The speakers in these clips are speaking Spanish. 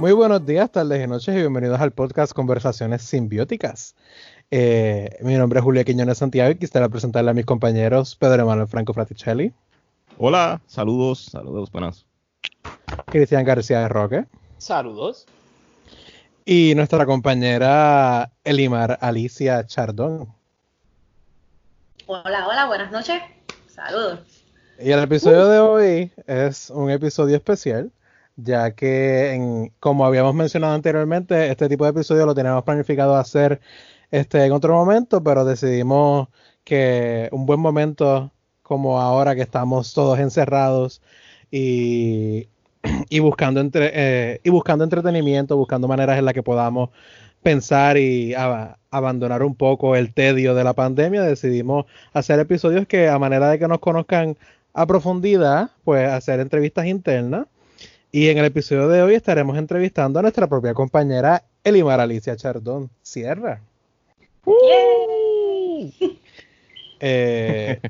Muy buenos días, tardes y noches y bienvenidos al podcast Conversaciones Simbióticas. Eh, mi nombre es Julio Quiñones Santiago y quisiera presentarle a mis compañeros Pedro Emanuel Franco Fraticelli. Hola, saludos, saludos, buenas. Cristian García de Roque. Saludos. Y nuestra compañera Elimar Alicia Chardón. Hola, hola, buenas noches. Saludos. Y el episodio de hoy es un episodio especial ya que en, como habíamos mencionado anteriormente, este tipo de episodio lo teníamos planificado hacer este, en otro momento, pero decidimos que un buen momento como ahora que estamos todos encerrados y, y buscando, entre, eh, y buscando entretenimiento, buscando maneras en las que podamos pensar y abandonar un poco el tedio de la pandemia, decidimos hacer episodios que a manera de que nos conozcan a profundidad, pues hacer entrevistas internas y en el episodio de hoy estaremos entrevistando a nuestra propia compañera Elimar Alicia Chardón Sierra. Eh,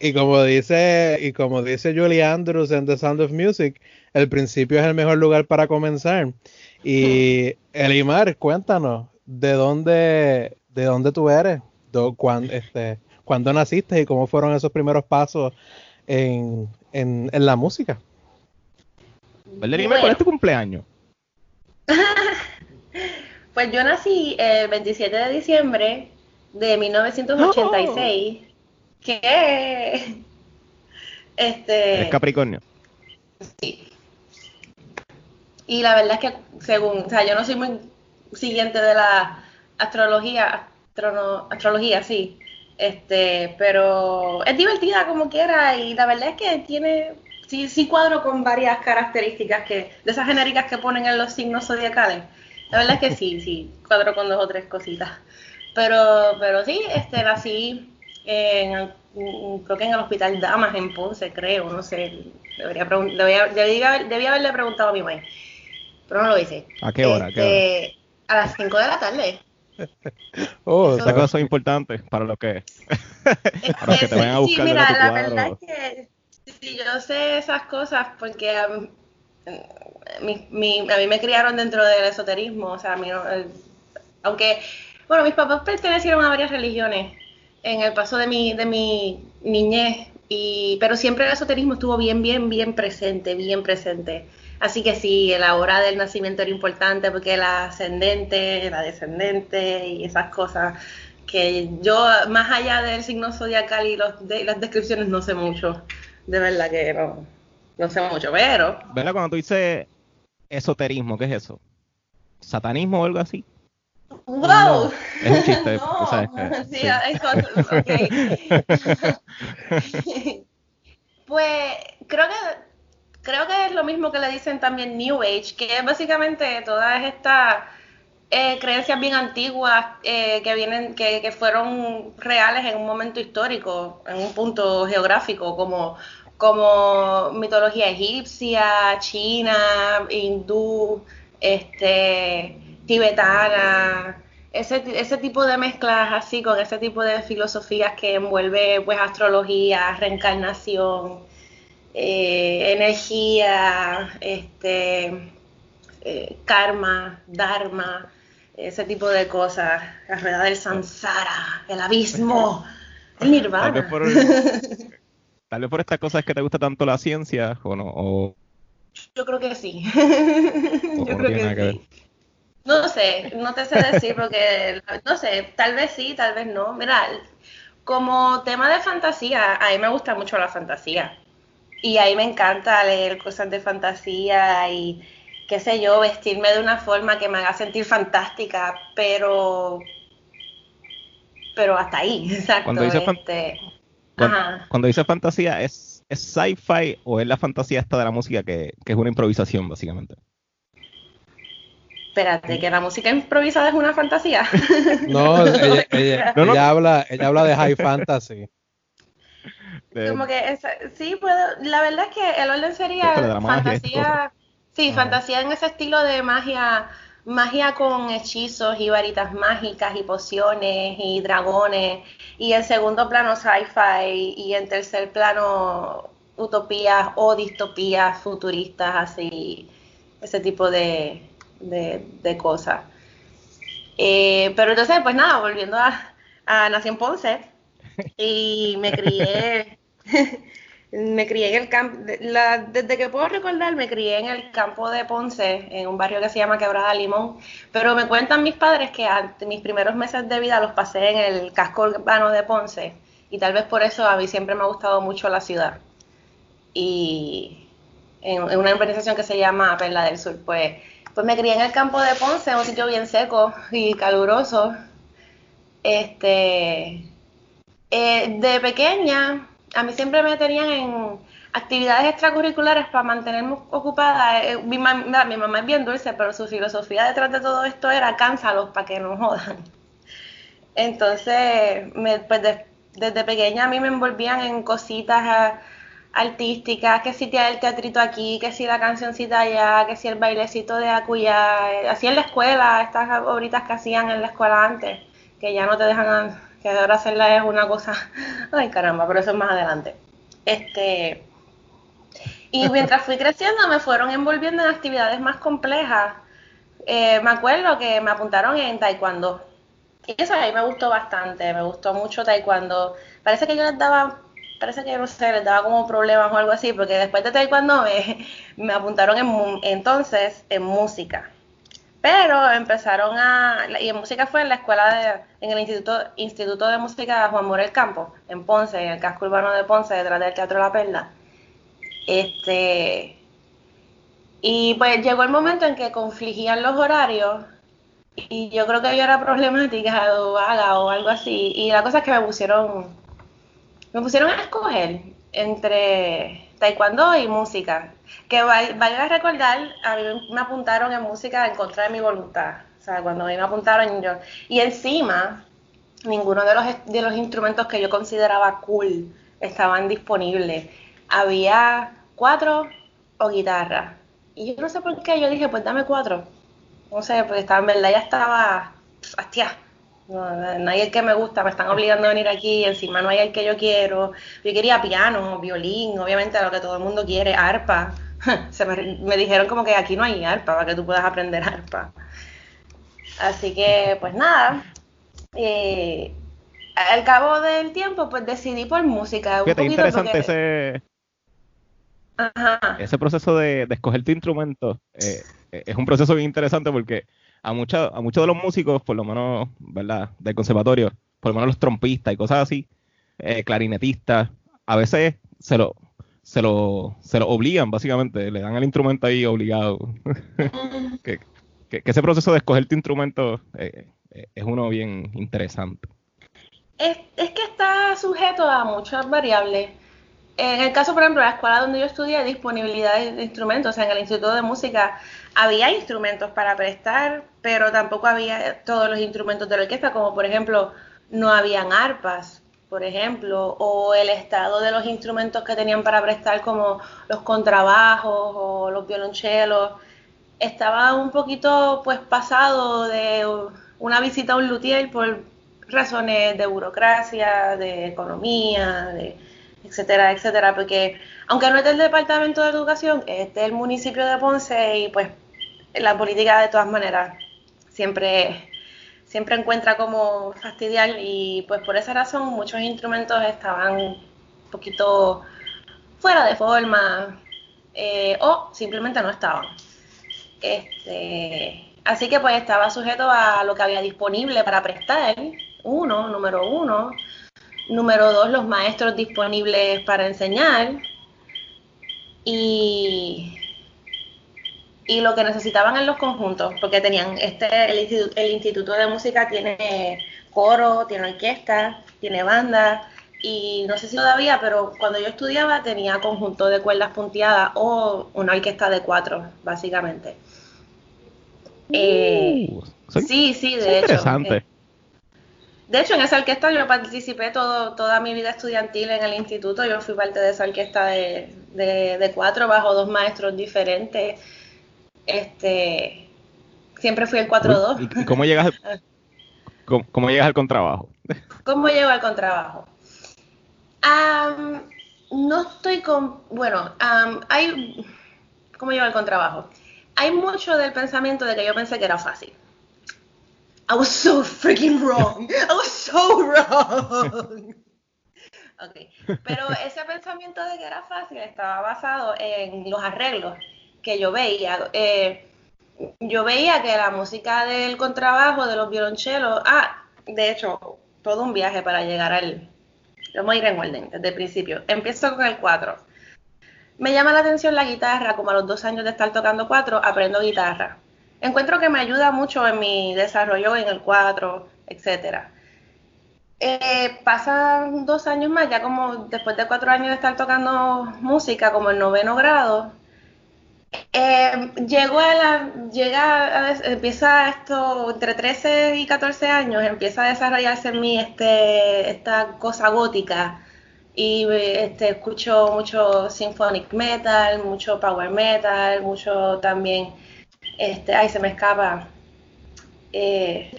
y como dice, y como dice Julie Andrews en The Sound of Music, el principio es el mejor lugar para comenzar. Y Elimar, cuéntanos, ¿de dónde, de dónde tú eres? cuándo, este, ¿Cuándo naciste y cómo fueron esos primeros pasos en, en, en la música? ¿cuál es tu cumpleaños? pues yo nací el 27 de diciembre de 1986. ¿Qué? Este. Es Capricornio. Sí. Y la verdad es que, según, o sea, yo no soy muy siguiente de la astrología, astrología, sí. Este, pero es divertida como quiera y la verdad es que tiene sí, sí cuadro con varias características que, de esas genéricas que ponen en los signos zodiacales. La verdad es que sí, sí, cuadro con dos o tres cositas. Pero, pero sí, este, nací en, creo que en el Hospital Damas en Ponce, creo, no sé. Debería, debía, debía, haberle preguntado a mi mamá, pero no lo hice. ¿A qué hora? ¿A, qué este, a las 5 de la tarde. Oh, esas cosas son importantes para lo que, para los que te vayan a buscar. Sí, mira, la verdad es que Sí, yo sé esas cosas porque a mí, me criaron dentro del esoterismo, o sea, a mí aunque, bueno, mis papás pertenecieron a varias religiones en el paso de mi, de mi niñez, y, pero siempre el esoterismo estuvo bien, bien, bien presente, bien presente. Así que sí, la hora del nacimiento era importante porque la ascendente, la descendente y esas cosas que yo, más allá del signo zodiacal y los, de, las descripciones, no sé mucho de verdad que no, no sé mucho, pero... ¿Verdad? Cuando tú dices esoterismo, ¿qué es eso? ¿Satanismo o algo así? ¡Wow! es un chiste, no, ¿sabes? Sí, sí. pues creo que creo que es lo mismo que le dicen también New Age, que es básicamente todas estas eh, creencias bien antiguas eh, que vienen, que, que, fueron reales en un momento histórico, en un punto geográfico, como como mitología egipcia, china, hindú, este, tibetana, ese, ese tipo de mezclas así con ese tipo de filosofías que envuelve pues astrología, reencarnación, eh, energía, este, eh, karma, dharma, ese tipo de cosas, la rueda del samsara, el abismo, el nirvana. Tal vez por estas cosas que te gusta tanto la ciencia, o no. Yo creo que sí. Yo creo que, sí. No sé, no te sé decir porque, no sé, tal vez sí, tal vez no. Mira, como tema de fantasía, a mí me gusta mucho la fantasía. Y a mí me encanta leer cosas de fantasía y, qué sé yo, vestirme de una forma que me haga sentir fantástica, pero pero hasta ahí, exacto. Cuando dices, este, cuando, dice fantasía, ¿es, es sci-fi o es la fantasía esta de la música que, es una improvisación, básicamente? Espérate, que la música improvisada es una fantasía. No, ella, habla, ella habla de high fantasy. Como que sí, puedo, la verdad es que el orden sería fantasía, sí, fantasía en ese estilo de magia, magia con hechizos y varitas mágicas y pociones y dragones, y en segundo plano sci-fi. Y en tercer plano utopías o distopías futuristas, así, ese tipo de, de, cosas. Eh, pero entonces, pues nada, volviendo a, a Nací en Ponce. Y me crié, me crié en el campo, desde que puedo recordar, me crié en el campo de Ponce, en un barrio que se llama Quebrada Limón, pero me cuentan mis padres que mis primeros meses de vida los pasé en el casco urbano de Ponce y tal vez por eso a mí siempre me ha gustado mucho la ciudad. Y en, una organización que se llama Perla del Sur, pues pues me crié en el campo de Ponce, en un sitio bien seco y caluroso. Este, eh, de pequeña, a mí siempre me tenían en actividades extracurriculares para mantenerme ocupada. Eh, mi, mamá es bien dulce, pero su filosofía detrás de todo esto era cánsalos para que no jodan. Entonces, me, pues desde pequeña a mí me envolvían en cositas artísticas, que si te el teatrito aquí, que si la cancioncita allá, que si el bailecito de acuya, así en la escuela, estas horitas que hacían en la escuela antes, que ya no te dejan, que ahora hacerla es una cosa, ay caramba, pero eso es más adelante. Este, y mientras fui creciendo me fueron envolviendo en actividades más complejas. Eh, me acuerdo que me apuntaron en taekwondo. Y eso ahí me gustó bastante, me gustó mucho taekwondo. Parece que yo les daba parece que no sé, les daba como problemas o algo así, porque después de taekwondo me, me apuntaron en, entonces en música. Pero empezaron a, y en música fue en la escuela de, en el Instituto, Instituto de Música Juan Morel Campo, en Ponce, en el casco urbano de Ponce, detrás del Teatro La Perla. Este, y pues llegó el momento en que confligían los horarios y yo creo que yo era problemática o vaga o algo así. Y la cosa es que me pusieron me pusieron a escoger entre taekwondo y música. Que vaya a recordar, a mí me apuntaron en música en contra de mi voluntad. O sea, cuando a mí me apuntaron yo. Y encima, ninguno de los, de los instrumentos que yo consideraba cool estaban disponibles. Había cuatro o guitarra. Y yo no sé por qué, yo dije, pues dame cuatro. No sé, porque estaba, en verdad ya estaba, hostia, no, no hay el que me gusta, me están obligando a venir aquí, encima no hay el que yo quiero. Yo quería piano, violín, obviamente lo que todo el mundo quiere, arpa. Se me, dijeron como que aquí no hay arpa para que tú puedas aprender arpa. Así que, pues nada. Eh, al cabo del tiempo, pues decidí por música. Un interesante ese, ese proceso de, escoger tu instrumento. Eh, es un proceso bien interesante porque a, mucha, a muchos de los músicos, por lo menos, ¿verdad? Del conservatorio, por lo menos los trompistas y cosas así, eh, clarinetistas, a veces se lo, se lo, se lo obligan, básicamente, le dan el instrumento ahí obligado. que, ese proceso de escoger tu instrumento eh, eh, es uno bien interesante. Es, es que está sujeto a muchas variables. En el caso, por ejemplo, de la escuela donde yo estudié, disponibilidad de instrumentos, o sea, en el Instituto de Música había instrumentos para prestar, pero tampoco había todos los instrumentos de la orquesta, como por ejemplo, no habían arpas, por ejemplo, o el estado de los instrumentos que tenían para prestar, como los contrabajos o los violonchelos, estaba un poquito pues pasado de una visita a un luthier por razones de burocracia, de economía, de etcétera, etcétera, porque aunque no es del Departamento de Educación, es del municipio de Ponce y pues la política de todas maneras siempre, siempre encuentra como fastidiar y pues por esa razón muchos instrumentos estaban un poquito fuera de forma eh, o simplemente no estaban. Este, así que pues estaba sujeto a lo que había disponible para prestar, uno, número uno, Número dos, los maestros disponibles para enseñar. Y, y lo que necesitaban en los conjuntos, porque tenían este, el instituto, de Música tiene coro, tiene orquesta, tiene banda, y no sé si todavía, pero cuando yo estudiaba tenía conjunto de cuerdas punteadas o una orquesta de cuatro, básicamente. Eh, Uh, soy- sí, sí, de hecho. interesante. eh, de hecho, en esa orquesta yo participé todo, toda mi vida estudiantil en el instituto. Yo fui parte de esa orquesta de, de, de cuatro bajo dos maestros diferentes. Este, siempre fui el 4-2. ¿Y, y cómo llegas al, cómo, cómo llegas al contrabajo? ¿Cómo llego al contrabajo? Am, no estoy con. Bueno, am, hay. ¿Cómo llego al contrabajo? Hay mucho del pensamiento de que yo pensé que era fácil. I was so freaking wrong. I was so wrong. Ok, pero ese pensamiento de que era fácil estaba basado en los arreglos que yo veía. Eh, yo veía que la música del contrabajo, de los violonchelos, ah, de hecho, todo un viaje para llegar al... Vamos a ir en orden, desde el principio. Empiezo con el 4. Me llama la atención la guitarra, como a los dos años de estar tocando 4, aprendo guitarra. Encuentro que me ayuda mucho en mi desarrollo en el 4, etcétera. Eh, pasan dos años más, ya como después de cuatro años de estar tocando música, como el noveno grado, eh, llegó a la, llega a empieza esto entre 13 y 14 años, empieza a desarrollarse en mí este, esta cosa gótica. Y este, escucho mucho symphonic metal, mucho power metal, mucho también, este, ay, se me escapa, eh,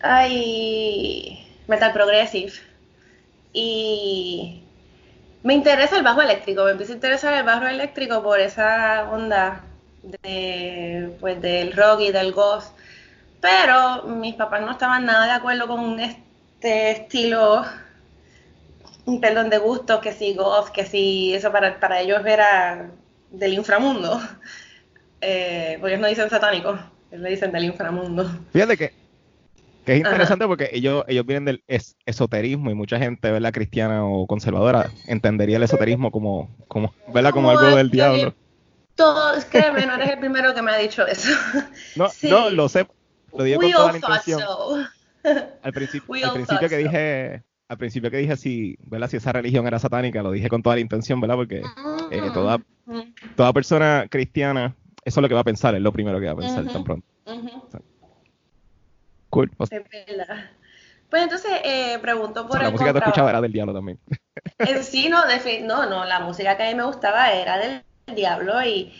ay, metal progressive. Y me interesa el bajo eléctrico, me empieza a interesar el bajo eléctrico por esa onda de, pues, del rock y del goth. Pero mis papás no estaban nada de acuerdo con este estilo, perdón, de gusto, que si goth, que si eso para, para ellos era del inframundo. Eh, porque ellos no dicen satánico, ellos le dicen del inframundo. Fíjate que, que es Ajá. interesante porque ellos, ellos vienen del es- esoterismo y mucha gente, ¿verdad? Cristiana o conservadora entendería el esoterismo como, como, ¿verdad? Como algo del el- diablo. Todos, créeme, no eres el primero que me ha dicho eso. No, Sí. no, lo sé, lo digo We con toda la intención. so. Al principio, al principio que so. dije, al principio que dije si, ¿verdad? Si esa religión era satánica, lo dije con toda la intención, ¿verdad? Porque eh, toda, Mm, toda persona cristiana, eso es lo que va a pensar, es lo primero que va a pensar tan pronto. Cool. O verdad. Pues entonces eh, pregunto por sea, la el música que escuchaba era del diablo también. En sí, no, defi- no, no, la música que a mí me gustaba era del diablo y,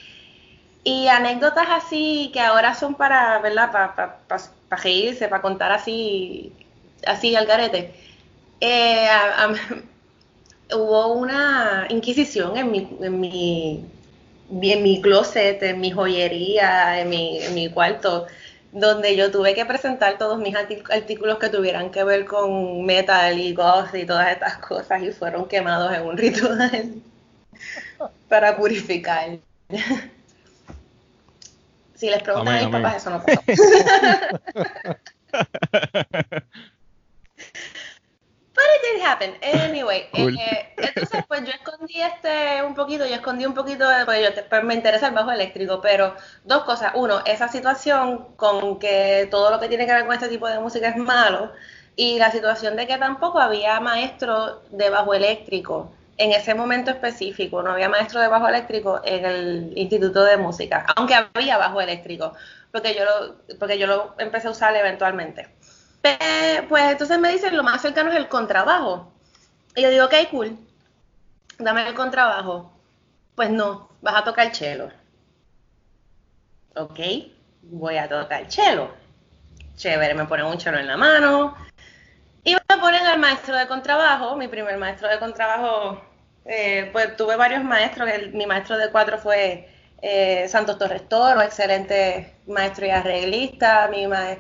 y anécdotas así que ahora son para, ¿verdad? Para pa, pa- pa reírse, para contar así, así al garete. Eh, a- a- hubo una inquisición en mi, en mi, en mi closet, en mi joyería, en mi, en mi cuarto, donde yo tuve que presentar todos mis artículos que tuvieran que ver con metal y goth y todas estas cosas y fueron quemados en un ritual para purificar. Si les preguntan Amén, a mis amén. papás, eso no pasó. But it did happen. Anyway, Cool. eh, entonces pues yo escondí este un poquito, yo escondí un poquito, de- porque yo pues, me interesa el bajo eléctrico, pero dos cosas. Uno, esa situación con que todo lo que tiene que ver con este tipo de música es malo, y la situación de que tampoco había maestro de bajo eléctrico en ese momento específico, no había maestro de bajo eléctrico en el Instituto de Música, aunque había bajo eléctrico, porque yo lo, porque yo lo empecé a usar eventualmente. Pues entonces me dicen lo más cercano es el contrabajo. Y yo digo, ok, cool, dame el contrabajo. Pues no, vas a tocar cello. Ok, voy a tocar cello. Chévere, me ponen un cello en la mano. Y me ponen al maestro de contrabajo, mi primer maestro de contrabajo, eh, pues tuve varios maestros, mi maestro de cuatro fue eh, Santos Torres Toro, excelente maestro y arreglista, mi ma-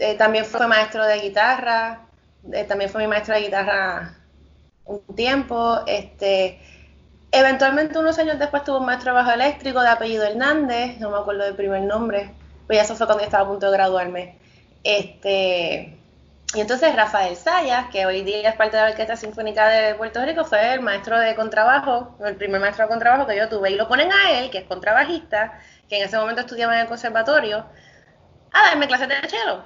eh, también fue maestro de guitarra, eh, también fue mi maestro de guitarra un tiempo, este, eventualmente unos años después tuve un maestro de bajo eléctrico de apellido Hernández, no me acuerdo del primer nombre, pues ya eso fue cuando estaba a punto de graduarme, este, y entonces Rafael Sayas, que hoy día es parte de la Orquesta Sinfónica de Puerto Rico, fue el maestro de contrabajo, el primer maestro de contrabajo que yo tuve. Y lo ponen a él, que es contrabajista, que en ese momento estudiaba en el conservatorio, a darme clases de cello.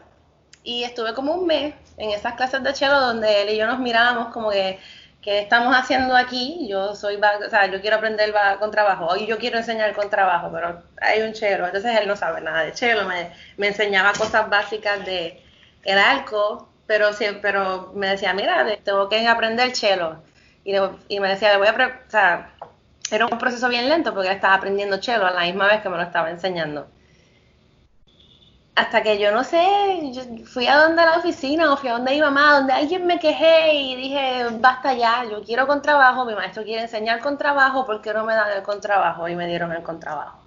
Y estuve como un mes en esas clases de cello donde él y yo nos mirábamos como que, ¿qué estamos haciendo aquí? Yo soy, o sea, yo quiero aprender con trabajo y yo quiero enseñar con trabajo, pero hay un chelo. Entonces él no sabe nada de chelo, me, me enseñaba cosas básicas de el arco, pero, pero me decía, mira, tengo que aprender chelo. Y, y me decía, le voy a, o sea, era un proceso bien lento porque estaba aprendiendo chelo a la misma vez que me lo estaba enseñando hasta que yo no sé, yo fui a donde la oficina o fui a donde mi mamá, donde alguien me quejé y dije, basta ya, yo quiero contrabajo, mi maestro quiere enseñar contrabajo, ¿por qué no me dan el contrabajo? Y me dieron el contrabajo.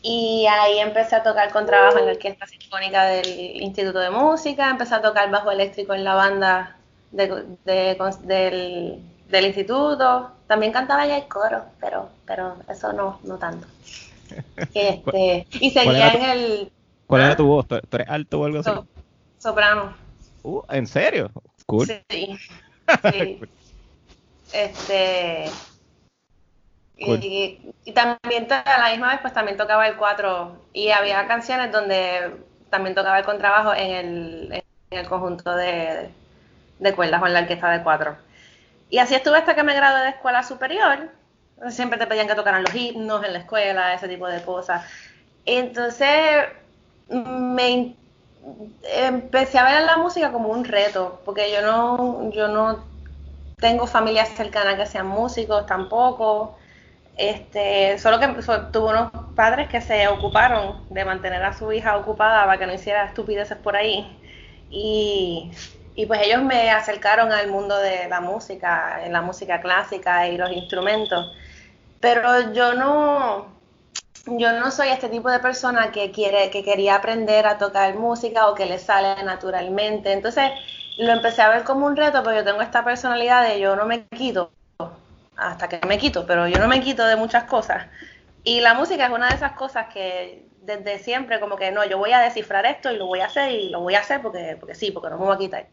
Y ahí empecé a tocar contrabajo en la orquesta sinfónica del Instituto de Música, empecé a tocar bajo eléctrico en la banda del, del, instituto. También cantaba ya el coro, pero, pero eso no, no tanto. Este, y seguía en el ¿Cuál era tu voz? ¿Tú eres alto o algo así? soprano. Uh, ¿En serio? Cool. Sí. sí. este. Y, también a la misma vez pues también tocaba el cuatro y había canciones donde también tocaba el contrabajo en el, en el conjunto de, de cuerdas con la orquesta de cuatro. Y así estuve hasta que me gradué de escuela superior. Siempre te pedían que tocaran los himnos en la escuela, ese tipo de cosas. Entonces, me empecé a ver la música como un reto, porque yo no, yo no tengo familias cercanas que sean músicos tampoco. Este, solo que tuve unos padres que se ocuparon de mantener a su hija ocupada para que no hiciera estupideces por ahí. Y, y pues ellos me acercaron al mundo de la música, en la música clásica y los instrumentos. Pero yo no, yo no soy este tipo de persona que quiere, que quería aprender a tocar música o que le sale naturalmente. Entonces lo empecé a ver como un reto, pero yo tengo esta personalidad de yo no me quito hasta que me quito, pero yo no me quito de muchas cosas. Y la música es una de esas cosas que desde siempre como que no, yo voy a descifrar esto y lo voy a hacer y lo voy a hacer porque, porque sí, porque no me voy a quitar.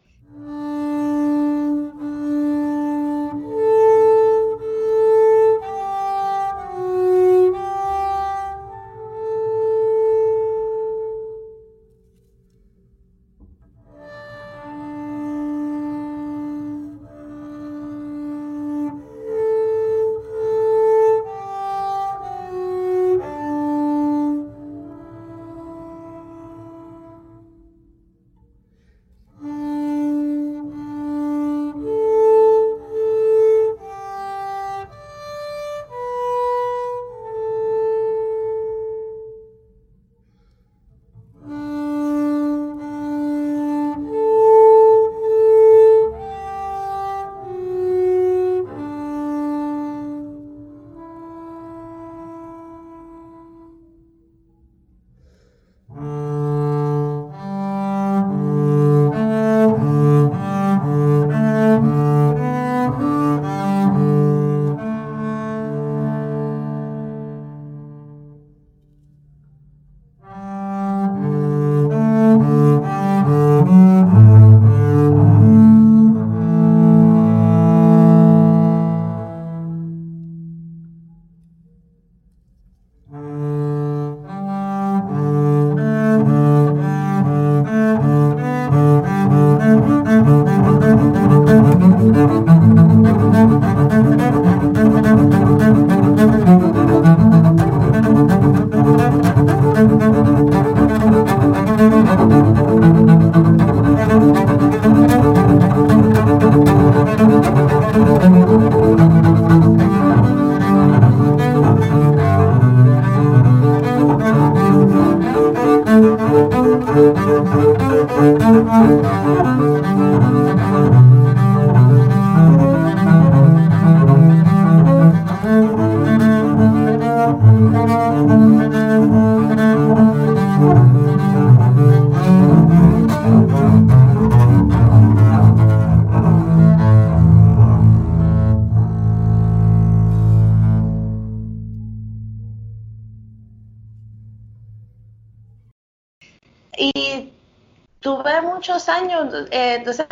Eh, entonces,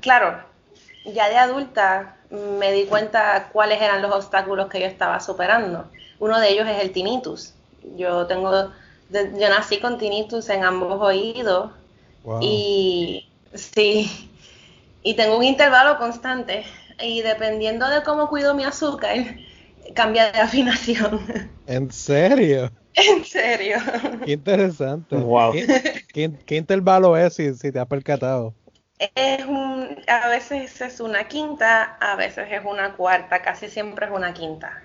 claro, ya de adulta me di cuenta cuáles eran los obstáculos que yo estaba superando. Uno de ellos es el tinnitus. Yo tengo, yo nací con tinnitus en ambos oídos y sí, y tengo un intervalo constante y dependiendo de cómo cuido mi azúcar, cambia de afinación. ¿En serio? en serio. Qué interesante. Wow. ¿Qué, qué, intervalo es si, si te has percatado? Es un, a veces es una quinta, a veces es una cuarta, casi siempre es una quinta.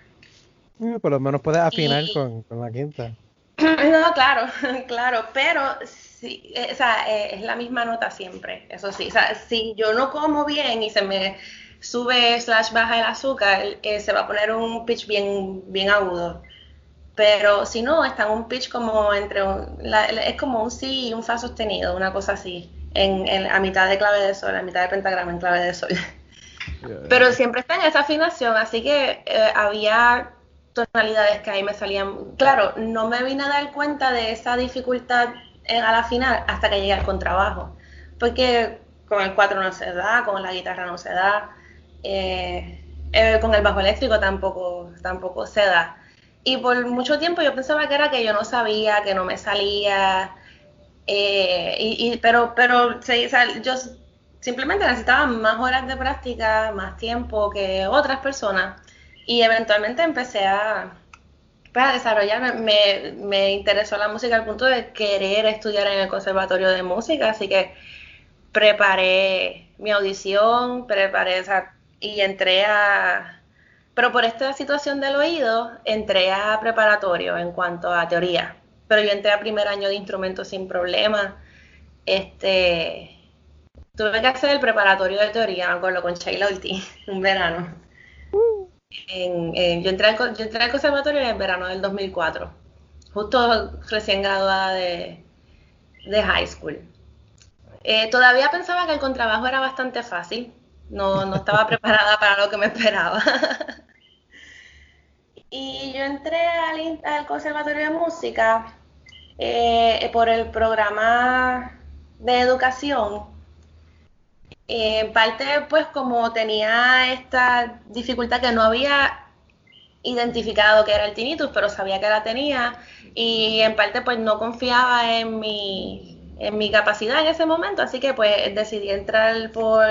Eh, por lo menos puedes afinar con, con, la quinta. No, claro, claro, pero sí, eh, o sea, eh, es la misma nota siempre, eso sí. O sea, si yo no como bien y se me sube slash baja el azúcar, se va a poner un pitch bien, bien agudo. Pero si no, está en un pitch como entre un, la, es como un sí y un fa sostenido, una cosa así, en, en, a mitad de clave de sol, a mitad de pentagrama en clave de sol. Pero siempre está en esa afinación, así que eh, había tonalidades que ahí me salían. Claro, no me vine a dar cuenta de esa dificultad en, a la final hasta que llegué al contrabajo, porque con el 4 no se da, con la guitarra no se da, eh, eh, con el bajo eléctrico tampoco, tampoco se da. Y por mucho tiempo yo pensaba que era que yo no sabía, que no me salía, eh, y, pero, pero yo simplemente necesitaba más horas de práctica, más tiempo que otras personas y eventualmente empecé a, pues, a desarrollarme. Me, me interesó la música al punto de querer estudiar en el conservatorio de música, así que preparé mi audición, preparé esa, y entré a... Pero por esta situación del oído, entré a preparatorio en cuanto a teoría. Pero yo entré a primer año de instrumentos sin problema. Este, tuve que hacer el preparatorio de teoría, me acuerdo, con Sheila Ortiz, un verano. Yo, entré al, conservatorio en el verano del 2004, justo recién graduada de, high school. Eh, todavía pensaba que el contrabajo era bastante fácil, no estaba preparada para lo que me esperaba. y yo entré al, Conservatorio de Música eh, por el programa de educación. En parte, pues como tenía esta dificultad que no había identificado que era el tinnitus, pero sabía que la tenía y en parte pues no confiaba en mi, en mi capacidad en ese momento, así que pues decidí entrar por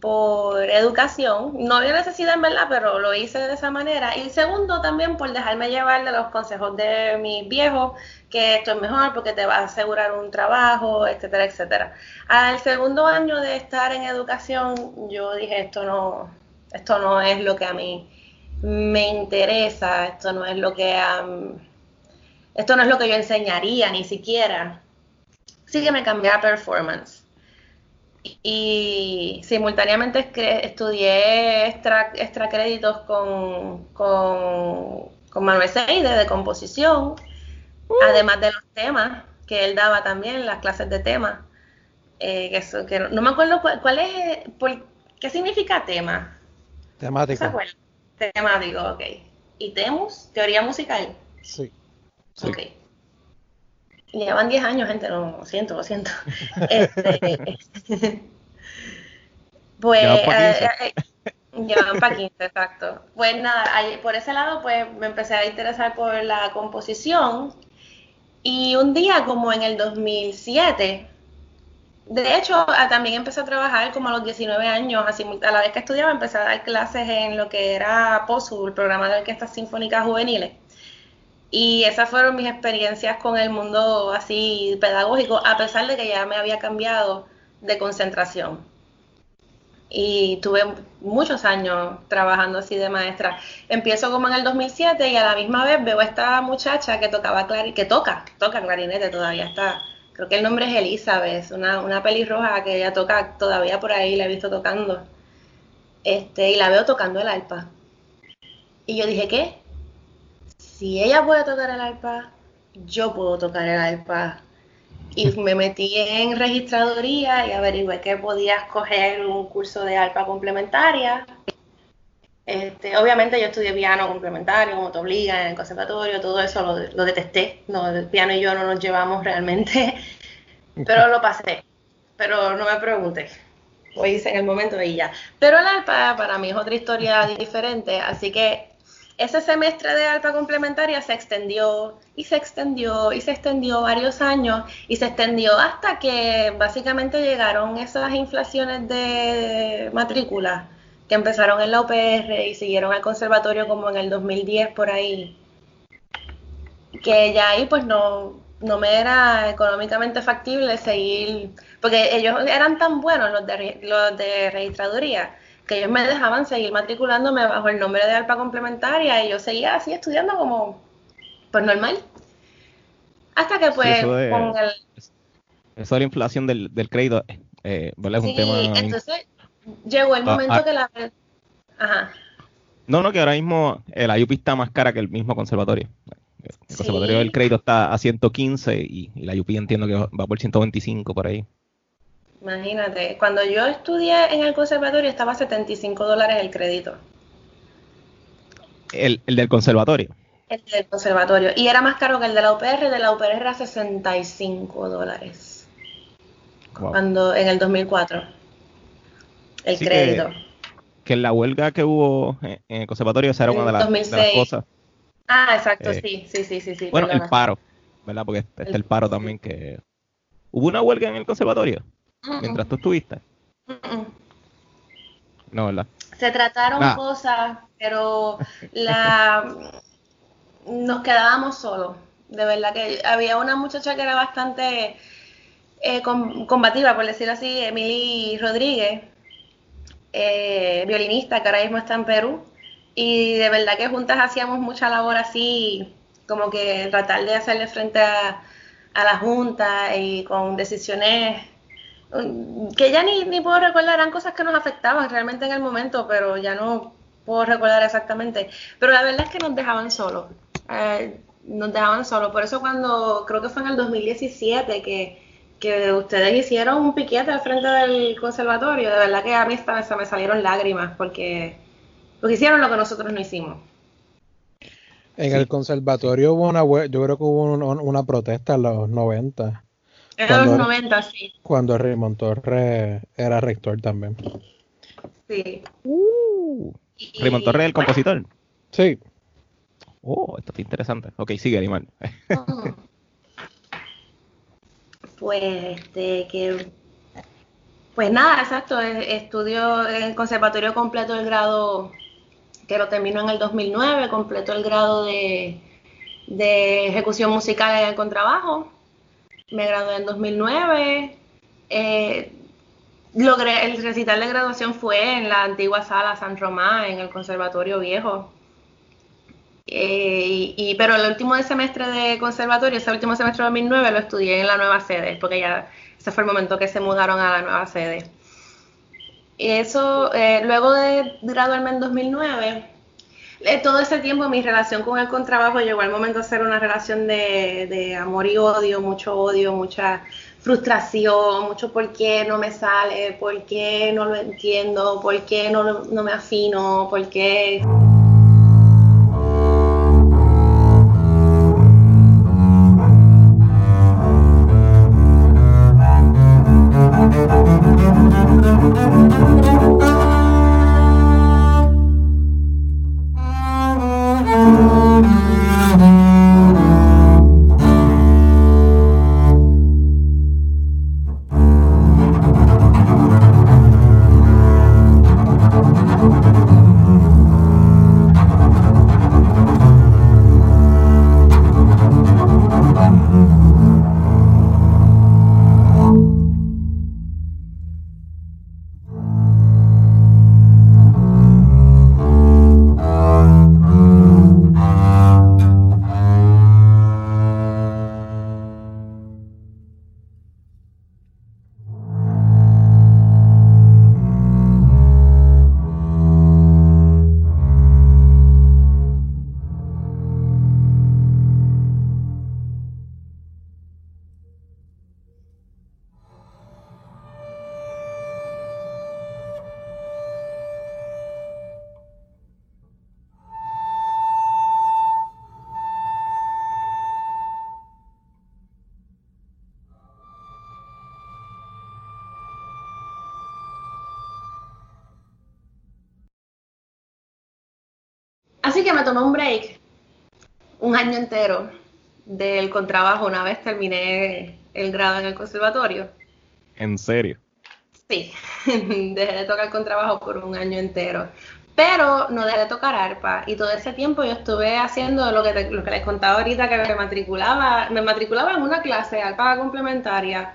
por educación. No había necesidad en verdad, pero lo hice de esa manera. Y segundo, también por dejarme llevar de los consejos de mis viejos, que esto es mejor porque te va a asegurar un trabajo, etcétera, etcétera. Al segundo año de estar en educación, yo dije, esto no, esto no es lo que a mí me interesa, esto no es lo que esto no es lo que yo enseñaría ni siquiera. Sí que me cambié a performance y simultáneamente estudié extra, extra créditos con, con, con Manuel Seide de composición, uh. además de los temas que él daba también, las clases de temas. Eh, que, que no, me acuerdo cuál, es, ¿qué significa tema? Temático. Temático, ok. ¿Y temus? ¿Teoría musical? Sí. Ok. Llevan 10 años, gente, no, lo siento, lo siento. Este, pues, llevan para 15. Eh, eh, para 15, exacto. Pues nada, por ese lado, pues me empecé a interesar por la composición. Y un día, como en el 2007, de hecho, también empecé a trabajar como a los 19 años, así, a la vez que estudiaba, empecé a dar clases en lo que era POSU, el programa de orquestas sinfónicas juveniles. Y esas fueron mis experiencias con el mundo así pedagógico, a pesar de que ya me había cambiado de concentración. Y tuve muchos años trabajando así de maestra. Empiezo como en el 2007 y a la misma vez veo a esta muchacha que tocaba que toca, toca clarinete todavía está. Creo que el nombre es Elizabeth, una, una pelirroja que ella toca todavía por ahí, la he visto tocando. Este, y la veo tocando el arpa. Y yo dije, ¿qué? Si ella puede tocar el arpa, yo puedo tocar el arpa. Y me metí en registraduría y averigué que podía escoger un curso de arpa complementaria. Este, obviamente yo estudié piano complementario, como te obligan en el conservatorio, todo eso lo, detesté. No, el piano y yo no nos llevamos realmente, pero lo pasé. Pero no me pregunté, lo hice en el momento y ya. Pero el arpa para mí es otra historia diferente, así que ese semestre de alta complementaria se extendió y se extendió y se extendió varios años y se extendió hasta que básicamente llegaron esas inflaciones de matrícula que empezaron en la UPR y siguieron al conservatorio como en el 2010 por ahí. Que ya ahí pues no, no me era económicamente factible seguir, porque ellos eran tan buenos los de, los de registraduría que ellos me dejaban seguir matriculándome bajo el nombre de ALPA complementaria y yo seguía así estudiando como, pues normal. Hasta que pues eso, de, con el... eso de la inflación del, del crédito, eh, ¿verdad? Es Sí, un tema... entonces llegó el Ah, momento ah. que la... Ajá. No, no, que ahora mismo el IUP está más cara que el mismo conservatorio. El Sí. conservatorio del crédito está a 115 y, y la IUP entiendo que va por 125 por ahí. Imagínate, cuando yo estudié en el conservatorio estaba a 75 dólares el crédito, El, el del conservatorio. el del conservatorio, y era más caro que el de la UPR, de la UPR era 65 dólares, Wow. cuando en el 2004, el crédito. Que la huelga que hubo en, en el conservatorio, esa era En una de, las- de las 2006. cosas. Ah, exacto, eh, sí, sí, sí, sí, sí. Bueno, perdona. el paro, ¿verdad? Porque está El- el paro también que... ¿Hubo una huelga en el conservatorio mientras tú estuviste? No, ¿verdad? Se trataron Ah. cosas, pero la nos quedábamos solos. De verdad que había una muchacha que era bastante eh, com- combativa, por decirlo así, Emily Rodríguez, eh, violinista que ahora mismo está en Perú. Y de verdad que juntas hacíamos mucha labor así, como que tratar de hacerle frente a, a la Junta y con decisiones que ya ni, ni puedo recordar, eran cosas que nos afectaban realmente en el momento, pero ya no puedo recordar exactamente. Pero la verdad es que nos dejaban solos, eh, nos dejaban solos. Por eso cuando, creo que fue en el 2017 que, que ustedes hicieron un piquete al frente del conservatorio, de verdad que a mí hasta se me salieron lágrimas porque, porque hicieron lo que nosotros no hicimos. En Sí. el conservatorio hubo una, hue- yo creo que hubo un- una protesta en los 90, Cuando- los 90, sí. cuando Raymond Torres era rector también. sí. Uh, Y- Raymond Torres, el bueno, compositor. Sí, Oh, esto está interesante. Ok, sigue, Animal. Pues, este, que, pues nada, exacto, e- estudio en el conservatorio completo el grado, que lo termino en el 2009, completo el grado de, de ejecución musical en el contrabajo, me gradué en 2009, eh, logré, el recital de graduación fue en la antigua sala San Román, en el conservatorio viejo, eh, y, pero el último semestre de conservatorio, ese último semestre de 2009, lo estudié en la nueva sede, porque ya ese fue el momento que se mudaron a la nueva sede. Y eso, eh, luego de graduarme en 2009, eh, eh, todo ese tiempo mi relación con el contrabajo llegó al momento de ser una relación de, de amor y odio, mucho odio, mucha frustración, mucho por qué no me sale, por qué no lo entiendo, por qué no, no me afino, por qué... tomé un break, un año entero, del contrabajo una vez terminé el grado en el conservatorio. ¿En serio? Sí, dejé de tocar contrabajo por un año entero. Pero no dejé de tocar arpa y todo ese tiempo yo estuve haciendo lo que, lo que les contaba ahorita, que me matriculaba, me matriculaba en una clase de arpa complementaria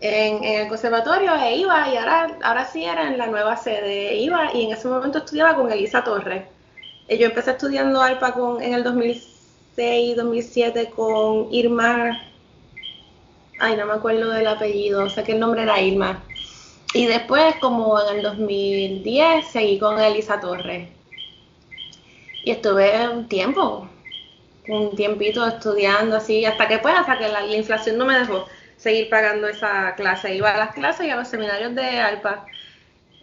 en, el conservatorio e iba y ahora, ahora sí era en la nueva sede, iba y en ese momento estudiaba con Elisa Torres. Eh, yo empecé estudiando arpa con, en el 2006, 2007 con Irma, ay no me acuerdo del apellido, sé que el nombre era Irma y después, como en el 2010, seguí con Elisa Torres. Y estuve un tiempo, un tiempito estudiando así, hasta que pues, hasta que la, inflación no me dejó seguir pagando esa clase. Iba a las clases y a los seminarios de ALPA.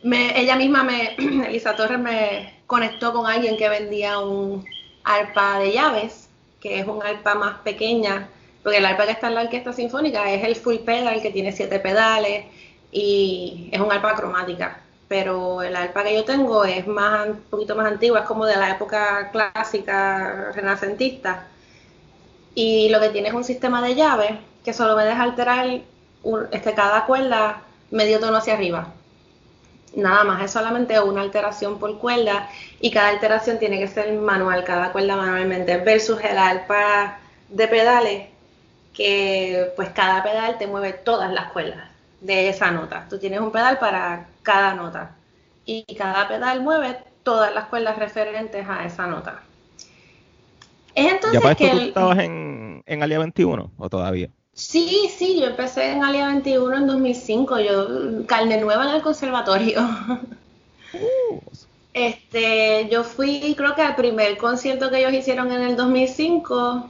Ella misma, me, Elisa Torres, me conectó con alguien que vendía un arpa de llaves, que es un arpa más pequeña, porque el arpa que está en la orquesta sinfónica es el full pedal, que tiene siete pedales y es un arpa cromática. Pero el arpa que yo tengo es más un poquito más antigua, es como de la época clásica renacentista. Y lo que tiene es un sistema de llaves que solo me deja alterar este, cada cuerda medio tono hacia arriba. Nada más, es solamente una alteración por cuerda y cada alteración tiene que ser manual, cada cuerda manualmente, versus el arpa de pedales, que pues cada pedal te mueve todas las cuerdas de esa nota. Tú tienes un pedal para cada nota y cada pedal mueve todas las cuerdas referentes a esa nota. Es entonces ¿Ya que tú estabas en, en Alia 21 o todavía? Sí, sí, yo empecé en Alia 21 en 2005, yo carne nueva en el conservatorio. Uh. Este, yo fui creo que al primer concierto que ellos hicieron en el 2005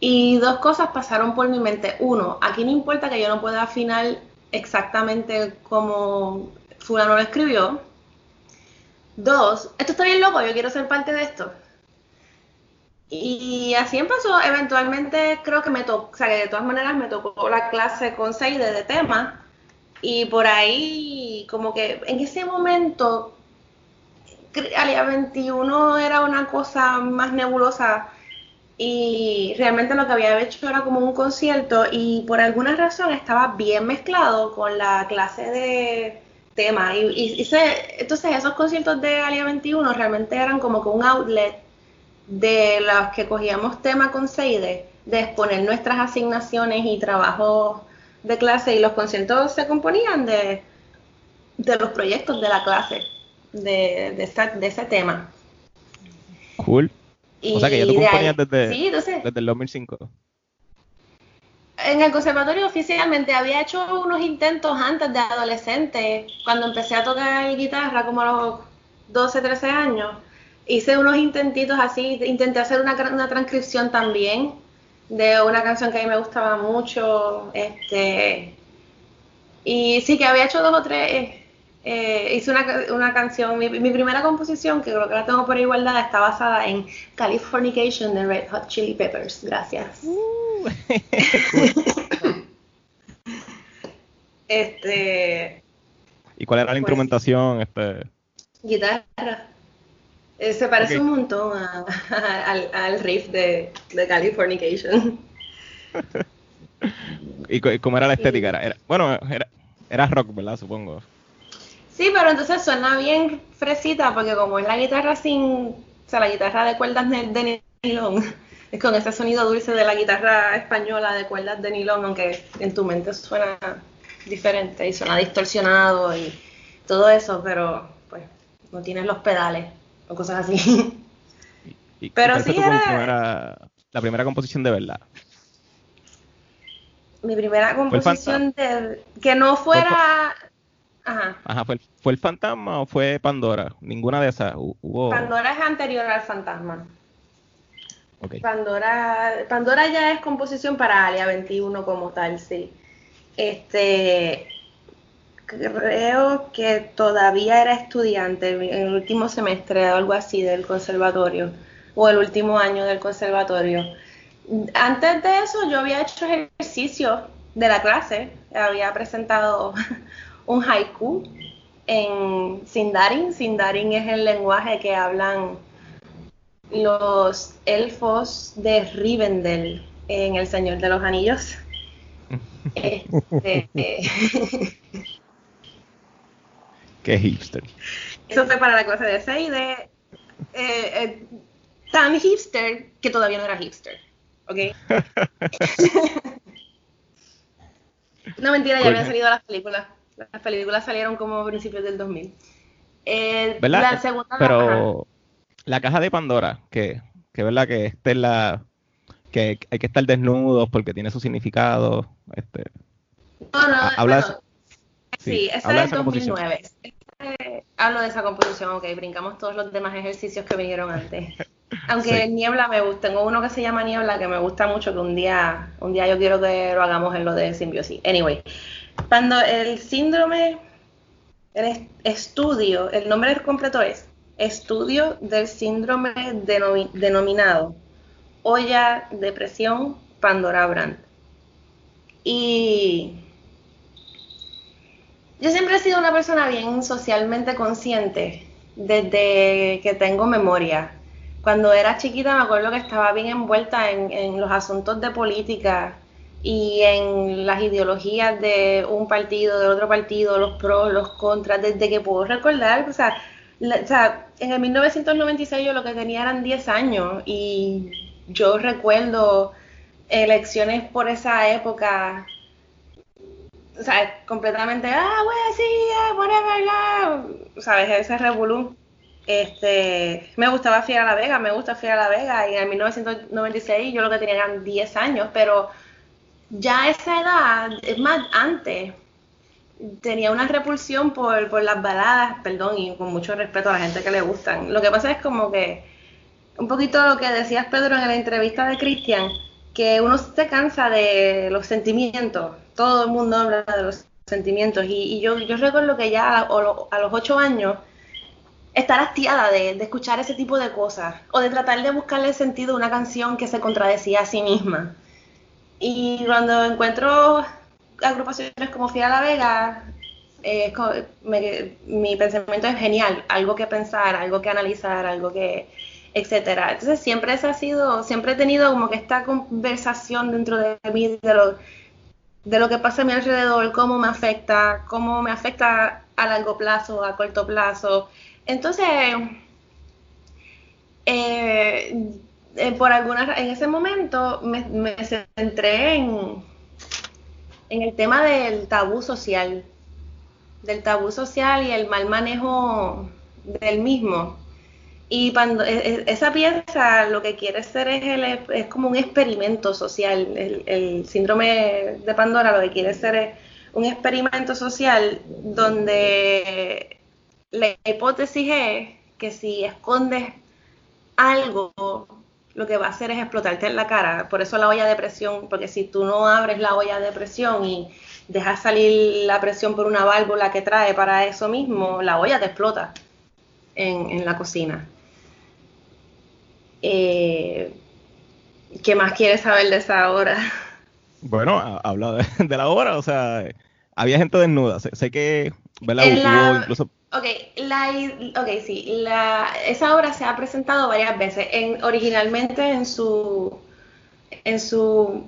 y dos cosas pasaron por mi mente. Uno, aquí no importa que yo no pueda afinar exactamente como fulano lo escribió. Dos, esto está bien loco, yo quiero ser parte de esto. Y así empezó, eventualmente creo que me tocó, o sea que de todas maneras me tocó la clase con Seide de tema. Y por ahí, como que en ese momento, Alia 21 era una cosa más nebulosa y realmente lo que había hecho era como un concierto y por alguna razón estaba bien mezclado con la clase de tema. Y, entonces esos conciertos de Alia 21 realmente eran como que un outlet de los que cogíamos tema con Seide, de exponer nuestras asignaciones y trabajos de clase y los conciertos se componían de, de los proyectos de la clase, de, de, de ese tema. Cool o sea que ya tú componías desde, desde el 2005. En el conservatorio oficialmente había hecho unos intentos antes de adolescente, cuando empecé a tocar guitarra como a los 12, 13 años. Hice unos intentitos así, intenté hacer una, una transcripción también de una canción que a mí me gustaba mucho. Este, y sí que había hecho dos o tres eh, hice una, una canción, mi, primera composición, que creo que la tengo por igualdad, está basada en Californication de Red Hot Chili Peppers. Gracias. Uh. este. ¿Y cuál era la pues, instrumentación? Este... Guitarra. Eh, se parece un montón al, al, riff de, de Californication. ¿Y cómo era la estética? Era, bueno, era, era rock, ¿verdad? Supongo. Sí, pero entonces suena bien fresita porque como es la guitarra sin, o sea, la guitarra de cuerdas de nylon, es con ese sonido dulce de la guitarra española de cuerdas de nylon, aunque en tu mente suena diferente y suena distorsionado y todo eso, pero pues no tienes los pedales o cosas así. pero sí era... la primera composición de verdad. Mi primera composición de que no fuera Ajá. Ajá, ¿fue, ¿fue el fantasma o fue Pandora? Ninguna de esas. Hubo... Pandora es anterior al fantasma. Okay. Pandora, Pandora ya es composición para Alia 21 como tal, sí. Este, creo que todavía era estudiante en el último semestre o algo así del conservatorio, o el último año del conservatorio. Antes de eso yo había hecho ejercicio de la clase, había presentado un haiku en Sindarin. Sindarin es el lenguaje que hablan los elfos de Rivendell en El Señor de los Anillos. Este, Qué hipster. Eso fue para la clase de 6 de eh, eh, tan hipster que todavía no era hipster. ¿Ok? no, mentira, ya habían salido las películas. Las películas salieron como a principios del 2000. Eh, ¿Verdad? La segunda Pero la caja de Pandora, que, que verdad que esta es la que hay que estar desnudos porque tiene su significado. Este, No, no, habla bueno. Sí, esa de es composición. 2009. Este, hablo de esa composición, ok, brincamos todos los demás ejercicios que vinieron antes. Aunque Sí. Niebla me gusta, tengo uno que se llama Niebla que me gusta mucho, que un día, un día yo quiero que lo hagamos en lo de simbiosis. Anyway, cuando el síndrome, el es- estudio, el nombre completo es Estudio del Síndrome denomi- denominado Olla, Depresión, Pandora Brand. Y yo siempre he sido una persona bien socialmente consciente desde que tengo memoria. Cuando era chiquita me acuerdo que estaba bien envuelta en, los asuntos de política y en las ideologías de un partido, de otro partido, los pros, los contras, desde que puedo recordar. O sea, la- o sea, en el 1996 yo lo que tenía eran 10 años y yo recuerdo elecciones por esa época o sea, completamente, ah, bueno, sí, ah, whatever, ya", ¿sabes? Ese revolú. Este, me gustaba Fiera La Vega, me gusta Fiera La Vega, y en el 1996 yo lo que tenía eran 10 años, pero ya a esa edad, es más, antes, tenía una repulsión por, por las baladas, perdón, y con mucho respeto a la gente que le gustan. Lo que pasa es como que, un poquito lo que decías Pedro en la entrevista de Cristian, que uno se cansa de los sentimientos, todo el mundo habla de los sentimientos, y, y yo, yo recuerdo que ya a, a los ocho años, estar hastiada de, de escuchar ese tipo de cosas, o de tratar de buscarle sentido a una canción que se contradecía a sí misma. Y cuando encuentro agrupaciones como Fiera La Vega, eh, me- mi pensamiento es genial, algo que pensar, algo que analizar, algo que, etcétera. Entonces siempre esa ha sido, siempre he tenido como que esta conversación dentro de mí de lo, de lo que pasa a mi alrededor, cómo me afecta, cómo me afecta a largo plazo, a corto plazo. Entonces, eh, eh, por alguna en ese momento me, me centré en, en el tema del tabú social, del tabú social y el mal manejo del mismo. Y cuando e- e- esa pieza lo que quiere ser es, el- es como un experimento social. El, síndrome de Pandora lo que quiere ser es un experimento social donde la hipótesis es que si escondes algo, lo que va a hacer es explotarte en la cara. Por eso la olla de presión, porque si tú no abres la olla de presión y dejas salir la presión por una válvula que trae para eso mismo, la olla te explota en, en la cocina. Eh, ¿Qué más quieres saber de esa hora? Bueno, ha- habla de, de la obra, o sea, había gente desnuda. Sé, sé que, ¿verdad? Hubo la- incluso. Ok, la, okay sí, la, esa obra se ha presentado varias veces, en, originalmente en su, en su,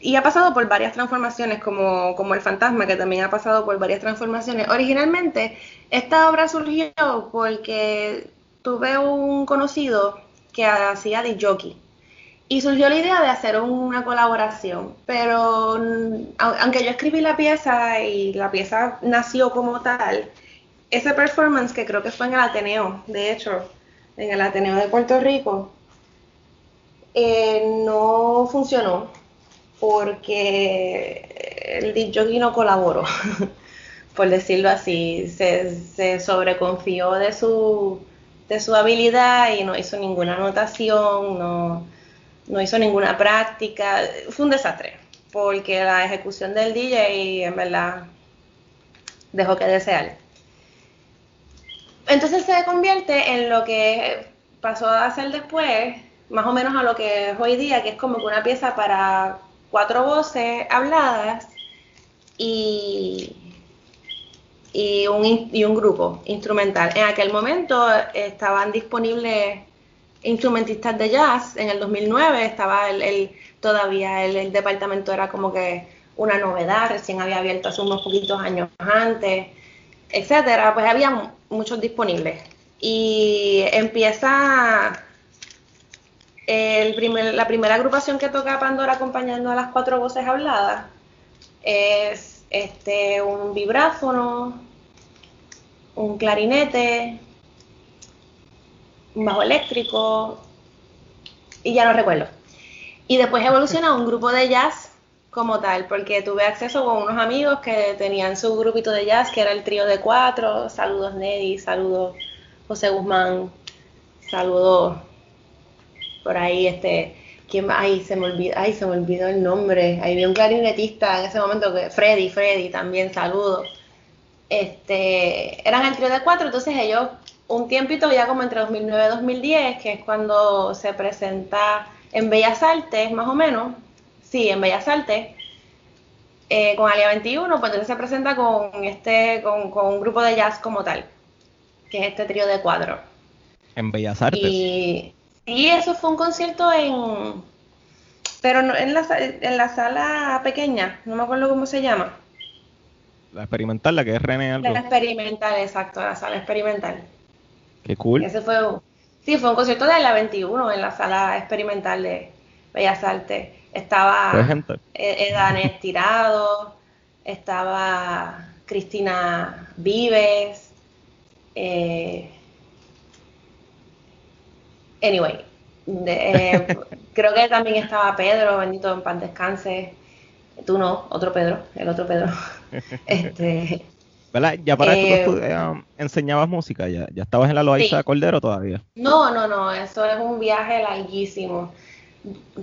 y ha pasado por varias transformaciones, como, como El Fantasma, que también ha pasado por varias transformaciones. Originalmente, esta obra surgió porque tuve un conocido que hacía de jockey. Y surgió la idea de hacer una colaboración, pero mm, au- aunque yo escribí la pieza y la pieza nació como tal, ese performance que creo que fue en el Ateneo, de hecho, en el Ateneo de Puerto Rico, eh, no funcionó porque el jockey no colaboró, por decirlo así, se, se sobreconfió de su, de su habilidad y no hizo ninguna anotación, no, no hizo ninguna práctica, fue un desastre, porque la ejecución del DJ en verdad dejó que desear. Entonces se convierte en lo que pasó a ser después, más o menos a lo que es hoy día, que es como que una pieza para cuatro voces habladas y, y, un, y un grupo instrumental. En aquel momento estaban disponibles instrumentistas de jazz. En el 2009 estaba el, todavía el, departamento era como que una novedad, recién había abierto hace unos poquitos años antes, etcétera. Pues había muchos disponibles. Y empieza el la primera agrupación que toca Pandora acompañando a las cuatro voces habladas es este un vibráfono, un clarinete, un bajo eléctrico y ya no recuerdo. Y después evoluciona a un grupo de jazz como tal, porque tuve acceso con unos amigos que tenían su grupito de jazz, que era el trío de cuatro. Saludos Neddy, saludos José Guzmán, saludos por ahí, este, ¿quién Ay, se me olvidó, ay, se me olvidó el nombre. Ahí vi un clarinetista en ese momento que Freddy, Freddy también, saludos. Este, eran el trío de cuatro, entonces ellos un tiempito ya como entre 2009 y 2010, que es cuando se presenta en Bellas Artes, más o menos, sí, en Bellas Artes, eh, con Alia 21, pues entonces se presenta con este, con, un grupo de jazz como tal, que es este trío de cuatro. En Bellas Artes. Y, y eso fue un concierto en, pero no, en, la, en la sala pequeña, no me acuerdo cómo se llama. La experimental, la que es René algo. La experimental, exacto, la sala experimental. Qué cool. Ese fue, sí, fue un concierto de la 21 en la sala experimental de Bellas Artes. Estaba Edanes Tirado, estaba Cristina Vives. Eh, anyway, eh, creo que también estaba Pedro, bendito en pan descanse. Tú no, otro Pedro, el otro Pedro. este, ¿Verdad? Ya para esto eh, um, enseñabas música, ya, ya estabas en la Loaiza Cordero todavía. No, no, no, eso es un viaje larguísimo.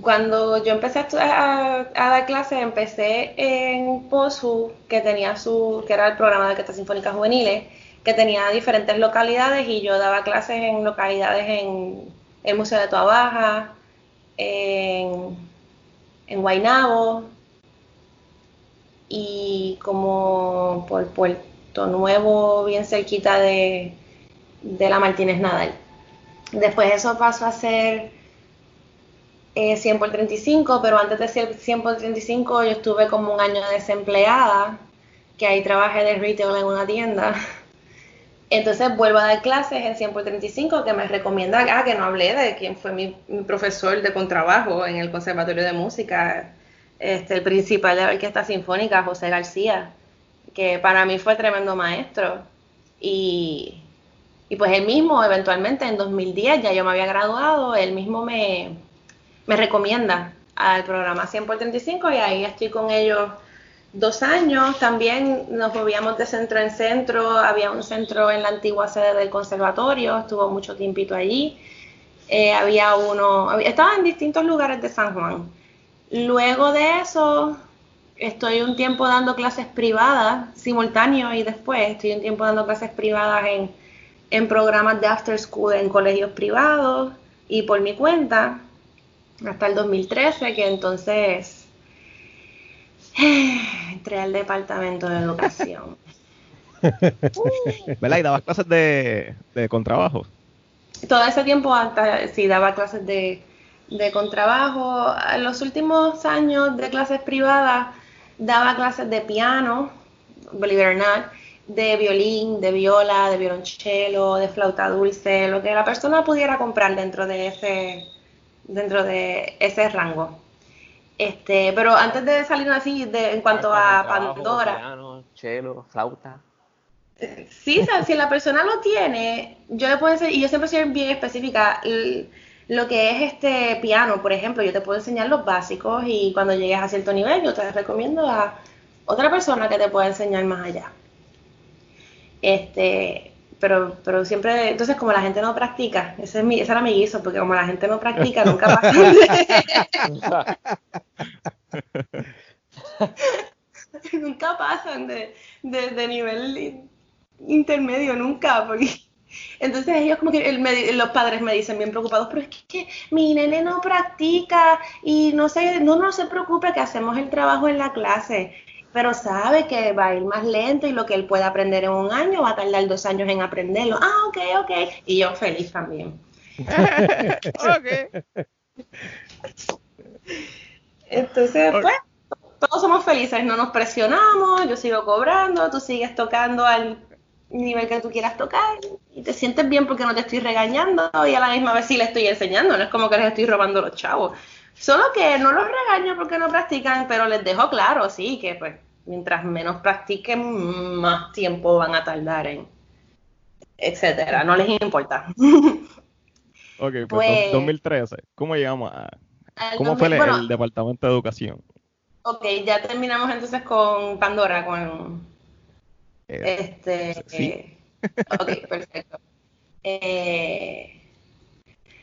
Cuando yo empecé a, dar clases, empecé en POSU, que tenía su, que era el programa de orquestas sinfónicas juveniles, que tenía diferentes localidades y yo daba clases en localidades en el Museo de Toa Baja, en, en Guaynabo y como por Puerto Nuevo, bien cerquita de, la Martínez Nadal. Después eso pasó a ser 100 eh, por 35, pero antes de ser 100 por 35 yo estuve como un año desempleada, que ahí trabajé de retail en una tienda. Entonces vuelvo a dar clases en 100 por 35, que me recomienda, ah, que no hablé de quién fue mi, profesor de contrabajo en el Conservatorio de Música, este, el principal de la Orquesta Sinfónica, José García que para mí fue tremendo maestro. Y, pues él mismo, eventualmente en 2010, ya yo me había graduado, él mismo me, me recomienda al programa 100 por 35 y ahí estoy con ellos dos años. También nos movíamos de centro en centro, había un centro en la antigua sede del conservatorio, estuvo mucho tiempito allí. Eh, había uno, estaba en distintos lugares de San Juan. Luego de eso, estoy un tiempo dando clases privadas, simultáneo y después estoy un tiempo dando clases privadas en, en programas de after school en colegios privados y por mi cuenta hasta el 2013 que entonces entré al departamento de educación. ¿Verdad? ¿Y dabas clases de, de contrabajo? Todo ese tiempo hasta, sí daba clases de, de contrabajo. En los últimos años de clases privadas daba clases de piano, believe it or not, de violín, de viola, de violonchelo, de flauta dulce, lo que la persona pudiera comprar dentro de ese, dentro de ese rango. Este, pero antes de salir así, de, en cuanto a Pandora. Piano, cello, flauta. Sí, si la persona lo tiene, yo le puedo decir, y yo siempre soy bien específica, lo que es este piano, por ejemplo, yo te puedo enseñar los básicos y cuando llegues a cierto nivel yo te recomiendo a otra persona que te pueda enseñar más allá. Este, pero, pero siempre, entonces como la gente no practica, ese, es mi, ese era mi guiso, porque como la gente no practica, nunca pasan nunca pasan de, de, de nivel intermedio, nunca, porque entonces ellos como que los padres me dicen bien preocupados, pero es que, mi nene no practica y no se, no, no se preocupe que hacemos el trabajo en la clase, pero sabe que va a ir más lento y lo que él puede aprender en un año va a tardar dos años en aprenderlo. Ah, ok, ok. Y yo feliz también. ok. Entonces, pues, todos somos felices, no nos presionamos, yo sigo cobrando, tú sigues tocando al nivel que tú quieras tocar y te sientes bien porque no te estoy regañando y a la misma vez sí le estoy enseñando, no es como que les estoy robando los chavos. Solo que no los regaño porque no practican, pero les dejo claro, sí, que pues mientras menos practiquen, más tiempo van a tardar en etcétera, no les importa. Ok, pues, Pues- 2013. ¿Cómo llegamos a... ¿Cómo fue el, 2000 bueno, el Departamento de Educación? Ok, ya terminamos entonces con Pandora, con Eh, este. sí. eh, ok, perfecto. Eh,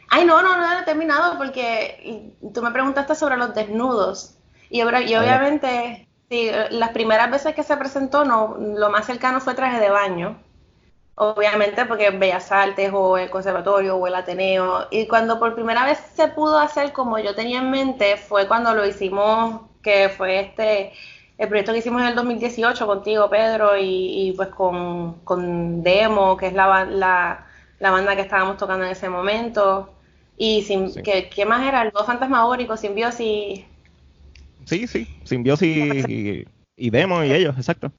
ay, no, no, no he terminado porque tú me preguntaste sobre los desnudos. Y, obviamente, sí, las primeras veces que se presentó, no, lo más cercano fue traje de baño. Obviamente porque Bellas Artes o el Conservatorio o el Ateneo. Y cuando por primera vez se pudo hacer como yo tenía en mente fue cuando lo hicimos, que fue este, el proyecto que hicimos en el 2018 contigo, Pedro, y, y pues con, con Demo, que es la, la, la banda que estábamos tocando en ese momento. Y sin, Sí. ¿qué, qué más era? El dúo fantasmagórico, Simbiosis. Sí, sí. Simbiosis y, y Demo y ellos, exacto.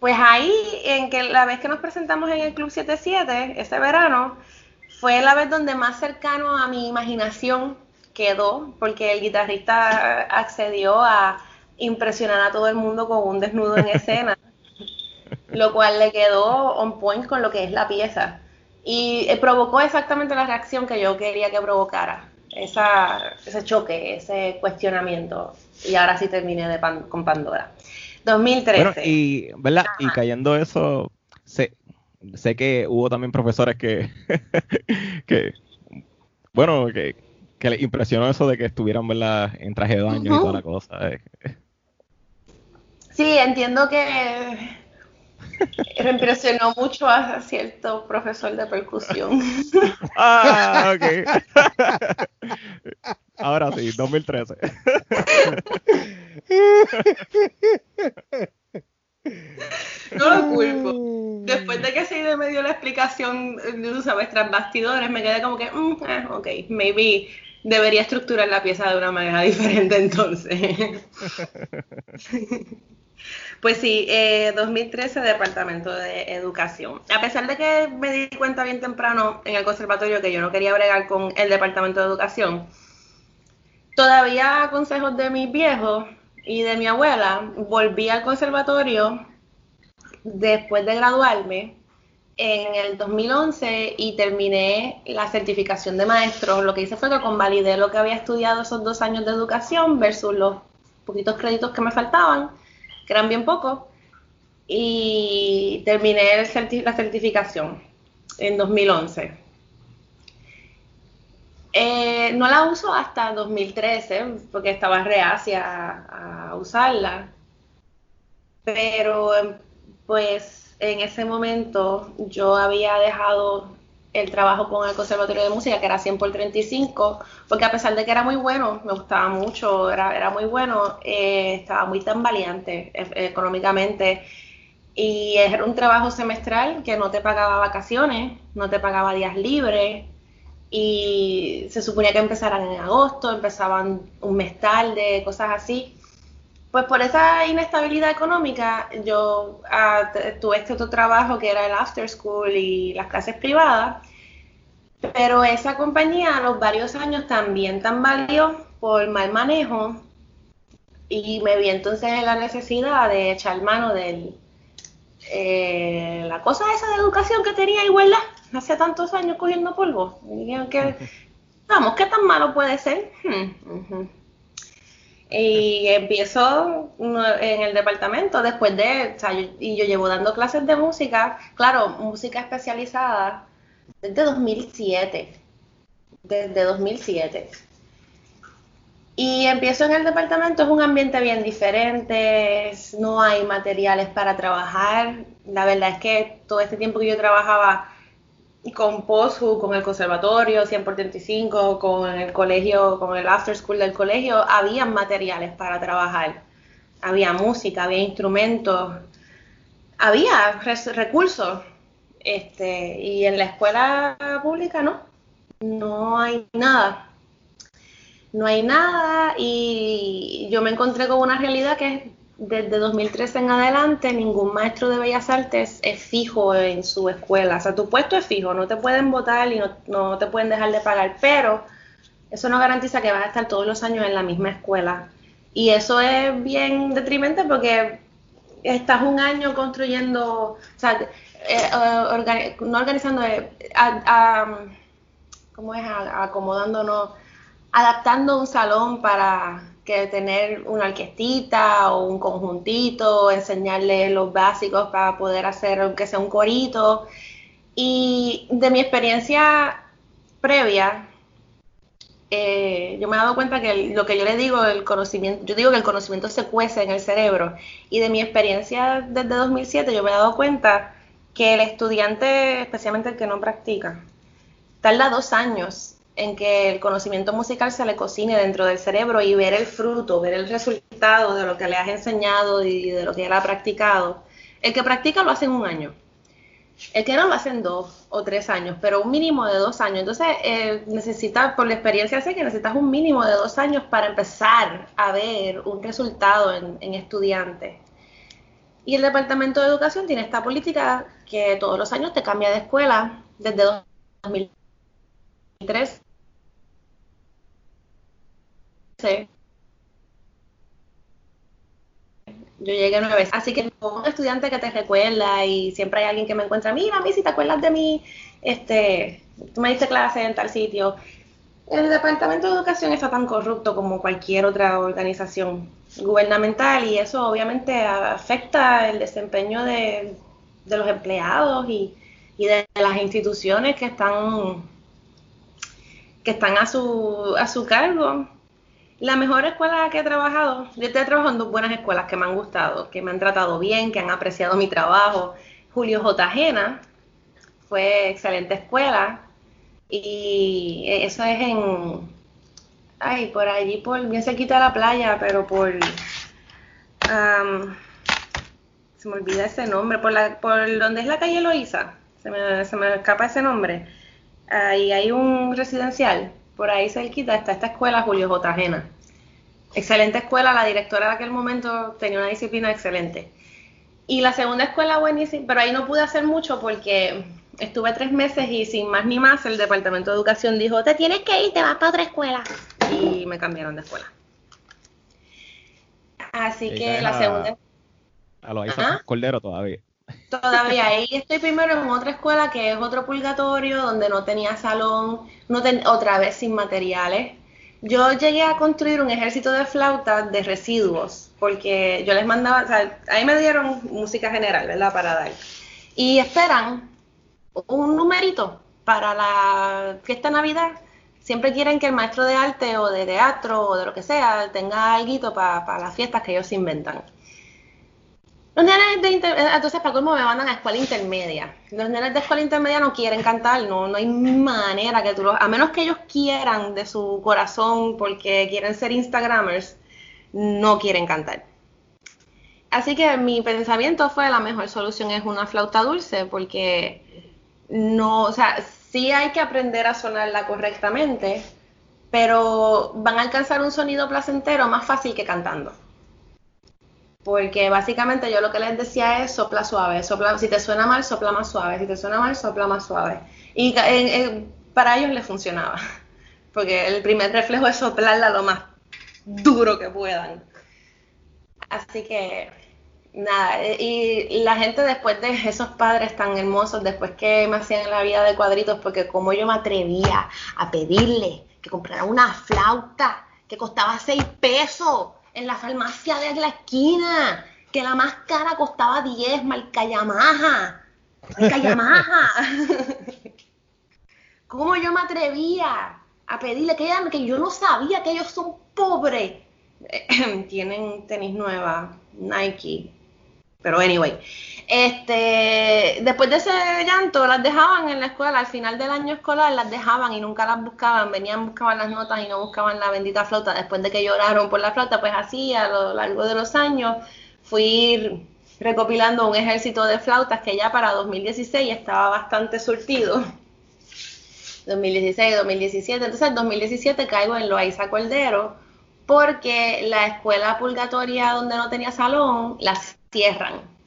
Pues ahí, en que la vez que nos presentamos en el Club 77, ese verano, fue la vez donde más cercano a mi imaginación quedó, porque el guitarrista accedió a impresionar a todo el mundo con un desnudo en escena, lo cual le quedó on point con lo que es la pieza. Y eh, provocó exactamente la reacción que yo quería que provocara, esa, ese choque, ese cuestionamiento. Y ahora sí terminé de Pan- con Pandora. 2013. Bueno, y, ¿verdad? Y cayendo eso, sé, sé que hubo también profesores que, que bueno, que, que les impresionó eso de que estuvieran, ¿verdad? En traje de baño y toda la cosa. eh. Sí, entiendo que me impresionó mucho a cierto profesor de percusión. Ah, ok. Ahora sí, 2013. No lo culpo. Después de que se me dio la explicación, eh, tú sabes, tras bastidores, me quedé como que, mm, eh, ok, maybe debería estructurar la pieza de una manera diferente entonces. Pues sí, eh, 2013 Departamento de Educación. A pesar de que me di cuenta bien temprano en el conservatorio que yo no quería bregar con el Departamento de Educación, todavía a consejos de mis viejos y de mi abuela, volví al conservatorio después de graduarme en el 2011 y terminé la certificación de maestro. Lo que hice fue que convalidé lo que había estudiado esos dos años de educación versus los poquitos créditos que me faltaban, que eran bien pocos, y terminé la certificación en 2011. Eh, no la uso hasta 2013 porque estaba reacia a, a usarla, pero em, pues en ese momento yo había dejado el trabajo con el Conservatorio de Música, que era 100 por 35, porque a pesar de que era muy bueno, me gustaba mucho, era, era muy bueno, eh, estaba muy tambaleante e- económicamente. Y era un trabajo semestral que no te pagaba vacaciones, no te pagaba días libres, y se suponía que empezaran en agosto, empezaban un mes tarde, cosas así. Pues por esa inestabilidad económica, yo ah, tuve este otro trabajo que era el after school y las clases privadas, pero esa compañía a los varios años también tambaleó por mal manejo y me vi entonces en la necesidad de echar mano de la cosa esa de educación que tenía igualdad hace tantos años cogiendo polvo. Y que, vamos, ¿qué tan malo puede ser? Hmm. Y empiezo en el departamento después de, o sea, yo- y yo llevo dando clases de música, claro, música especializada, desde 2007, desde 2007. Y empiezo en el departamento, es un ambiente bien diferente, no hay materiales para trabajar. La verdad es que todo este tiempo que yo trabajaba con POSU, con el conservatorio, 100 por 35, con el colegio, con el after school del colegio, había materiales para trabajar. Había música, había instrumentos, había recursos. Este, y en la escuela pública no. no hay nada. No hay nada y yo me encontré con una realidad que es desde 2013 en adelante ningún maestro de bellas artes es fijo en su escuela. O sea, tu puesto es fijo, no te pueden votar y no, no te pueden dejar de pagar, pero eso no garantiza que vas a estar todos los años en la misma escuela. Y eso es bien detrimente porque estás un año construyendo, o sea, eh, no organizando, eh, ¿cómo es? acomodándonos, adaptando un salón para que tener una orquestita o un conjuntito, enseñarle los básicos para poder hacer aunque sea un corito. Y de mi experiencia previa, eh, yo me he dado cuenta que lo que yo le digo, el conocimiento, yo digo que el conocimiento se cuece en el cerebro. Y de mi experiencia desde 2007, yo me he dado cuenta que el estudiante, especialmente el que no practica, tarda dos años en que el conocimiento musical se le cocine dentro del cerebro y ver el fruto, ver el resultado de lo que le has enseñado y de lo que él ha practicado. El que practica lo hace en un año. El que no lo hace en dos o tres años, pero un mínimo de dos años. Entonces, eh, necesitas, por la experiencia sé que necesitas un mínimo de dos años para empezar a ver un resultado en, en estudiantes. Y el Departamento de Educación tiene esta política que todos los años te cambia de escuela desde 2003. Yo llegué nueve veces. Así que un estudiante que te recuerda y siempre hay alguien que me encuentra, mira, a mí si te acuerdas de mí, este, tú me diste clase en tal sitio. El Departamento de Educación está tan corrupto como cualquier otra organización gubernamental y eso obviamente afecta el desempeño de, los empleados y, de las instituciones que están que están a su, a su cargo la mejor escuela que he trabajado, yo he trabajado en dos buenas escuelas que me han gustado, que me han tratado bien, que han apreciado mi trabajo. Julio J. Jena fue excelente escuela y eso es en, ay, por allí, por bien cerquita de la playa, pero por, se me olvida ese nombre, por, la, por donde es la calle Loíza, se me, se me escapa ese nombre. Ahí hay un residencial por ahí cerquita está esta escuela Julio J. Jena. Excelente escuela, la directora de aquel momento tenía una disciplina excelente. Y la segunda escuela buenísima, pero ahí no pude hacer mucho porque estuve tres meses y sin más ni más el Departamento de Educación dijo, te tienes que ir, te vas para otra escuela. Y me cambiaron de escuela. Así que la segunda... A lo Cordero todavía. Todavía ahí estoy primero en otra escuela que es otro purgatorio donde no tenía salón, no otra vez sin materiales. Yo llegué a construir un ejército de flautas de residuos porque yo les mandaba, o sea, ahí me dieron música general, ¿verdad? Para dar. Y esperan un numerito para la fiesta de Navidad. Siempre quieren que el maestro de arte o de teatro o de lo que sea tenga algo para las fiestas que ellos inventan. Los nenes de eh, entonces para cómo me mandan a escuela intermedia. Los nenes de escuela intermedia no quieren cantar, no, no hay manera que tú los, a menos que ellos quieran de su corazón porque quieren ser Instagramers, no quieren cantar. Así que mi pensamiento fue la mejor solución es una flauta dulce porque no, o sea, sí hay que aprender a sonarla correctamente, pero van a alcanzar un sonido placentero más fácil que cantando porque básicamente yo lo que les decía es sopla suave, sopla, si te suena mal, sopla más suave, si te suena mal, sopla más suave. Y para ellos les funcionaba, porque el primer reflejo es soplarla lo más duro que puedan. Así que, nada, y la gente después de esos padres tan hermosos, después que me hacían la vida de cuadritos, porque como yo me atrevía a pedirle que comprara una flauta que costaba seis pesos en la farmacia de la esquina, que la más cara costaba 10, marca Yamaha. Marca Yamaha. ¿Cómo yo me atrevía a pedirle que, que yo no sabía que ellos son pobres? Tienen tenis nueva, Nike. Pero anyway, este, después de ese llanto, las dejaban en la escuela, al final del año escolar las dejaban y nunca las buscaban, venían, buscaban las notas y no buscaban la bendita flauta. Después de que lloraron por la flauta, pues así a lo largo de los años fui recopilando un ejército de flautas que ya para 2016 estaba bastante surtido. 2016, 2017. Entonces, en 2017 caigo en Loaiza Cordero porque la escuela purgatoria donde no tenía salón la cierran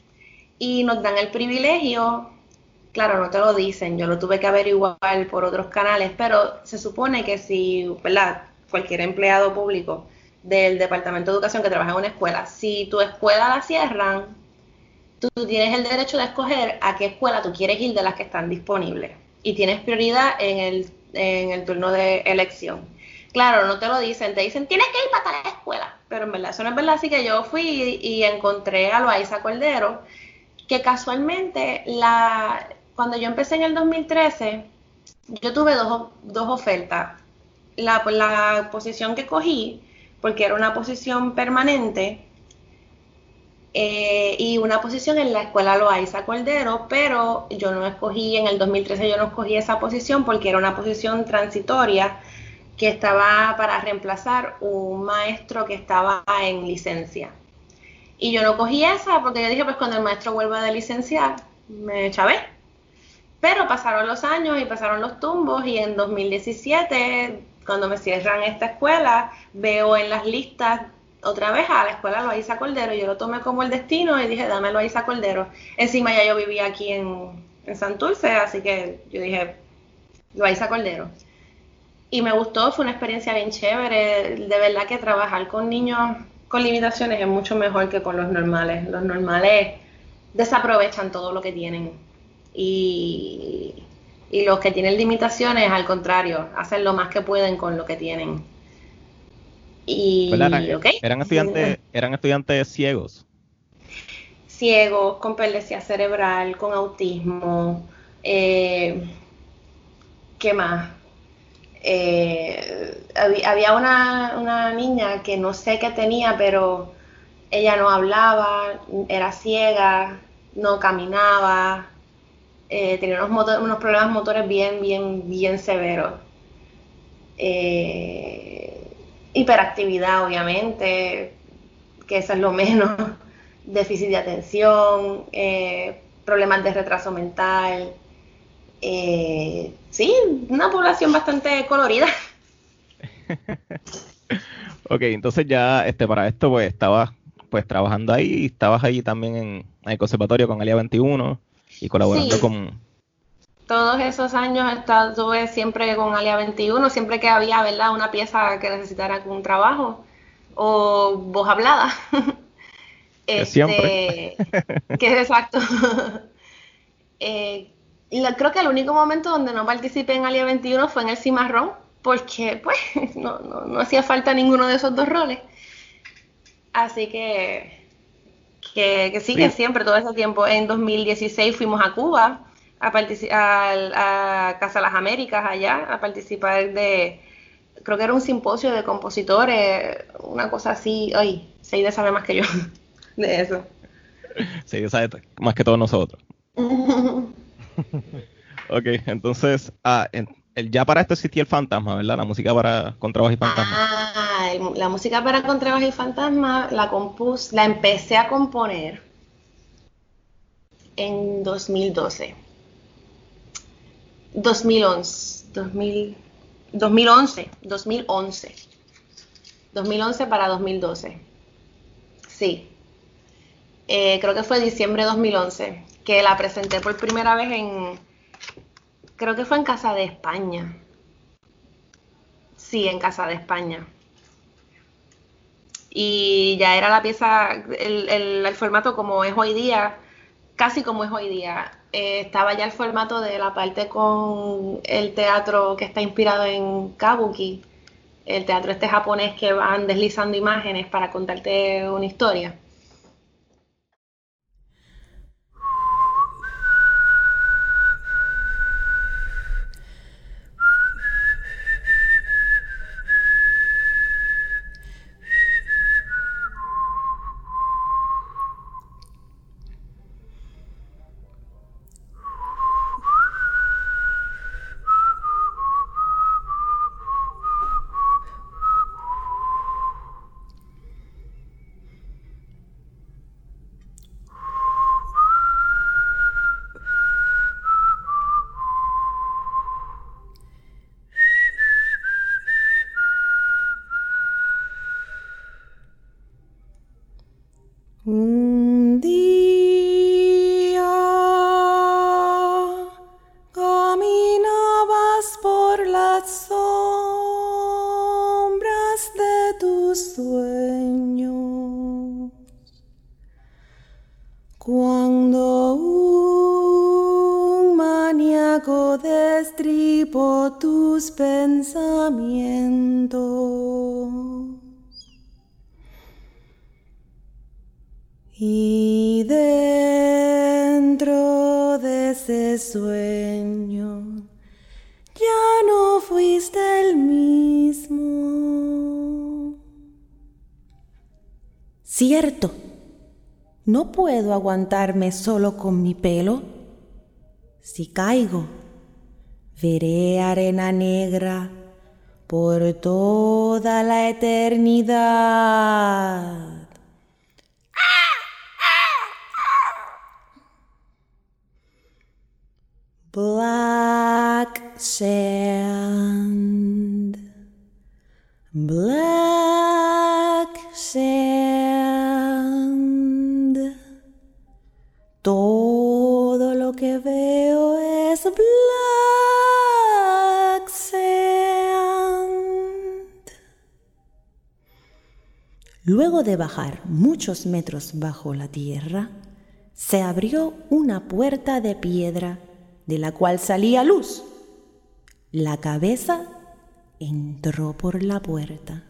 y nos dan el privilegio, claro, no te lo dicen, yo lo tuve que averiguar por otros canales, pero se supone que si, ¿verdad? Cualquier empleado público del Departamento de Educación que trabaja en una escuela, si tu escuela la cierran, tú tienes el derecho de escoger a qué escuela tú quieres ir de las que están disponibles y tienes prioridad en el, en el turno de elección. Claro, no te lo dicen, te dicen, tienes que ir para tal escuela, pero en verdad eso no es verdad, así que yo fui y encontré a Loaiza Cordero, que casualmente la, cuando yo empecé en el 2013, yo tuve dos, dos ofertas. La, la posición que cogí, porque era una posición permanente, eh, y una posición en la escuela Loaiza Cordero, pero yo no escogí, en el 2013 yo no escogí esa posición porque era una posición transitoria que estaba para reemplazar un maestro que estaba en licencia. Y yo no cogí esa porque yo dije, pues cuando el maestro vuelva de licenciar, me chavé. Pero pasaron los años y pasaron los tumbos y en 2017, cuando me cierran esta escuela, veo en las listas otra vez a la escuela Loaiza Cordero. Yo lo tomé como el destino y dije, dame Loaiza Cordero. Encima ya yo vivía aquí en, en Santurce, así que yo dije, Loaiza Cordero. Y me gustó, fue una experiencia bien chévere. De verdad que trabajar con niños con limitaciones es mucho mejor que con los normales. Los normales desaprovechan todo lo que tienen. Y, los que tienen limitaciones, al contrario, hacen lo más que pueden con lo que tienen. Y, ¿Eran, estudiantes, ¿Eran estudiantes ciegos? Ciegos, con perlesía cerebral, con autismo. Eh, ¿Qué más? Eh, había una, niña que no sé qué tenía, pero ella no hablaba, era ciega, no caminaba, eh, tenía unos, unos, problemas motores bien, bien, bien severos. Eh, hiperactividad, obviamente, que eso es lo menos, déficit de atención, problemas de retraso mental, eh, sí, una población bastante colorida. ok, entonces ya este para esto pues estabas pues trabajando ahí, estabas ahí también en, el conservatorio con Alia 21 y colaborando con todos esos años estuve siempre con Alia 21, siempre que había, ¿verdad? Una pieza que necesitara un trabajo o voz hablada. que siempre. Este, que es exacto. eh, creo que el único momento donde no participé en Alia 21 fue en el Cimarrón, porque pues no, no, hacía falta ninguno de esos dos roles. Así que, que, sí, que siempre, todo ese tiempo. En 2016 fuimos a Cuba a, a, a Casa Las Américas allá, a participar de, creo que era un simposio de compositores, una cosa así. Ay, Seide sabe más que yo de eso. Seide sabe más que todos nosotros. ok, entonces, ah, el, ya para esto existía el fantasma, ¿verdad? La música para contrabajo y fantasma. Ah, la música para contrabajo y fantasma la compuse, la empecé a componer en 2012. 2011, 2000, 2011, 2011. 2011 para 2012. Sí. Eh, creo que fue diciembre de 2011 que la presenté por primera vez en, creo que fue en Casa de España. Sí, en Casa de España. Y ya era la pieza, el, formato como es hoy día, casi como es hoy día. Eh, estaba ya el formato de la parte con el teatro que está inspirado en Kabuki, el teatro este japonés que van deslizando imágenes para contarte una historia. Puedo aguantarme solo con mi pelo. Si caigo, veré arena negra por toda la eternidad. Black sand, black sand. Luego de bajar muchos metros bajo la tierra, se abrió una puerta de piedra de la cual salía luz. La cabeza entró por la puerta.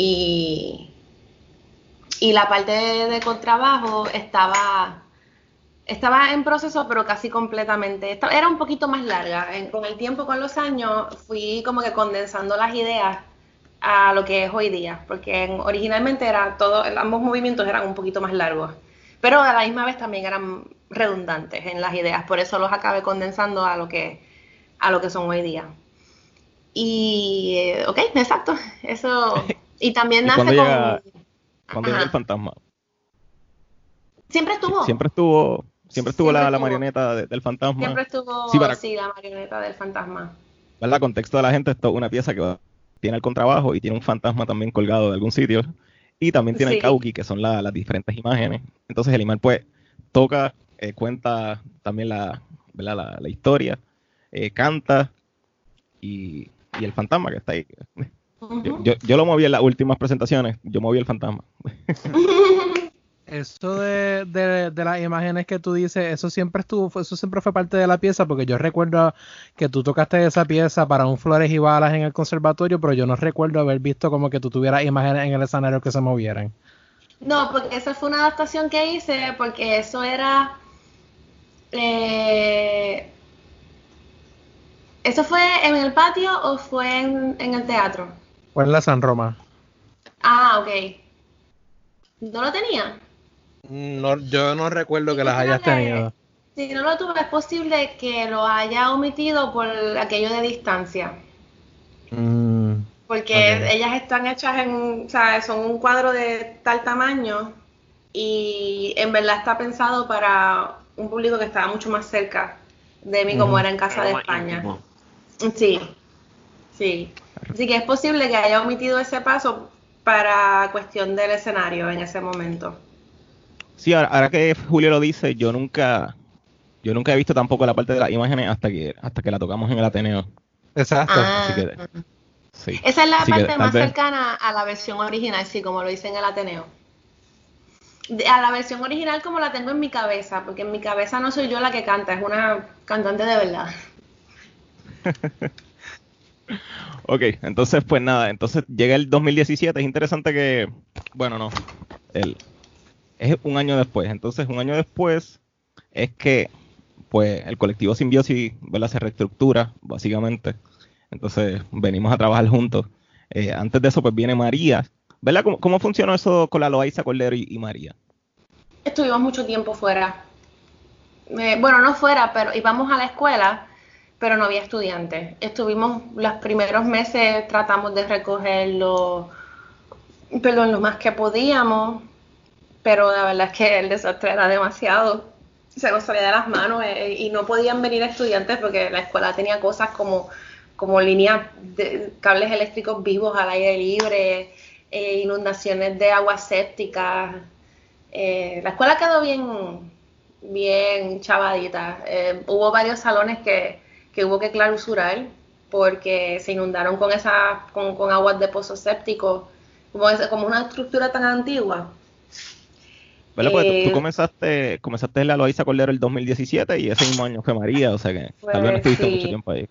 Y, y la parte de, contrabajo estaba, estaba en proceso, pero casi completamente. Era un poquito más larga. Con el tiempo, con los años, fui como que condensando las ideas a lo que es hoy día, porque en- originalmente era todo, ambos movimientos eran un poquito más largos, pero a la misma vez también eran redundantes en las ideas, por eso los acabé condensando a lo que, a lo que son hoy día. Y, eh, ok, exacto, eso. Y también ¿Y nace cuándo con... llega- Cuando el fantasma. Siempre estuvo. Siempre estuvo, siempre estuvo la, Siempre la estuvo. marioneta de- del fantasma. Siempre estuvo, Sí, para- sí, la marioneta del fantasma. ¿verdad? Contexto de la gente, esto es una pieza que va- tiene el contrabajo y tiene un fantasma también colgado de algún sitio. Y también tiene el Sí. kauki, que son la- las diferentes imágenes. Entonces el imán pues toca, eh, cuenta también la, ¿verdad? la, la historia, eh, canta y, y el fantasma que está ahí. Yo, yo, yo lo moví en las últimas presentaciones, yo moví el fantasma. Eso de, de, de las imágenes que tú dices, eso siempre estuvo, fue- eso siempre fue parte de la pieza, porque yo recuerdo que tú tocaste esa pieza para un Flores y Balas en el conservatorio, pero yo no recuerdo haber visto como que tú tuvieras imágenes en el escenario que se movieran. No, porque esa fue una adaptación que hice, porque eso era. eh, ¿Eso fue en el patio o fue en, en el teatro? Fue en la San Roma. Ah, ok. ¿No lo tenía? No, yo no recuerdo que las hayas tenido. Si no lo tuve, es posible que lo haya omitido por aquello de distancia. Mm, Porque ellas están hechas en, o sea, son un cuadro de tal tamaño y en verdad está pensado para un público que estaba mucho más cerca de mí, como era en Casa de España. íntimo. Sí, sí. Así que es posible que haya omitido ese paso para cuestión del escenario en ese momento. Sí, ahora, ahora que Julio lo dice, yo nunca, yo nunca he visto tampoco la parte de las imágenes hasta que, hasta que la tocamos en el Ateneo. exacto. Ah, Así que, sí. esa es la Así parte más vez- cercana a la versión original, sí, como lo hice en el Ateneo. A la versión original como la tengo en mi cabeza, porque en mi cabeza no soy yo la que canta, es una cantante de verdad. Ok, entonces pues nada, entonces llega el 2017, es interesante que, bueno, no, el, es un año después, entonces un año después es que pues el colectivo Simbiosis se reestructura, básicamente. Entonces venimos a trabajar juntos. Eh, antes de eso, pues viene María. ¿Verdad? ¿Cómo, cómo funcionó eso con la Loaiza Cordero y, María? Estuvimos mucho tiempo fuera. bueno, no fuera, pero íbamos a la escuela, pero no había estudiantes. Estuvimos los primeros meses, tratamos de recogerlo, perdón, lo más que podíamos, pero la verdad es que el desastre era demasiado. Se nos salía de las manos eh, y no podían venir estudiantes porque la escuela tenía cosas como como líneas de cables eléctricos vivos al aire libre, eh, inundaciones de agua séptica. Eh, la escuela quedó bien, bien chavadita. Hubo varios salones que, que, hubo que clausurar porque se inundaron con esa, con, con aguas de pozo séptico, como, como una estructura tan antigua. Bueno, pues tú, comenzaste, comenzaste en la Loaiza Cordero el 2017 y ese mismo año fue María, o sea que tal vez no estuviste mucho tiempo ahí.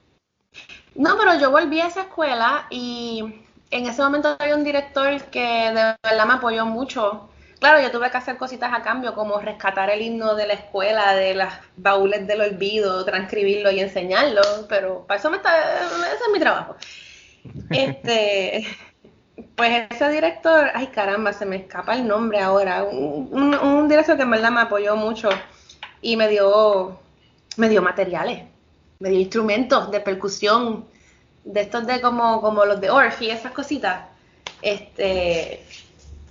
No, pero yo volví a esa escuela y en ese momento había un director que de verdad me apoyó mucho. Claro, yo tuve que hacer cositas a cambio, como rescatar el himno de la escuela, de las baúles del olvido, transcribirlo y enseñarlo, pero para eso me está, ese es mi trabajo. Este, pues ese director, ay caramba, se me escapa el nombre ahora, un, un director que en verdad me apoyó mucho y me dio, me dio materiales me dio instrumentos de percusión, de estos de como, como los de Orff esas cositas. Este,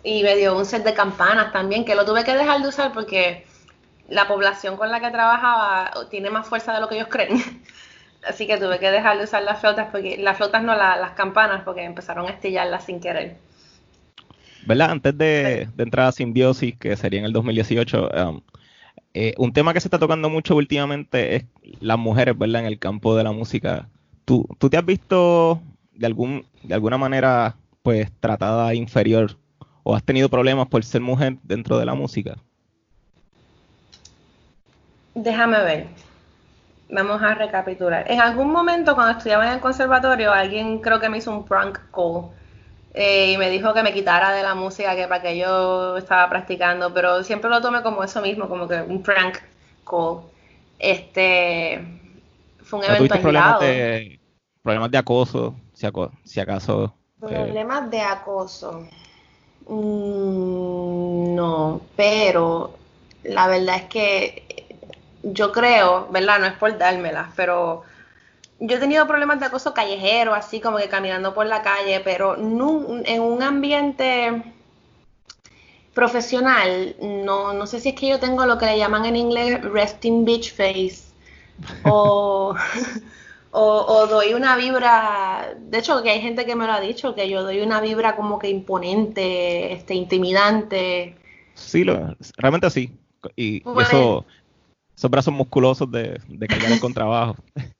y me dio un set de campanas también, que lo tuve que dejar de usar porque la población con la que trabajaba tiene más fuerza de lo que ellos creen. Así que tuve que dejar de usar las flotas, porque las flotas no las campanas, porque empezaron a estillarlas sin querer. ¿Verdad? Antes de, entrar a Simbiosis, que sería en el 2018, um, eh, un tema que se está tocando mucho últimamente es las mujeres, ¿verdad? En el campo de la música. ¿Tú, tú te has visto de, algún, de alguna manera, pues, tratada inferior o has tenido problemas por ser mujer dentro de la música? Déjame ver. Vamos a recapitular. En algún momento cuando estudiaba en el conservatorio, alguien creo que me hizo un prank call eh, y me dijo que me quitara de la música que para que yo estaba practicando, pero siempre lo tomé como eso mismo, como que un prank call. Este fue un evento aislado. Problemas de, problemas de acoso, si, acaso. Eh, problemas de acoso. Mm, no, pero la verdad es que yo creo, ¿verdad? No es por dármelas, pero yo he tenido problemas de acoso callejero, así como que caminando por la calle, pero no, en un ambiente profesional, no, no sé si es que yo tengo lo que le llaman en inglés resting beach face, o, o, doy una vibra, de hecho que hay gente que me lo ha dicho, que yo doy una vibra como que imponente, este, intimidante. Sí, lo, realmente sí. Y, pues, eso, esos brazos musculosos de, de cargar el contrabajo.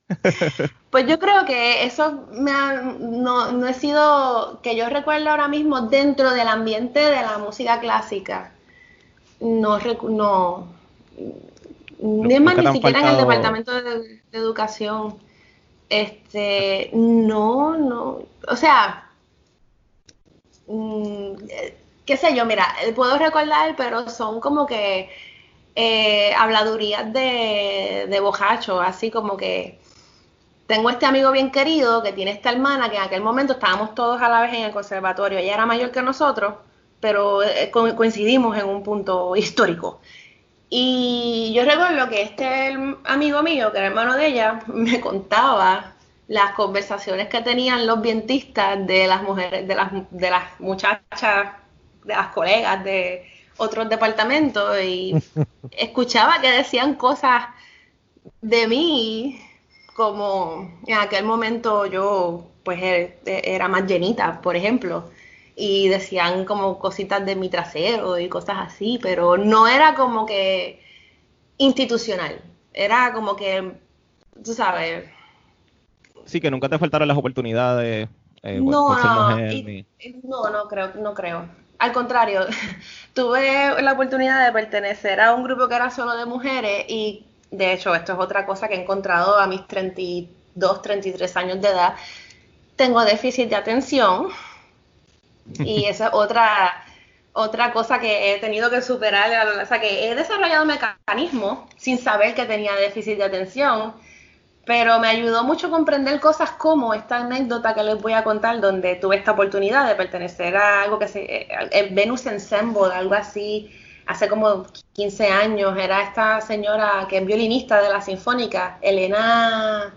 Pues yo creo que eso me no, no he sido, que yo recuerdo ahora mismo dentro del ambiente de la música clásica. No, no, ni es más, ni siquiera en el departamento de, educación. Este, no, no, o sea, mm, qué sé yo, mira, puedo recordar, pero son como que eh, habladurías de, de bojacho, así como que tengo este amigo bien querido que tiene esta hermana que en aquel momento estábamos todos a la vez en el conservatorio. Ella era mayor que nosotros, pero eh, coincidimos en un punto histórico. Y yo recuerdo que este amigo mío, que era hermano de ella, me contaba las conversaciones que tenían los vientistas de las mujeres, de las, de las muchachas, de las colegas de otros departamentos y escuchaba que decían cosas de mí como en aquel momento yo pues er, era más llenita, por ejemplo, y decían como cositas de mi trasero y cosas así, pero no era como que institucional, era como que, tú sabes. Sí, que nunca te faltaron las oportunidades. Eh, no, no, no, no creo, no creo. Al contrario, tuve la oportunidad de pertenecer a un grupo que era solo de mujeres y de hecho, esto es otra cosa que he encontrado a mis 32, 33 años de edad. Tengo déficit de atención y esa es otra, otra cosa que he tenido que superar, o sea, que he desarrollado mecanismos sin saber que tenía déficit de atención, pero me ayudó mucho a comprender cosas como esta anécdota que les voy a contar, donde tuve esta oportunidad de pertenecer a algo que se, eh, eh, Venus Ensemble, algo así, hace como 15 años, era esta señora que es violinista de la Sinfónica, Elena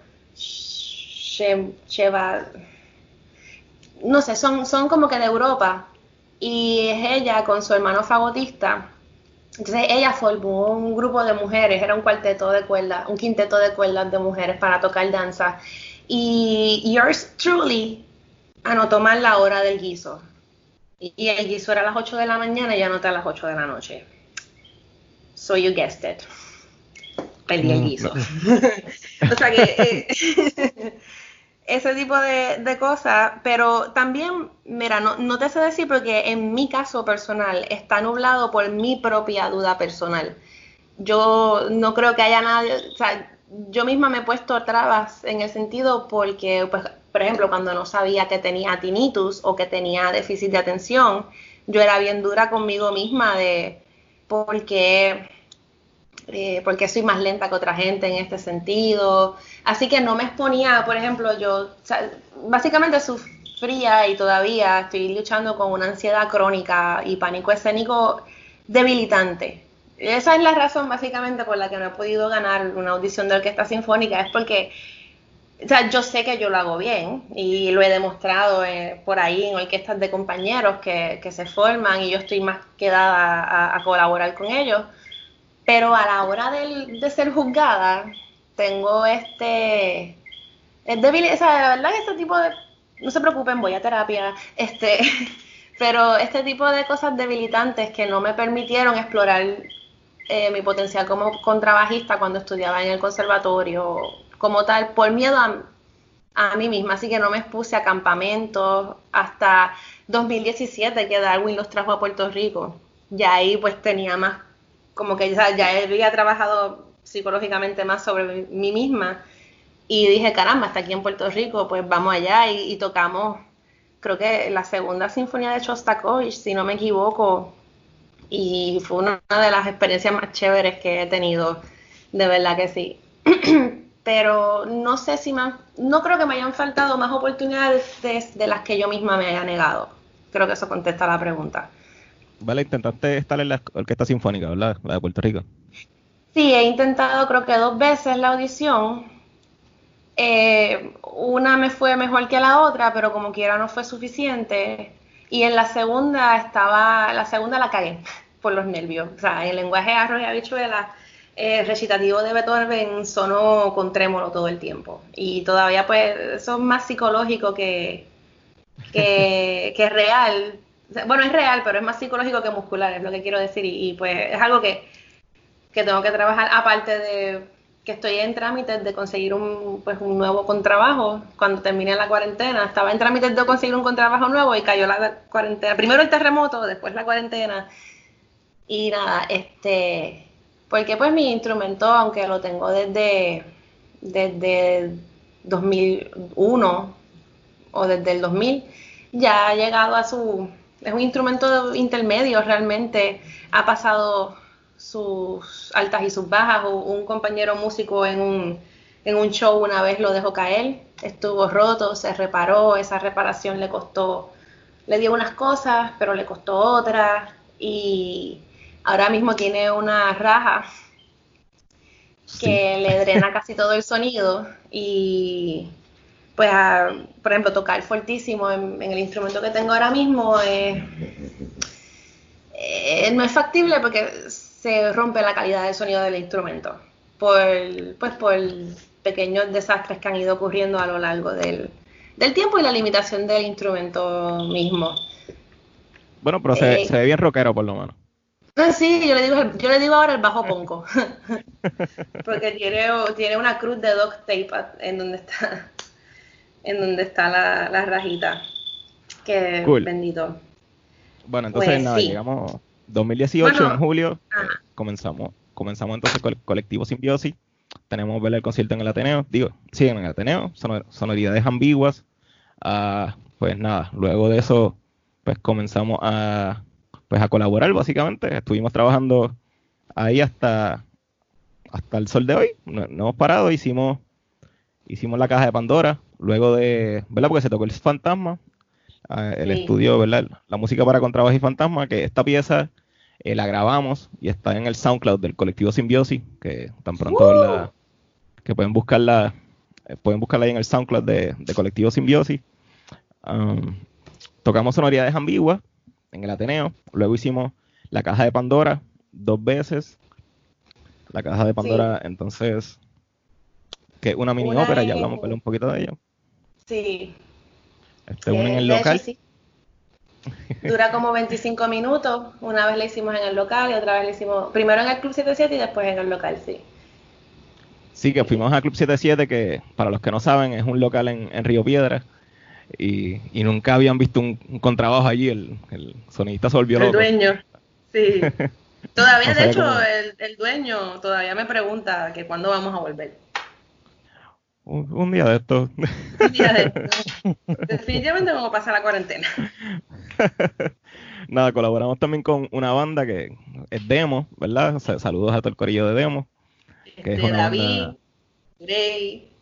Cheva, no sé, son, son como que de Europa, y es ella con su hermano fagotista. Entonces ella formó un grupo de mujeres, era un cuarteto de cuerdas, un quinteto de cuerdas de mujeres para tocar danza. Y yours truly anotó mal la hora del guiso. Y el guiso era a las 8 de la mañana y anoté a las 8 de la noche. So you guessed it. Perdí el mm, guiso. o sea que eh, ese tipo de, cosas, pero también, mira, no, no, te sé decir porque en mi caso personal está nublado por mi propia duda personal. Yo no creo que haya nadie, o sea, yo misma me he puesto trabas en el sentido porque, pues, por ejemplo, cuando no sabía que tenía tinnitus o que tenía déficit de atención, yo era bien dura conmigo misma de porque eh, porque soy más lenta que otra gente en este sentido. Así que no me exponía, por ejemplo, yo básicamente sufría y todavía estoy luchando con una ansiedad crónica y pánico escénico debilitante. Esa es la razón básicamente por la que no he podido ganar una audición de orquesta sinfónica, es porque o sea, yo sé que yo lo hago bien y lo he demostrado eh, por ahí en orquestas de compañeros que, se forman y yo estoy más quedada a colaborar con ellos pero a la hora de, ser juzgada, tengo este. Es débil, o sea, la verdad, este tipo de. No se preocupen, voy a terapia. Este. Pero este tipo de cosas debilitantes que no me permitieron explorar eh, mi potencial como contrabajista cuando estudiaba en el conservatorio, como tal, por miedo a, a mí misma. Así que no me expuse a campamentos hasta 2017 que Darwin los trajo a Puerto Rico. Y ahí pues tenía más como que ya, había trabajado psicológicamente más sobre mí misma y dije, caramba, hasta aquí en Puerto Rico, pues vamos allá y, tocamos, creo que la segunda sinfonía de Shostakovich, si no me equivoco, y fue una de las experiencias más chéveres que he tenido, de verdad que sí. Pero no sé si más, no creo que me hayan faltado más oportunidades de las que yo misma me haya negado. Creo que eso contesta la pregunta. Vale, intentaste estar en la Orquesta Sinfónica, ¿verdad? La de Puerto Rico. Sí, he intentado creo que dos veces la audición. Eh, una me fue mejor que la otra, pero como quiera no fue suficiente. Y en la segunda estaba, la segunda la cagué por los nervios. O sea, el lenguaje arroz y habichuela, el recitativo de Beethoven sonó con trémolo todo el tiempo. Y todavía pues eso es más psicológico que, que, que real bueno, es real, pero es más psicológico que muscular, es lo que quiero decir. Y, pues es algo que, tengo que trabajar, aparte de que estoy en trámites de conseguir un, pues, un nuevo contrabajo cuando terminé la cuarentena. Estaba en trámites de conseguir un contrabajo nuevo y cayó la cuarentena. Primero el terremoto, después la cuarentena. Y nada, este, porque pues mi instrumento, aunque lo tengo desde, desde 2001 o desde el 2000, ya ha llegado a su es un instrumento intermedio realmente. Ha pasado sus altas y sus bajas. Un compañero músico en un, en un show una vez lo dejó caer, estuvo roto, se reparó, esa reparación le costó, le dio unas cosas, pero le costó otras. Y ahora mismo tiene una raja que le drena casi todo el sonido. Y pues por ejemplo, tocar fuertísimo en, el instrumento que tengo ahora mismo eh, eh, no es factible porque se rompe la calidad del sonido del instrumento por, pues por pequeños desastres que han ido ocurriendo a lo largo del, tiempo y la limitación del instrumento mismo. Bueno, pero se, eh, ve bien rockero por lo menos. Ah, sí, yo le digo, yo le digo ahora el bajo ponco. Porque tiene, tiene una cruz de duct tape en donde está en donde está la, rajita. Que bendito. Bueno, entonces pues nada, llegamos 2018 en julio, comenzamos, comenzamos entonces con el colectivo Simbiosis. Tenemos ver el concierto en el Ateneo, digo, siguen en el Ateneo, sonoridades ambiguas. Ah, pues nada, luego de eso, pues comenzamos a pues a colaborar básicamente. Estuvimos trabajando ahí hasta, hasta el sol de hoy. No, no hemos parado, hicimos, hicimos la caja de Pandora, luego de, ¿verdad? Porque se tocó el fantasma, ah, el Sí. estudio, ¿verdad? La música para contrabajo y fantasma, que esta pieza eh, la grabamos y está en el SoundCloud del colectivo Simbiosis, que tan pronto la, que pueden buscarla, eh, pueden buscarla ahí en el SoundCloud de, de colectivo Simbiosis. Um, tocamos sonoridades ambiguas en el Ateneo, luego hicimos la caja de Pandora dos veces. La caja de Pandora, entonces, que es una mini Una ópera, ya hablamos un poquito de ella. Sí. Este, en el hecho. Dura como 25 minutos. Una vez la hicimos en el local y otra vez la hicimos primero en el Club 77 y después en el local, sí. Sí, que fuimos a Club 77, que para los que no saben es un local en, en Río Piedra. Y, y nunca habían visto un, un contrabajo allí. El, el sonidista se volvió El loco. dueño, sí. Todavía, No de hecho, cómo- el, el dueño todavía me pregunta que cuándo vamos a volver. Un, un día de esto. Un día de esto. Definitivamente vamos a pasar la cuarentena. Nada, colaboramos también con una banda que es Demo, ¿verdad? Saludos a todo el corillo de Demo. Que es Este, una David, banda- Rey,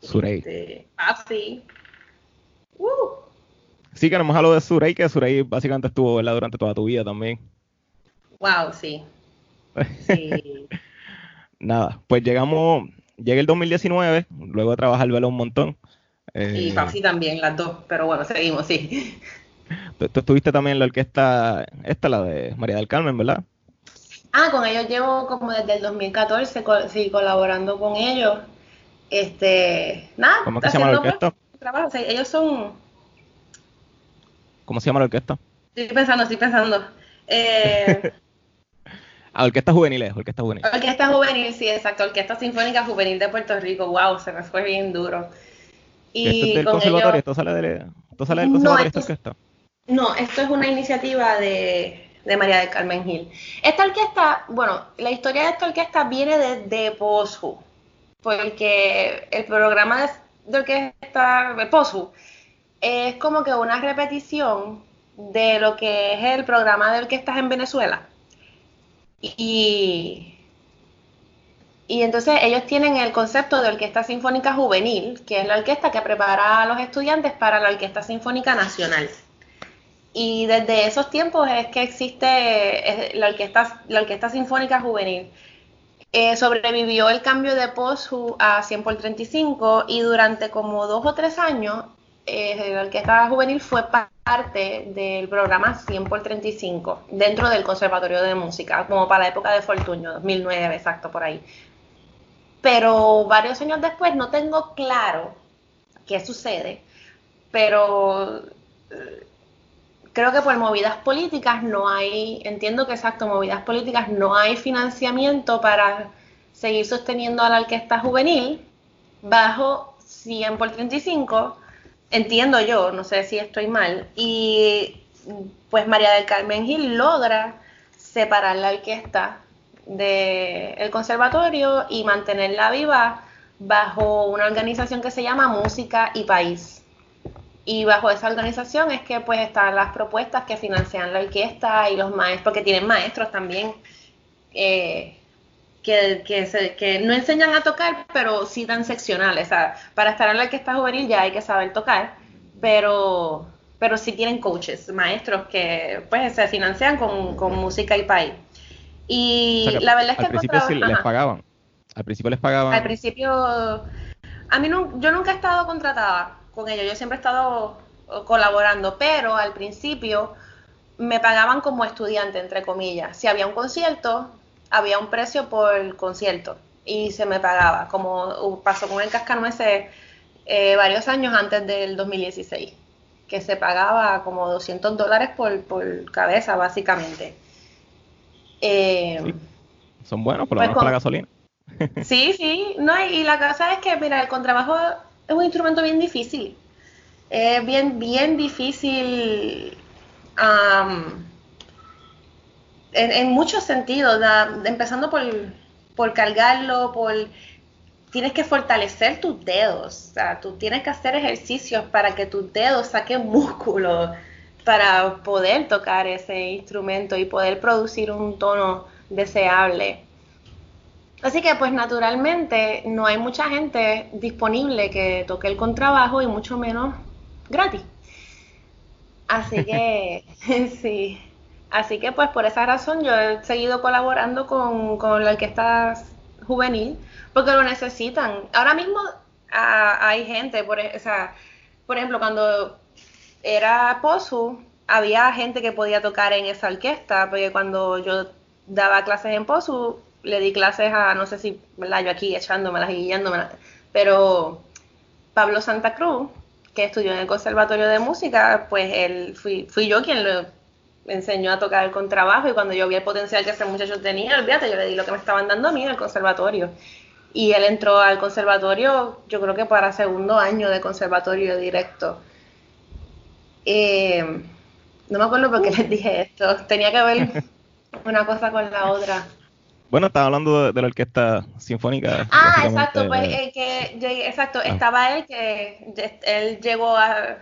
Surey. este, Patsy. Uh, Sí, que nos hemos hablado de Surey, que Surey básicamente estuvo, ¿verdad? Durante toda tu vida también. wow, sí. Sí. Nada, pues llegamos, llega el 2019, luego de trabajar velo un montón. Y Eh, Patsy también, las dos. Pero bueno, seguimos, sí. tú, tú estuviste también en la orquesta, esta, la de María del Carmen, ¿verdad? Ah, con ellos llevo como desde el 2014, co- sí, colaborando con ellos. Este, nada, ¿Cómo que se llama la orquesta? trabajo. O sea, ellos son, ¿Cómo se llama la orquesta? estoy pensando, estoy pensando. Eh, Ah, Orquesta Juvenil, es, Orquesta Juvenil. Orquesta Juvenil, sí, exacto, Orquesta Sinfónica Juvenil de Puerto Rico, wow, se me fue bien duro. ¿Y esto es del con conservatorio? ¿Esto sale, del, esto sale del No, conservatorio, esto esta es- orquesta? no, esto es una iniciativa de, de María del Carmen Gil. Esta orquesta, bueno, la historia de esta orquesta viene desde POSU, porque el programa de, de orquesta de POSU es como que una repetición de lo que es el programa de orquestas en Venezuela. Y, y entonces ellos tienen el concepto de orquesta sinfónica juvenil, que es la orquesta que prepara a los estudiantes para la orquesta sinfónica nacional. Y desde esos tiempos es que existe la orquesta, la orquesta sinfónica juvenil. Eh, sobrevivió el cambio de POSU a 100 por 35 y durante como dos o tres años eh, orquesta juvenil fue parte del programa 100 por 35 dentro del Conservatorio de Música, como para la época de Fortuño, 2009, exacto, por ahí. Pero varios años después no tengo claro qué sucede, pero eh, creo que por movidas políticas no hay, entiendo que exacto, movidas políticas no hay financiamiento para seguir sosteniendo a la orquesta juvenil bajo 100 por 35, entiendo yo, no sé si estoy mal, y pues María del Carmen Gil logra separar la orquesta del conservatorio y mantenerla viva bajo una organización que se llama Música y País. Y bajo esa organización es que pues están las propuestas que financian la orquesta y los maestros, porque tienen maestros también eh, que, que, se- que no enseñan a tocar, pero sí dan seccionales. O sea, para estar en la orquesta juvenil ya hay que saber tocar, pero, pero sí tienen coaches, maestros que pues se financian con, con música y país. Y O sea que la verdad es que al principio sí les pagaban. Al principio les pagaban. Al principio, a mí no, yo nunca he estado contratada con ellos, yo siempre he estado eh, colaborando, pero al principio me pagaban como estudiante, entre comillas. Si había un concierto, había un precio por concierto y se me pagaba, como uh, pasó con el Cascanueces eh, varios años antes del 2016, que se pagaba como 200 dólares por, por cabeza, básicamente. Eh, Sí. Son buenos, por lo Pues menos para la gasolina. Sí, sí, no, y la cosa es que, mira, el contrabajo es un instrumento bien difícil. Es bien, bien difícil am, en, muchos sentidos, empezando por, por cargarlo, por tienes que fortalecer tus dedos, o sea, tú tienes que hacer ejercicios para que tus dedos saquen músculo, para poder tocar ese instrumento y poder producir un tono deseable. Así que pues naturalmente no hay mucha gente disponible que toque el contrabajo y mucho menos gratis. Así que sí, así que pues por esa razón yo he seguido colaborando con, con la orquesta juvenil porque lo necesitan. Ahora mismo ah, hay gente, por, e, o por ejemplo, cuando era POSU, había gente que podía tocar en esa orquesta, porque cuando yo daba clases en POSU, le di clases a, no sé si, ¿verdad? Yo aquí echándomelas y guiándomelas, pero Pablo Santa Cruz, que estudió en el Conservatorio de Música, pues él fui, fui yo quien lo enseñó a tocar el contrabajo y cuando yo vi el potencial que ese muchacho tenía, olvídate, yo le di lo que me estaban dando a mí en el conservatorio. Y él entró al conservatorio, yo creo que para segundo año de conservatorio directo. Eh, no me acuerdo por qué les dije esto. Tenía que ver una cosa con la otra. Bueno, estaba hablando de, la orquesta sinfónica. Ah, exacto, pues eh, que, exacto, ah. estaba él que él llegó a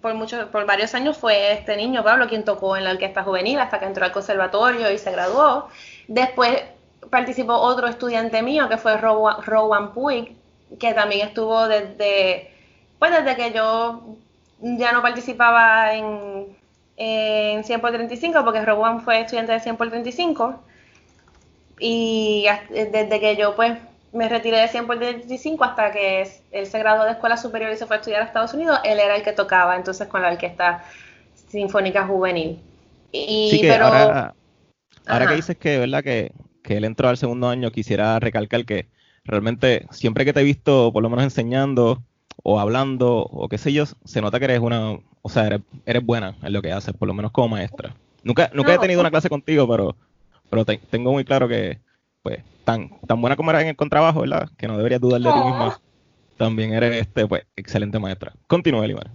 por muchos, por varios años fue este niño Pablo quien tocó en la orquesta juvenil hasta que entró al conservatorio y se graduó. Después participó otro estudiante mío que fue Rowan Puig, que también estuvo desde, pues desde que yo ya no participaba en, en 100 por 35, porque Rowan fue estudiante de 100 por 35 y desde que yo pues me retiré de 100 por 25 hasta que él se graduó de escuela superior y se fue a estudiar a Estados Unidos, él era el que tocaba entonces con la orquesta sinfónica juvenil. Y, pero, ahora, ahora que dices que, ¿verdad? Que, que él entró al segundo año, quisiera recalcar que realmente siempre que te he visto, por lo menos enseñando o hablando o qué sé yo, se nota que eres una, o sea, eres, eres buena en lo que haces, por lo menos como maestra. Nunca, nunca he tenido una clase contigo, pero pero tengo muy claro que, pues, tan, tan buena como eres en el contrabajo, ¿verdad? Que no deberías dudar de ti misma. También eres, este, pues, excelente maestra. Continúa, Elimar.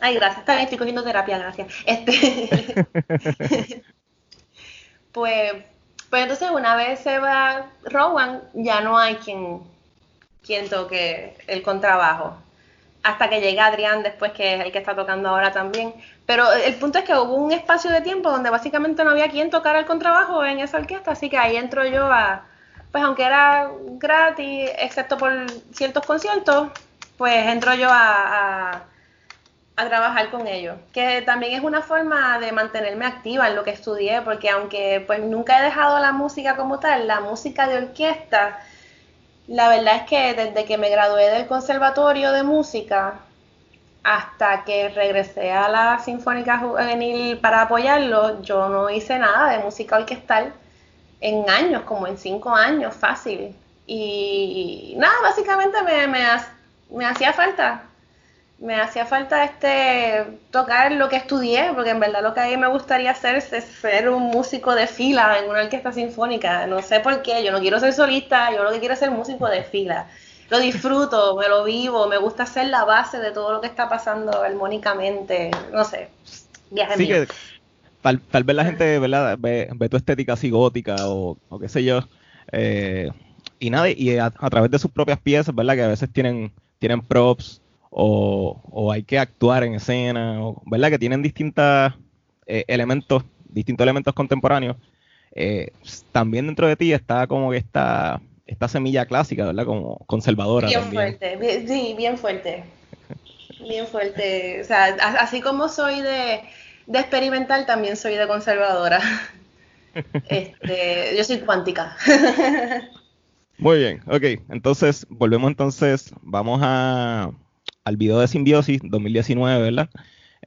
Ay, gracias. Está estoy cogiendo terapia, gracias. Este... pues, pues entonces una vez se va Rowan, ya no hay quien, quien toque el contrabajo hasta que llega Adrián después, que es el que está tocando ahora también. Pero el punto es que hubo un espacio de tiempo donde básicamente no había quien tocara el contrabajo en esa orquesta, así que ahí entro yo a, pues aunque era gratis, excepto por ciertos conciertos, pues entro yo a, a, a trabajar con ellos, que también es una forma de mantenerme activa en lo que estudié, porque aunque pues nunca he dejado la música como tal, la música de orquesta la verdad es que desde que me gradué del Conservatorio de Música hasta que regresé a la Sinfónica Juvenil para apoyarlo, yo no hice nada de música orquestal en años, como en cinco años, fácil. Y nada, básicamente me, me, me hacía falta me hacía falta este tocar lo que estudié, porque en verdad lo que a mí me gustaría hacer es ser un músico de fila en una orquesta sinfónica. No sé por qué, yo no quiero ser solista, yo lo que quiero es ser músico de fila. Lo disfruto, me lo vivo, me gusta ser la base de todo lo que está pasando armónicamente, no sé, viaje sí Que, tal, vez la gente ¿verdad? Ve, tu estética así gótica o, qué sé yo, eh, y nada, y a, a, través de sus propias piezas, ¿verdad? Que a veces tienen, tienen props, o, hay que actuar en escena, ¿verdad? Que tienen distintos eh, elementos, distintos elementos contemporáneos. Eh, también dentro de ti está como que esta, esta semilla clásica, ¿verdad? Como conservadora. Bien fuerte, sí, bien fuerte. Bien fuerte. O sea, así como soy de, de experimental, también soy de conservadora. Este, yo soy cuántica. Muy bien, ok. Entonces, volvemos entonces, vamos a, al video de Simbiosis 2019, ¿verdad?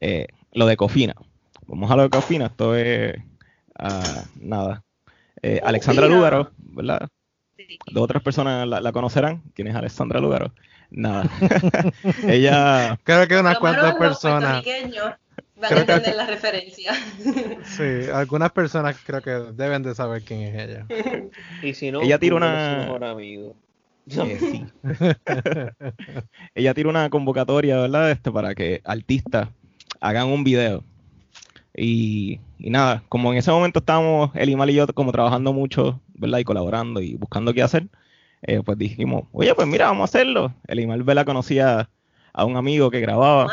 Eh, lo de Cofina. Vamos a lo de Cofina, esto es ah, nada. Eh, Alexandra Lúgaro, ¿verdad? Dos otras personas la, conocerán. ¿Quién es Alexandra Lúgaro? Nada. Ella. Creo que unas cuantas personas. Van a entender la referencia. Sí, algunas personas creo que deben de saber quién es ella. Y si no, ella tira una. Mejor amigo. Sí. Ella tira una convocatoria, ¿verdad? Este, para que artistas hagan un video. Y, nada, como en ese momento estábamos Elimal y yo como trabajando mucho, ¿verdad? Y colaborando y buscando qué hacer, eh, pues dijimos, oye, pues mira, vamos a hacerlo. Elimal, ¿verdad? Conocía a un amigo que grababa.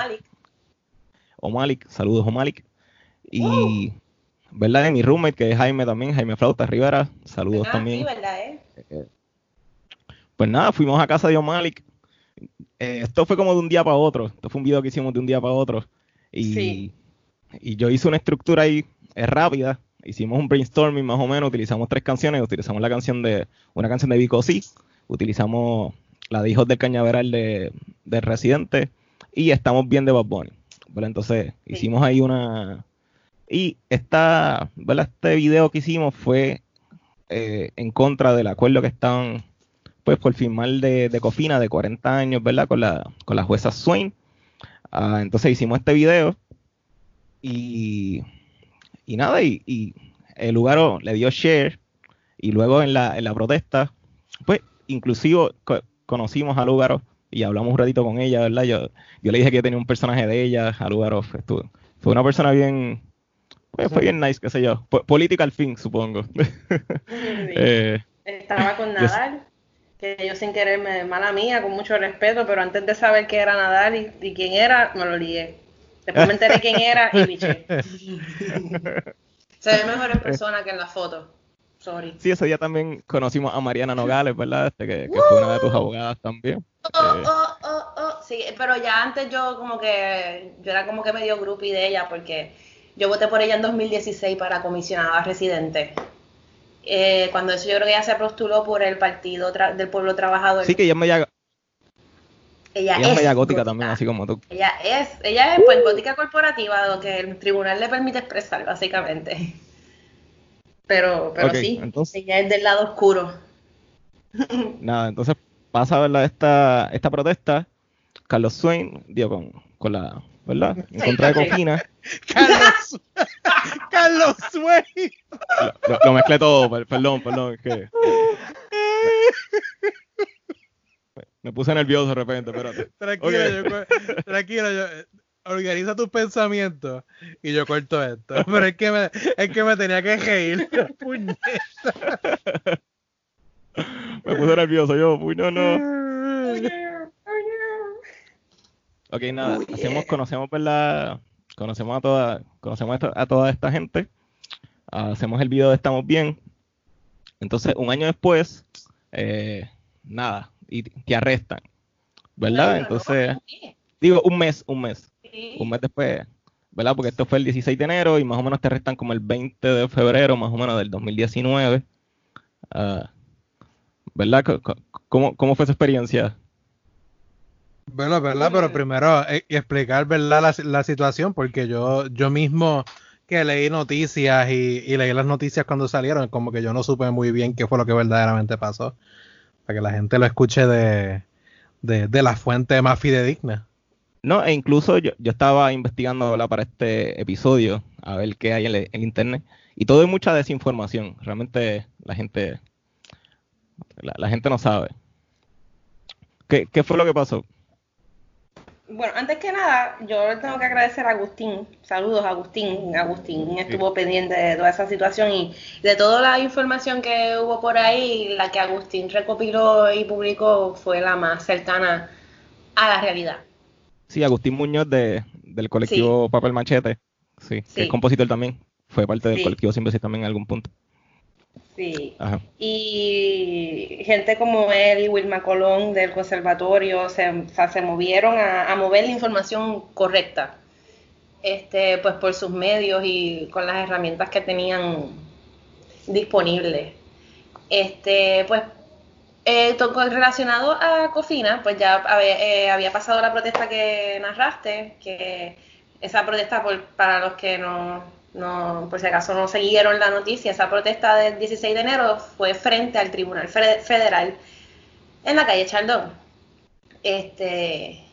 Omalik, saludos Omalik. Y, ¿verdad? mi roommate, que es Jaime también, Jaime Flauta Rivera, saludos Ah, también. sí, ¿verdad, eh? Pues nada, fuimos a casa de Omalik. Eh, esto fue como de un día para otro. Esto fue un video que hicimos de un día para otro. Y, Sí. y yo hice una estructura ahí eh, rápida. Hicimos un brainstorming más o menos. Utilizamos tres canciones. Utilizamos la canción de una canción de Vico C. Utilizamos la de Hijos del Cañaveral de, de Residente. Y estamos bien de Bad Bunny. ¿verdad? Entonces Sí. hicimos ahí una. Y esta, ¿verdad? este video que hicimos fue eh, en contra del acuerdo que estaban pues por firmar de, de Cofina de 40 años, ¿verdad? Con la, con la jueza Swain. Ah, entonces hicimos este video y, y nada, y, y el lugar le dio share y luego en la, en la protesta, pues inclusive co- conocimos a Lugaro y hablamos un ratito con ella, ¿verdad? Yo, yo le dije que tenía un personaje de ella, a Lugaro estuvo- fue una persona bien, pues, fue bien nice, qué sé yo, Po- política al fin, supongo. Eh, Estaba con Nadal, que yo sin querer, me, mala mía, con mucho respeto, pero antes de saber que era Nadal y, y quién era, me lo lié. Después me enteré quién era y biché. Se ve mejor en persona que en la foto. Sorry. Sí, ese día también conocimos a Mariana Nogales, ¿verdad? Este, que, que fue una de tus abogadas también. Oh, Eh, oh, oh, oh. Sí, pero ya antes yo como que, yo era como que medio groupie de ella porque yo voté por ella en 2016 para comisionada residente. Eh, cuando eso yo creo que ella se postuló por el Partido Tra- del Pueblo Trabajador. sí, que ella es media, ella, ella es media gótica gótica. también, así como tú. Ella es, ella es pues gótica corporativa, lo que el tribunal le permite expresar, básicamente. Pero, pero sí, entonces- ella es del lado oscuro. Nada, entonces pasa, ¿verdad? Esta, esta protesta, Carlos Swain dio con, con la, ¿verdad? En contra de. Cofina. Carlos, Carlos Sway. Lo, lo- lo mezclé todo, per- perdón, perdón, es que me puse nervioso de repente, espérate. Tranquilo, yo, tranquilo, yo, eh, organiza tus pensamientos y yo corto esto. Pero es que me, es que me tenía que reír. Puñeta. Me puse nervioso yo, uy, no, no. Ok, nada, hacemos, conocemos, ¿verdad? Conocemos a toda, conocemos a, toda esta gente. Ah, hacemos el video de Estamos Bien. Entonces, un año después, eh, nada, y te arrestan, ¿verdad? Entonces, digo, un mes, un mes, un mes después, ¿verdad? Porque esto fue el 16 de enero y más o menos te arrestan como el 20 de febrero, más o menos del 2019. Ah, ¿Verdad? ¿Cómo, ¿Cómo fue esa experiencia? Bueno, ¿verdad? Pero primero eh, explicar, ¿verdad? La, la situación, porque yo, yo mismo que leí noticias y, y leí las noticias cuando salieron, como que yo no supe muy bien qué fue lo que verdaderamente pasó. Para que la gente lo escuche de, de, de la fuente más fidedigna. No, e incluso yo, yo estaba investigando ¿verdad? para este episodio a ver qué hay en el, en internet y todo es mucha desinformación. Realmente la gente la, la gente no sabe. ¿Qué, ¿Qué fue lo que pasó? Bueno, antes que nada, yo le tengo que agradecer a Agustín. Saludos, Agustín. Agustín estuvo pendiente de toda esa situación y de toda la información que hubo por ahí, la que Agustín recopiló y publicó fue la más cercana a la realidad. Sí, Agustín Muñoz de, del colectivo Papel Machete, sí, que Sí. es compositor también, fue parte del colectivo Sin Besis también en algún punto. Sí. Ajá. Y gente como él y Wilma Colón del conservatorio se, o sea, se movieron a, a mover la información correcta, este, pues por sus medios y con las herramientas que tenían disponibles. Este, pues eh, relacionado a Cofina, pues ya había, eh, había pasado la protesta que narraste, que esa protesta, por- para los que no, no, por si acaso no siguieron la noticia, esa protesta del 16 de enero fue frente al Tribunal Fe- Federal en la calle Chaldón. Este,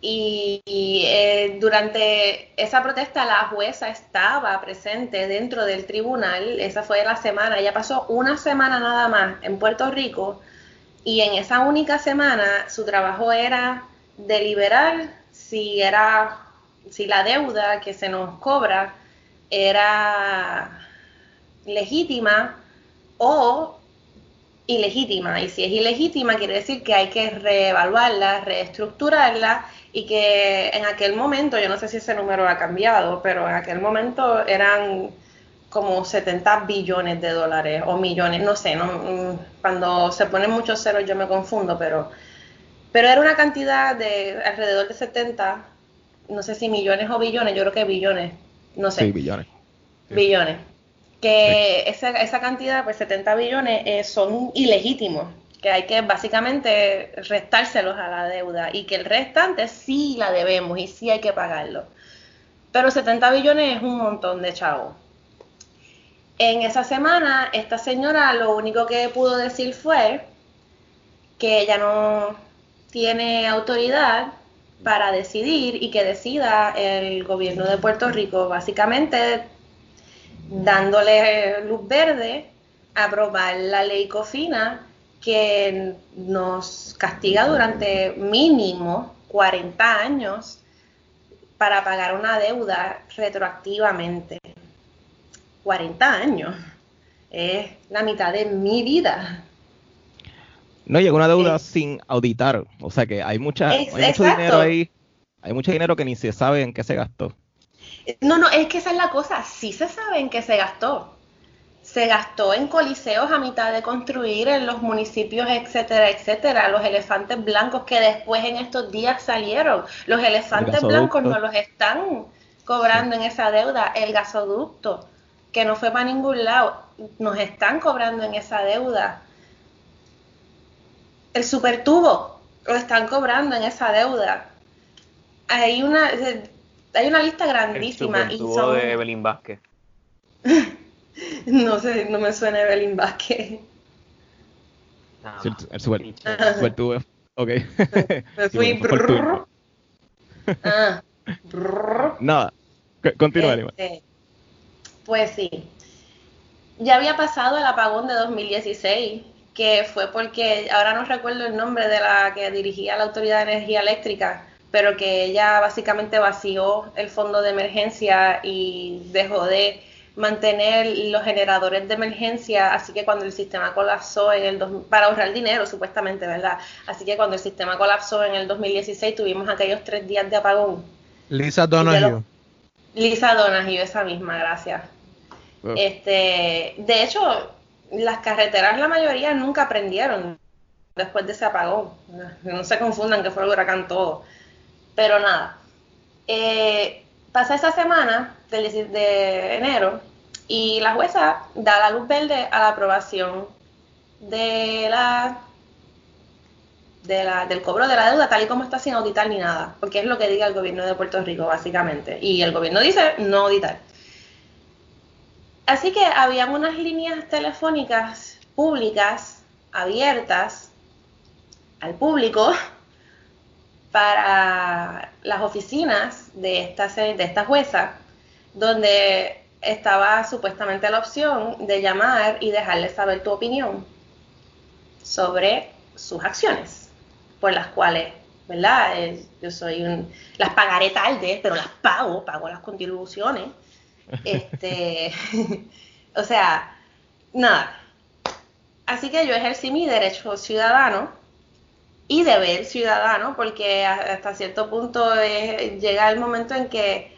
y, y, eh, durante esa protesta la jueza estaba presente dentro del tribunal, esa fue la semana, ella pasó una semana nada más en Puerto Rico y en esa única semana su trabajo era deliberar si era si la deuda que se nos cobra era legítima o ilegítima. Y si es ilegítima, quiere decir que hay que reevaluarla, reestructurarla y que en aquel momento, yo no sé si ese número ha cambiado, pero en aquel momento eran como 70 billones de dólares o millones, no sé, mm, cuando se ponen muchos ceros yo me confundo, pero, pero era una cantidad de alrededor de 70, no sé si millones o billones, yo creo que billones, no sé. Sí, billones. Sí. Billones. Que esa, esa cantidad, pues 70 billones, eh, son ilegítimos, que hay que básicamente restárselos a la deuda y que el restante sí la debemos y sí hay que pagarlo. Pero 70 billones es un montón de chavos. En esa semana, esta señora lo único que pudo decir fue que ella no tiene autoridad para decidir y que decida el gobierno de Puerto Rico, básicamente dándole luz verde a aprobar la ley COFINA que nos castiga durante mínimo 40 años para pagar una deuda retroactivamente. 40 años. Es la mitad de mi vida. No, llegó una deuda sin auditar. O sea que hay, mucha, Es- hay mucho dinero ahí. Hay mucho dinero que ni se sabe en qué se gastó. No, no, es que esa es la cosa. Sí se sabe en qué se gastó. Se gastó en coliseos a mitad de construir en los municipios, etcétera, etcétera. Los elefantes blancos que después en estos días salieron. Los elefantes blancos no los están cobrando en esa deuda. El gasoducto, que no fue para ningún lado, nos están cobrando en esa deuda. El supertubo lo están cobrando en esa deuda. Hay una, hay una lista El grandísima y supertubo son... de Evelyn Vázquez. No sé, no me suena Evelyn Vázquez. El, el super, el supertubo. Ok. Me fui. el. Ah, brrr. Nada. Continúa. Este, pues sí. Ya había pasado el apagón de 2016, que fue porque, ahora no recuerdo el nombre de la que dirigía la Autoridad de Energía Eléctrica, pero que ella básicamente vació el fondo de emergencia y dejó de mantener los generadores de emergencia, así que cuando el sistema colapsó en el dos- para ahorrar dinero supuestamente, ¿verdad? Así que cuando el sistema colapsó en el 2016 tuvimos aquellos tres días de apagón. Lisa Donahue. Lisa Donahue, esa misma, gracias. Oh. Este, de hecho, las carreteras, la mayoría nunca prendieron después de ese apagón. No se confundan que fue el huracán todo. Pero nada. Eh, pasa esa semana del 16 de enero y la jueza da la luz verde a la aprobación de la, de la del cobro de la deuda tal y como está sin auditar ni nada, porque es lo que diga el gobierno de Puerto Rico básicamente. Y el gobierno dice no auditar. Así que habían unas líneas telefónicas públicas abiertas al público para las oficinas de esta, de jueza, donde estaba supuestamente la opción de llamar y dejarle saber tu opinión sobre sus acciones, por las cuales, ¿verdad? Eh, yo soy un, las pagaré tarde, pero las pago, pago las contribuciones. Este, o sea, nada. Así que yo ejercí mi derecho ciudadano y deber ciudadano, porque hasta cierto punto eh, llega el momento en que,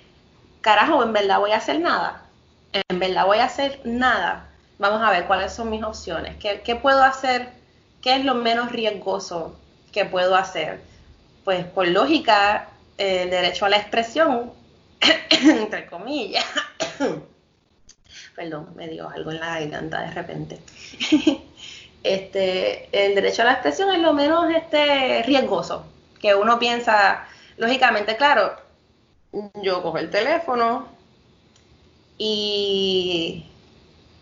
carajo, en verdad voy a hacer nada. En verdad voy a hacer nada. Vamos a ver cuáles son mis opciones. ¿Qué, qué puedo hacer? ¿Qué es lo menos riesgoso que puedo hacer? Pues por lógica, el derecho a la expresión, entre comillas, perdón, me dio algo en la garganta de repente. este, el derecho a la expresión es lo menos este, riesgoso, que uno piensa, lógicamente, claro, yo cojo el teléfono y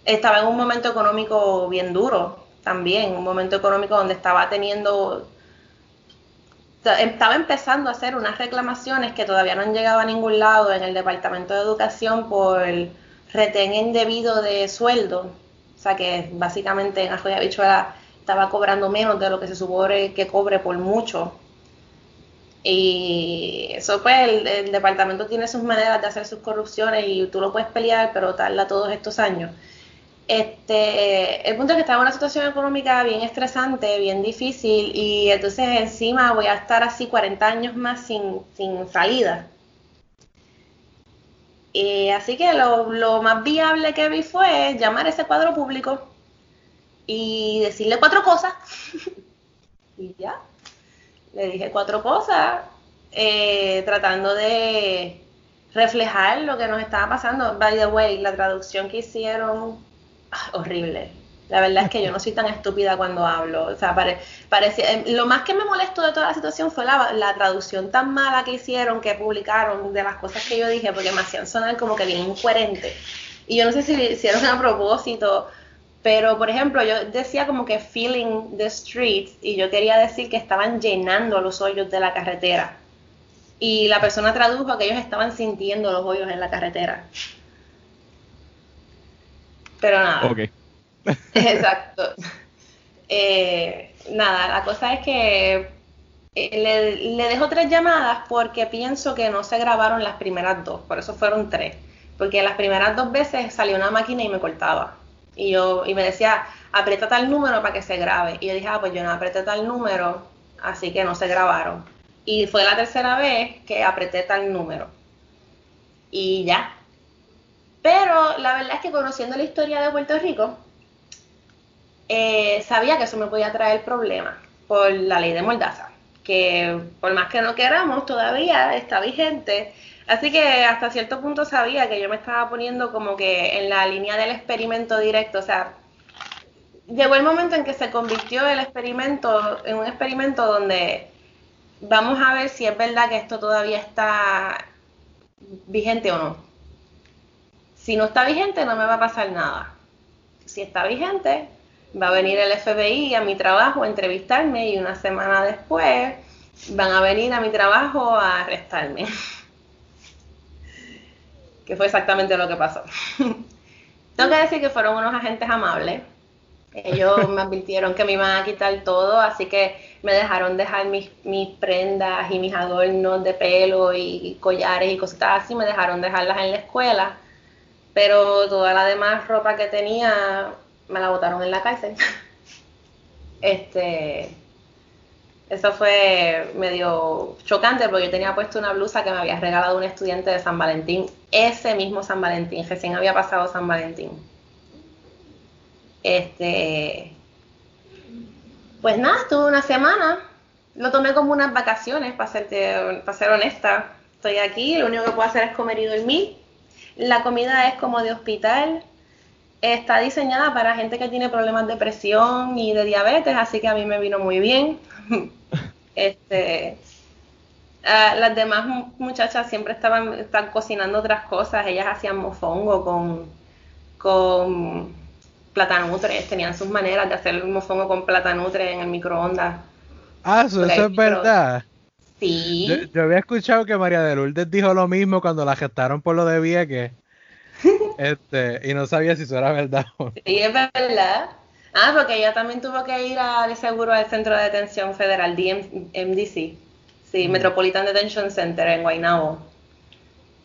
estaba en un momento económico bien duro también, un momento económico donde estaba teniendo, estaba empezando a hacer unas reclamaciones que todavía no han llegado a ningún lado en el Departamento de Educación por retén indebido de sueldo, o sea que básicamente en Arroyo Habichuela estaba cobrando menos de lo que se supone que cobre por mucho. Y eso pues el, el departamento tiene sus maneras de hacer sus corrupciones y tú lo puedes pelear, pero tarda todos estos años. Este, el punto es que estaba en una situación económica bien estresante, bien difícil, y entonces encima voy a estar así 40 años más sin, sin salida. Y así que lo, lo más viable que vi fue llamar a ese cuadro público y decirle cuatro cosas. y ya. Le dije cuatro cosas, eh, tratando de reflejar lo que nos estaba pasando. By the way, la traducción que hicieron Ah, horrible. La verdad es que yo no soy tan estúpida cuando hablo. O sea, parecía, em, lo más que me molestó de toda la situación fue la, la, traducción tan mala que hicieron, que publicaron de las cosas que yo dije, porque me hacían sonar como que bien incoherente. Y yo no sé si lo hicieron a propósito, pero por ejemplo, yo decía como que feeling the streets y yo quería decir que estaban llenando los hoyos de la carretera. Y la persona tradujo que ellos estaban sintiendo los hoyos en la carretera. Pero nada. Ok. Exacto. Eh, nada, la cosa es que eh, le, dejo tres llamadas porque pienso que no se grabaron las primeras dos, por eso fueron tres. Porque las primeras dos veces salió una máquina y me cortaba. Y yo y me decía, aprieta tal número para que se grabe. Y yo dije, ah, pues yo no apreté tal número, así que no se grabaron. Y fue la tercera vez que apreté tal número. Y ya, pero la verdad es que conociendo la historia de Puerto Rico, eh, sabía que eso me podía traer problemas por la ley de Mordaza, que por más que no queramos, todavía está vigente. Así que hasta cierto punto sabía que yo me estaba poniendo como que en la línea del experimento directo. O sea, llegó el momento en que se convirtió el experimento en un experimento donde vamos a ver si es verdad que esto todavía está vigente o no. Si no está vigente, no me va a pasar nada. Si está vigente, va a venir el FBI a mi trabajo a entrevistarme y una semana después van a venir a mi trabajo a arrestarme. que fue exactamente lo que pasó. Tengo que decir que fueron unos agentes amables. Ellos me advirtieron que me iban a quitar todo, así que me dejaron dejar mis, mis prendas y mis adornos de pelo y collares y cosas así, me dejaron dejarlas en la escuela pero toda la demás ropa que tenía me la botaron en la cárcel. este, eso fue medio chocante porque yo tenía puesto una blusa que me había regalado un estudiante de San Valentín, ese mismo San Valentín, recién había pasado San Valentín. Este, pues nada, estuve una semana, lo tomé como unas vacaciones, para, para ser honesta. Estoy aquí, lo único que puedo hacer es comer y dormir la comida es como de hospital. Está diseñada para gente que tiene problemas de presión y de diabetes, así que a mí me vino muy bien. este, las demás muchachas siempre estaban, cocinando otras cosas. Ellas hacían mofongo con, con platanutres, tenían sus maneras de hacer el mofongo con platanutres en el microondas. Ah, eso, es verdad. Sí. Yo, había escuchado que María de Lourdes dijo lo mismo cuando la gestaron por lo de Vieques. este, y no sabía si eso era verdad. Sí, es verdad. Ah, porque ella también tuvo que ir al seguro al Centro de Detención Federal, MDC. Sí, mm. Metropolitan Detention Center en Guaynabo.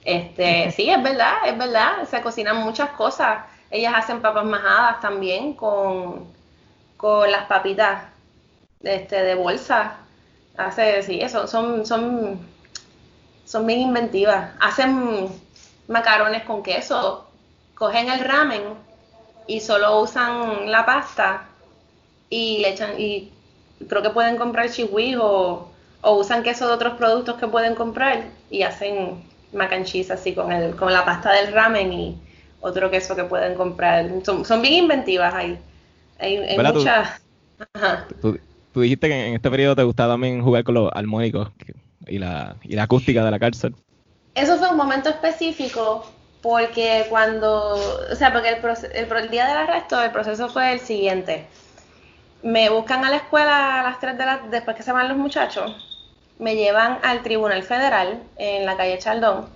Este, sí, es verdad, es verdad. Se cocinan muchas cosas. Ellas hacen papas majadas también con, con las papitas este, de bolsa hace, sí, eso, son, son, son bien inventivas. Hacen macarones con queso, cogen el ramen y solo usan la pasta y le echan, y creo que pueden comprar chihui o, o usan queso de otros productos que pueden comprar y hacen mac and cheese así con, el, con la pasta del ramen y otro queso que pueden comprar. Son, son bien inventivas ahí. Hay, muchas tú dijiste que en este periodo te gustaba también jugar con los armónicos y la, y la acústica de la cárcel. Eso fue un momento específico porque cuando, o sea, porque el, el, día del arresto el proceso fue el siguiente. Me buscan a la escuela a las 3 de la después que se van los muchachos, me llevan al Tribunal Federal en la calle Chaldón,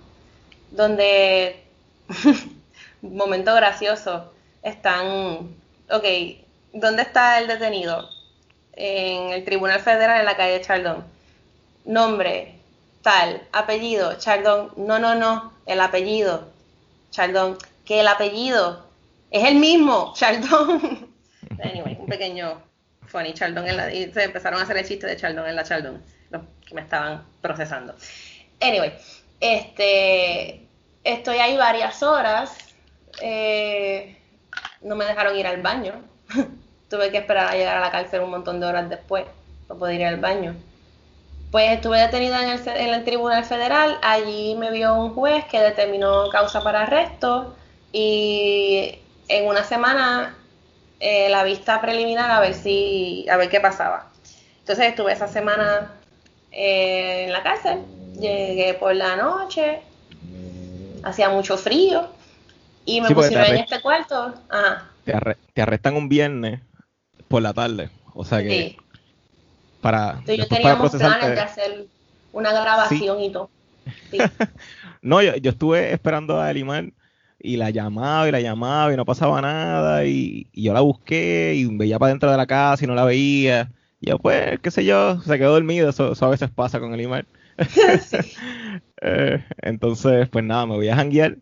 donde, momento gracioso, están, ok, ¿dónde está el detenido? En el Tribunal Federal en la calle Chardón. Nombre, tal, apellido, Chardón. No, no, no, el apellido, Chardón. Que el apellido, Es el mismo, Chaldón. anyway, un pequeño funny Chaldón en la, y se empezaron a hacer el chiste de Chaldón en la Chaldón, los que me estaban procesando. Anyway, este, estoy ahí varias horas, eh, no me dejaron ir al baño, tuve que esperar a llegar a la cárcel un montón de horas después para poder ir al baño. Pues estuve detenida en el, en el Tribunal Federal, allí me vio un juez que determinó causa para arresto y en una semana eh, la vista preliminar a ver si a ver qué pasaba. Entonces estuve esa semana eh, en la cárcel, llegué por la noche, hacía mucho frío y me Sí, pusieron en este cuarto. Ajá, Te, arre- te arrestan un viernes por la tarde. O sea que sí. para, Entonces yo para teníamos planes de hacer una grabación y todo. Sí. No, yo, yo estuve esperando a Elimar y la llamaba y la llamaba y no pasaba nada y, y yo la busqué y veía para dentro de la casa y no la veía. Y yo, pues, qué sé yo, se quedó dormido, eso, eso a veces pasa con Elimar. Eh, entonces, pues nada, me voy a janguear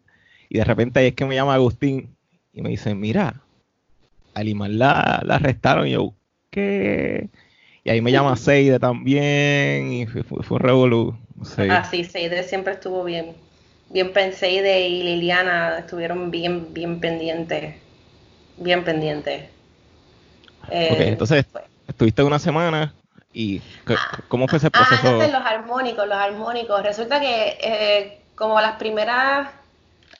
y de repente ahí es que me llama Agustín y me dice, mira, a la, la arrestaron y yo, ¿qué? Y ahí me llama Seide también y fue, fue, fue revolú. Ah, sí, Seide siempre estuvo bien. Bien Seide y Liliana estuvieron bien, bien pendientes. Bien pendientes. Eh, Ok, entonces estuviste una semana y ¿qué- ¿cómo fue ese Ah, proceso? entonces los armónicos, los armónicos. Resulta que eh, como las primeras,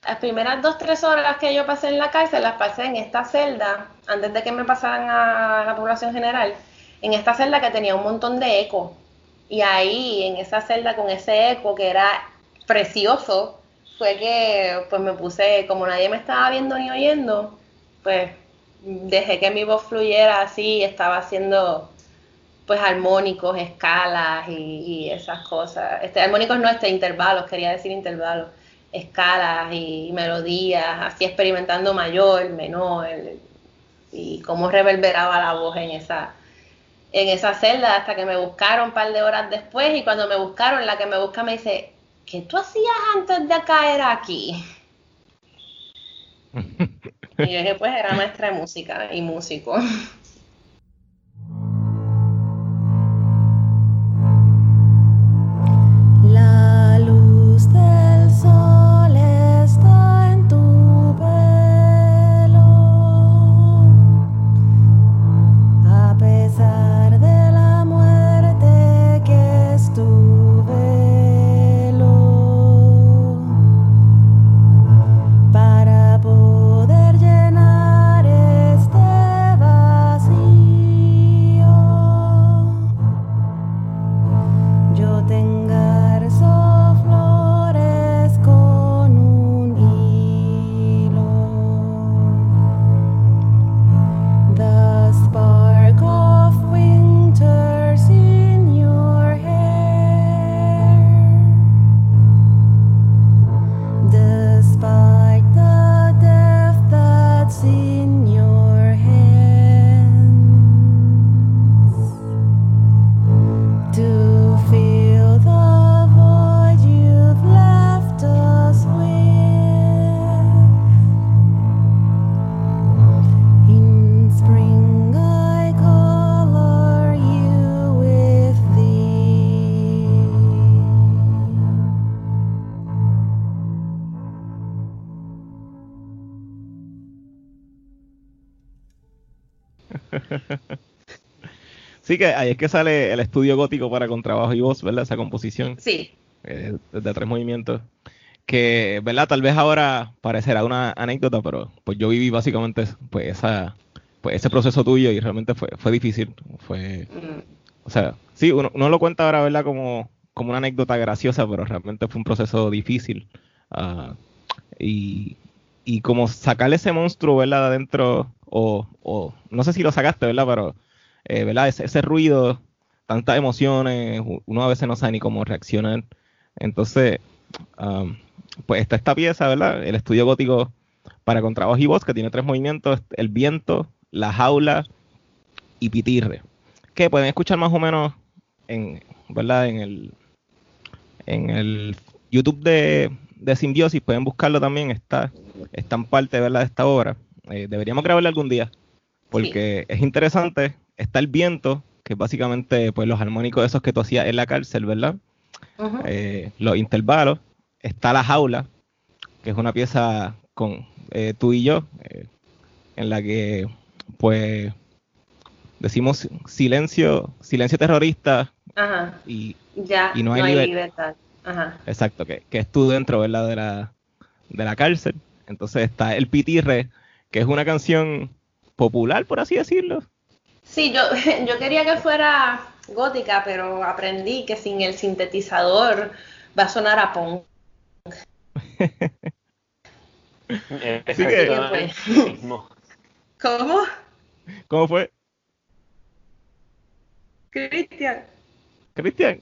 las primeras dos, tres horas que yo pasé en la cárcel, las pasé en esta celda, antes de que me pasaran a la población general, en esta celda que tenía un montón de eco. Y ahí, en esa celda con ese eco que era precioso, fue que pues me puse, como nadie me estaba viendo ni oyendo, pues dejé que mi voz fluyera así, estaba haciendo pues armónicos, escalas y, esas cosas. Este, armónicos no, este, intervalos, quería decir intervalos, escalas y melodías, así experimentando mayor, menor, y cómo reverberaba la voz en esa, en esa celda hasta que me buscaron un par de horas después y cuando me buscaron, la que me busca me dice, ¿qué tú hacías antes de caer aquí? Y yo dije, pues era maestra de música y músico. Sí, que ahí es que sale el estudio gótico para contrabajo y voz, ¿verdad? Esa composición Sí, eh, de tres movimientos. Que, ¿verdad? Tal vez ahora parecerá una anécdota, pero pues yo viví básicamente pues esa pues ese proceso tuyo y realmente fue, fue difícil. Fue, mm, o sea, sí, uno, uno lo cuenta ahora, ¿verdad? Como, como una anécdota graciosa, pero realmente fue un proceso difícil. Ah, y, y como sacarle ese monstruo, ¿verdad? De adentro, o, o no sé si lo sacaste, ¿verdad? Pero, eh, ¿verdad? Ese, ese ruido, tantas emociones, u- uno a veces no sabe ni cómo reaccionar. Entonces, am, pues está esta pieza, ¿verdad? El estudio gótico para contrabajo y voz, que tiene tres movimientos, el viento, la jaula y pitirre que pueden escuchar más o menos en, ¿verdad? En el, en el YouTube de, de Simbiosis, pueden buscarlo también, está, está en parte, ¿verdad? de esta obra. eh, deberíamos grabarla algún día, porque es interesante. Está el viento, que es básicamente pues, los armónicos esos que tú hacías en la cárcel, ¿verdad? Eh, los intervalos. Está la jaula, que es una pieza con eh, tú y yo, en la que pues decimos silencio, silencio terrorista Y, ya, no hay, libertad. Exacto, que, que, es tú dentro ¿verdad? De, la, de la cárcel. Entonces está el pitirre, que es una canción popular, por así decirlo. Sí, yo, yo quería que fuera gótica, pero aprendí que sin el sintetizador va a sonar a punk. ¿Cómo? ¿Cómo fue? Cristian. Cristian.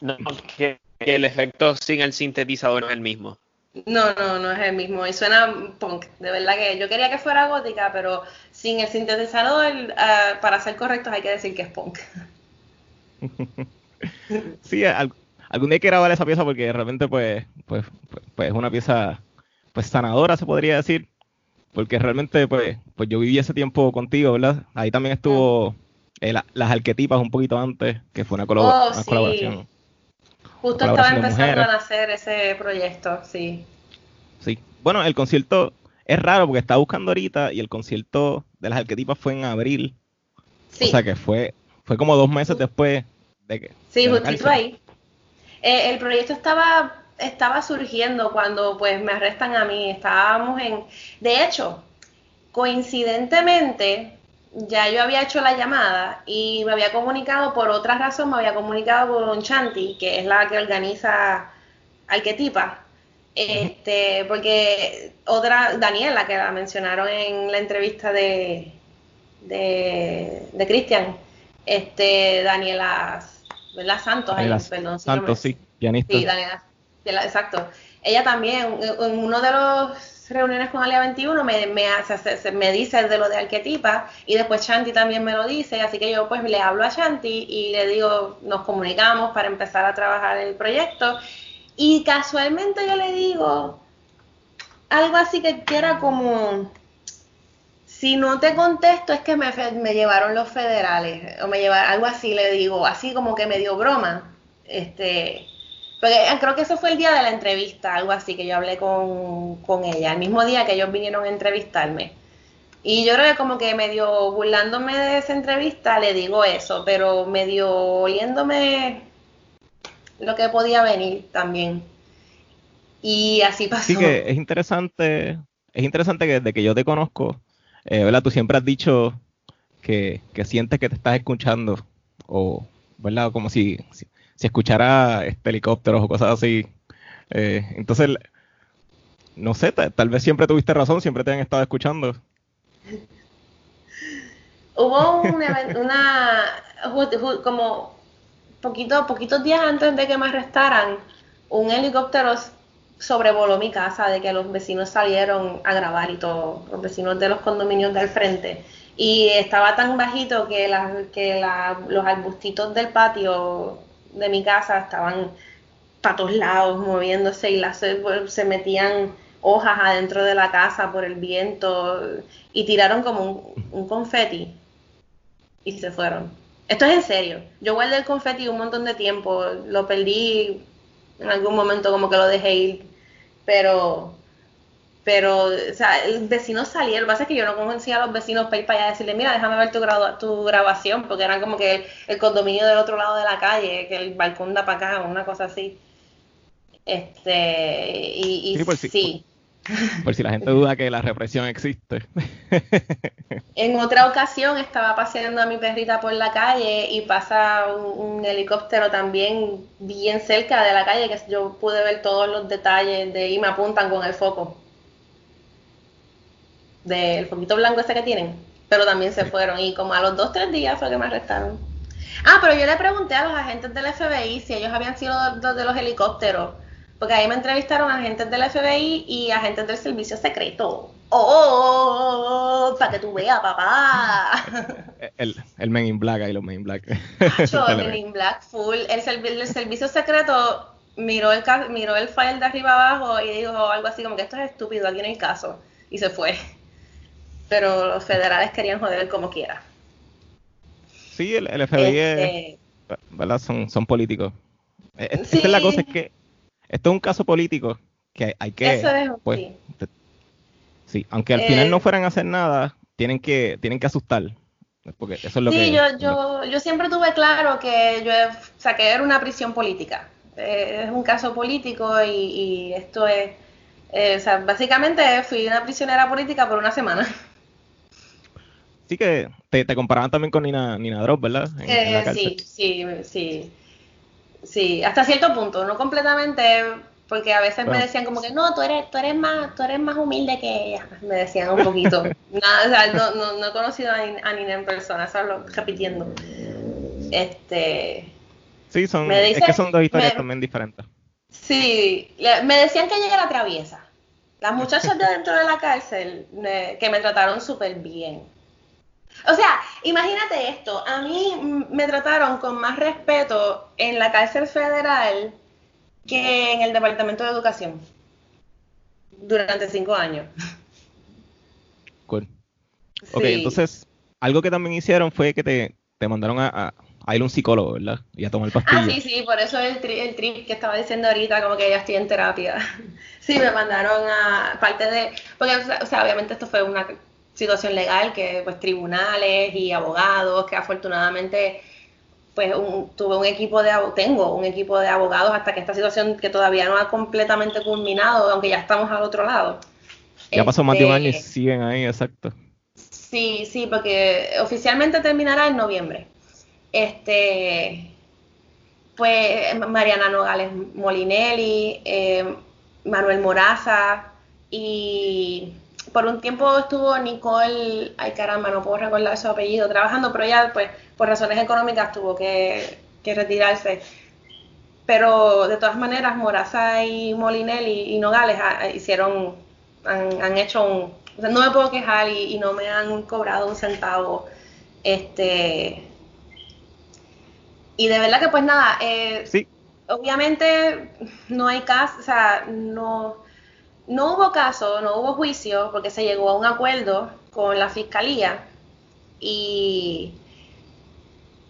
no, que, el efecto sin el sintetizador no es el mismo. No, no, no es el mismo. Y suena punk. De verdad que yo quería que fuera gótica, pero sin el sintetizador, uh, para ser correctos, hay que decir que es punk. sí, algún día hay que grabar esa pieza porque realmente, pues, pues, pues, pues, es una pieza pues sanadora, se podría decir. Porque realmente, pues, pues yo viví ese tiempo contigo, ¿verdad? Ahí también estuvo eh, las arquetipas un poquito antes, que fue una, oh, colaboración. Justo estaba empezando a nacer ese proyecto, sí. Sí. Bueno, el concierto es raro porque estaba buscando ahorita y el concierto de las arquetipas fue en abril. Sí. O sea que fue, fue como dos meses después de que. Sí, justito ahí. Eh, el proyecto estaba, estaba surgiendo cuando pues me arrestan a mí. Estábamos en. De hecho, coincidentemente, ya yo había hecho la llamada y me había comunicado, por otra razón, me había comunicado con Chanti, que es la que organiza Arquetipa. Este, porque otra, Daniela, que la mencionaron en la entrevista de, de, de Cristian, este, Daniela, ¿verdad? Santos, perdón. Santos, sí, pianista. Sí, Daniela, exacto. Ella también, en uno de los reuniones con Alia 21 me, me, hace, me dice de lo de arquetipa y después Shanti también me lo dice, así que yo pues le hablo a Shanti y le digo, nos comunicamos para empezar a trabajar el proyecto y casualmente yo le digo algo así que era como, si no te contesto es que me, me llevaron los federales o me llevaron algo así, le digo, así como que me dio broma. Este, porque eh, creo que eso fue el día de la entrevista, algo así, que yo hablé con, ella, el mismo día que ellos vinieron a entrevistarme. Y yo creo que como que medio burlándome de esa entrevista le digo eso, pero medio oliéndome lo que podía venir también. Y así pasó. Sí que es interesante, es interesante que desde que yo te conozco, eh, ¿verdad? Tú siempre has dicho que, que sientes que te estás escuchando, o, ¿verdad? Como si escuchara este, helicópteros o cosas así. Eh, entonces, no sé, tal vez siempre tuviste razón, siempre te han estado escuchando. Hubo un una, como poquito, poquitos días antes de que me arrestaran, un helicóptero sobrevoló mi casa, de que los vecinos salieron a grabar y todo, los vecinos de los condominios del frente. Y estaba tan bajito que, que los arbustitos del patio de mi casa estaban para todos lados moviéndose y las, se metían hojas adentro de la casa por el viento y tiraron como un, un confeti y se fueron. Esto es en serio. Yo guardé el confeti un montón de tiempo, lo perdí en algún momento como que lo dejé ir, pero pero, o sea, el vecino salía, lo que pasa es que yo no conocía a los vecinos para ir para allá a decirle, mira, déjame ver tu, tu grabación, porque eran como que el, condominio del otro lado de la calle, que el balcón da para acá, una cosa así. Este, y, sí. Por si, sí. Por, si la gente duda que la represión existe. en otra ocasión estaba paseando a mi perrita por la calle y pasa un, un, helicóptero también bien cerca de la calle que yo pude ver todos los detalles de y me apuntan con el foco del foquito blanco ese que tienen, pero también se fueron y como a los dos, tres días fue que me arrestaron. Ah, pero yo le pregunté a los agentes del FBI si ellos habían sido los de los helicópteros, porque ahí me entrevistaron agentes del FBI y agentes del servicio secreto. ¡Oh! Para que tú veas, papá. El, el Men in Black, ahí los Men in Black. el Men in Black full. El, el, servicio secreto miró el, miró el file de arriba abajo y dijo algo así como que esto es estúpido, aquí no hay caso. Y se fue. Pero los federales querían joder como quiera. Sí, el, el FBI es, Este, ¿verdad? Son, son políticos. Eh, eh, Sí. Esta es la cosa, es que esto es un caso político que hay que, Eso es, pues, sí. te- sí, aunque al Eh, final no fueran a hacer nada, tienen que, tienen que asustar. Porque eso es lo que... Sí, yo, yo, yo siempre tuve claro que yo, o sea, que era una prisión política. Eh, es un caso político y, y esto es, eh, o sea, básicamente fui una prisionera política por una semana. Sí que te, te comparaban también con Nina, Nina Drop, ¿verdad? En- Eh, sí, sí, sí, sí, hasta cierto punto, no completamente, porque a veces me decían como que no, tú eres, tú eres más, tú eres más humilde que ella, me decían un poquito. Nada, o sea, no, no, no he conocido a, Nin- a Nina en persona, solo repitiendo. Este, Sí, son, Me es que son dos historias me- también diferentes. Sí, me decían que ella era traviesa. Las muchachas de dentro de la cárcel me- que me trataron súper bien. O sea, imagínate esto, a mí me trataron con más respeto en la cárcel federal que en el Departamento de Educación durante cinco años. Cool. Ok, Sí. entonces, algo que también hicieron fue que te, te mandaron a, a, a ir a un psicólogo, ¿verdad? Y a tomar Ah, pastillas. sí, sí, por eso el, tri- el trip que estaba diciendo ahorita, como que ya estoy en terapia. Sí, me mandaron a parte de, porque, o sea, obviamente esto fue una situación legal que, pues, tribunales y abogados, que afortunadamente, pues, un- tuve un equipo de, tengo un equipo de abogados hasta que esta situación que todavía no ha completamente culminado, aunque ya estamos al otro lado. Ya pasó más de un año y Este, siguen ahí, exacto. Sí, sí, porque oficialmente terminará en noviembre. Este, pues Mariana Nogales Molinelli, eh, Manuel Moraza y por un tiempo estuvo Nicole, ay caramba, no puedo recordar su apellido, trabajando, pero ella pues por razones económicas tuvo que, que retirarse. Pero de todas maneras, Moraza y Molinelli y Nogales hicieron, han, han hecho un, o sea, no me puedo quejar y, y no me han cobrado un centavo. Este, y de verdad que pues nada, eh, Sí, obviamente no hay caso, o sea, no, no hubo caso, no hubo juicio, porque se llegó a un acuerdo con la fiscalía. Y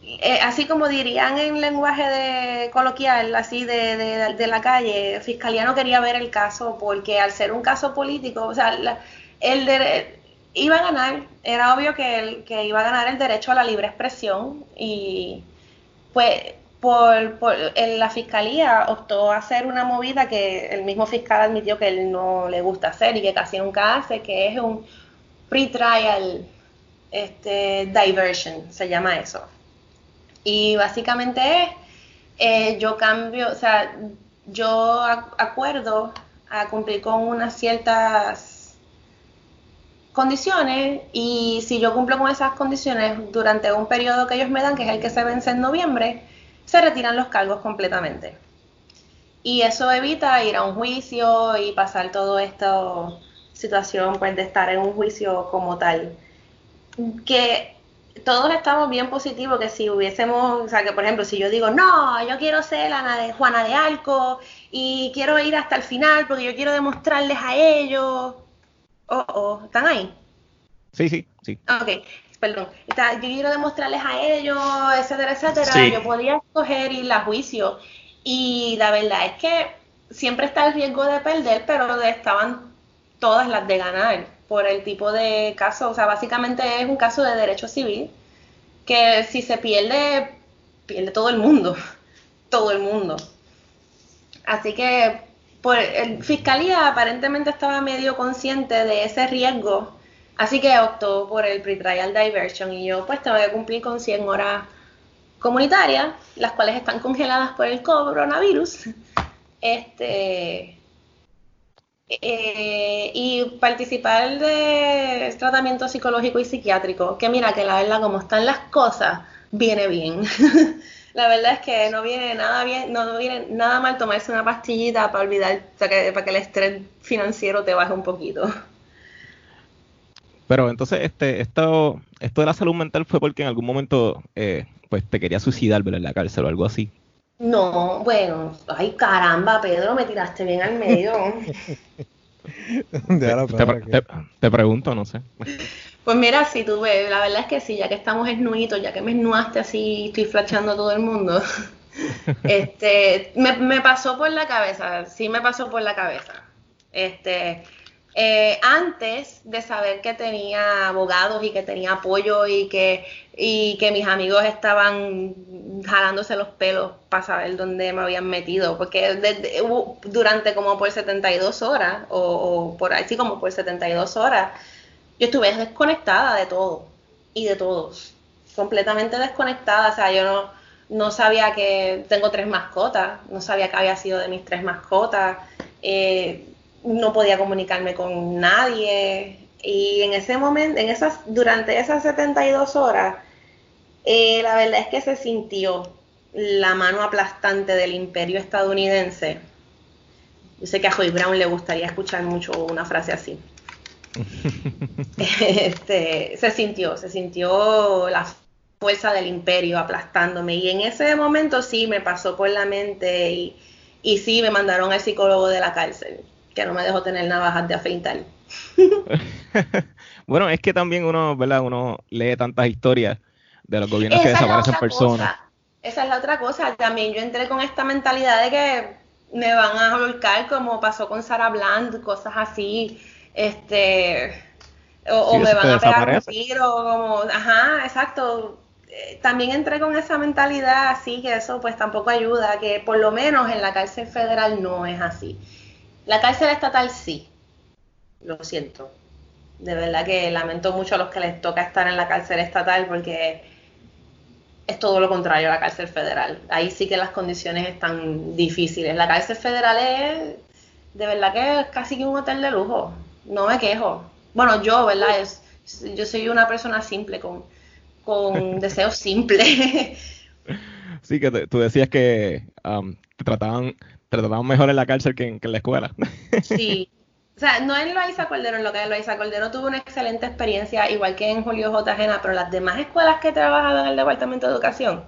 eh, así como dirían en lenguaje de coloquial, así de, de, de la calle, fiscalía no quería ver el caso porque al ser un caso político, o sea, la- el iba a ganar, era obvio que, el- que iba a ganar el derecho a la libre expresión y pues por, en la fiscalía optó a hacer una movida que el mismo fiscal admitió que él no le gusta hacer y que casi nunca hace, que es un pre-trial este, diversion, se llama eso. Y básicamente es, eh, yo cambio, o sea, yo ac- acuerdo a cumplir con unas ciertas condiciones y si yo cumplo con esas condiciones durante un periodo que ellos me dan, que es el que se vence en noviembre, se retiran los cargos completamente. Y eso evita ir a un juicio y pasar toda esta situación pues, de estar en un juicio como tal. Que todos estamos bien positivos que si hubiésemos, o sea, que por ejemplo, si yo digo, no, yo quiero ser Ana de Juana de Arco y quiero ir hasta el final porque yo quiero demostrarles a ellos. Oh, oh, ¿están ahí? sí, sí, sí. Ok, perdón. Está- yo quiero demostrarles a ellos, etcétera, etcétera. Sí. Yo podía escoger ir a juicio. Y la verdad es que siempre está el riesgo de perder, pero estaban todas las de ganar por el tipo de caso. O sea, básicamente es un caso de derecho civil que si se pierde, pierde todo el mundo. Todo el mundo. Así que por, el Fiscalía aparentemente estaba medio consciente de ese riesgo, así que optó por el pretrial diversion y yo pues tengo que cumplir con 100 horas comunitarias, las cuales están congeladas por el coronavirus. Este eh, y participar de tratamiento psicológico y psiquiátrico, que mira que la verdad como están las cosas, viene bien. La verdad es que no viene nada bien, no viene nada mal tomarse una pastillita para olvidar, que, para que el estrés financiero te baje un poquito. Pero entonces, este, esto, esto de la salud mental fue porque en algún momento, eh, pues, te quería suicidar, ¿verdad? En la cárcel o algo así. No, bueno, ay caramba, Pedro, me tiraste bien al medio. Te, te- te- te pregunto, no sé. Pues mira, si tú ves, la verdad es que sí, ya que estamos esnuitos, ya que me esnuaste así, estoy flachando a todo el mundo, este, me, me pasó por la cabeza, sí me pasó por la cabeza. Este, eh, antes de saber que tenía abogados y que tenía apoyo y que, y que mis amigos estaban jalándose los pelos para saber dónde me habían metido, porque durante como por 72 horas, o, o por así como por 72 horas, yo estuve desconectada de todo y de todos, completamente desconectada, o sea, yo no, no sabía que tengo tres mascotas, no sabía que había sido de mis tres mascotas. Eh, no podía comunicarme con nadie. Y en ese momento, en esas, durante esas 72 horas, eh, la verdad es que se sintió la mano aplastante del imperio estadounidense. Yo sé que a Joy Brown le gustaría escuchar mucho una frase así. este, se sintió, se sintió la fuerza del imperio aplastándome. Y en ese momento sí me pasó por la mente y, y sí me mandaron al psicólogo de la cárcel que no me dejó tener navajas de afeitar. bueno, es que también uno, ¿verdad? Uno lee tantas historias de los gobiernos que desaparecen personas. Esa es la otra cosa. También yo entré con esta mentalidad de que me van a volcar como pasó con Sarah Bland, cosas así, este, o, me van a pegar un tiro, como, ajá, exacto. Eh, también entré con esa mentalidad así que eso pues tampoco ayuda, que por lo menos en la cárcel federal no es así. La cárcel estatal sí, lo siento. De verdad que lamento mucho a los que les toca estar en la cárcel estatal porque es todo lo contrario a la cárcel federal. Ahí sí que las condiciones están difíciles. La cárcel federal es, de verdad que es casi que un hotel de lujo. No me quejo. Bueno, yo, ¿verdad? Es, yo soy una persona simple, con, con deseos simples. Sí, que tú decías que um, te trataban te trataban mejor en la cárcel que en, la escuela. Sí. O sea, no en Loaiza Cordero, en lo que es Loaiza Cordero tuvo una excelente experiencia, igual que en Julio J. Gena, pero las demás escuelas que he trabajado en el Departamento de Educación,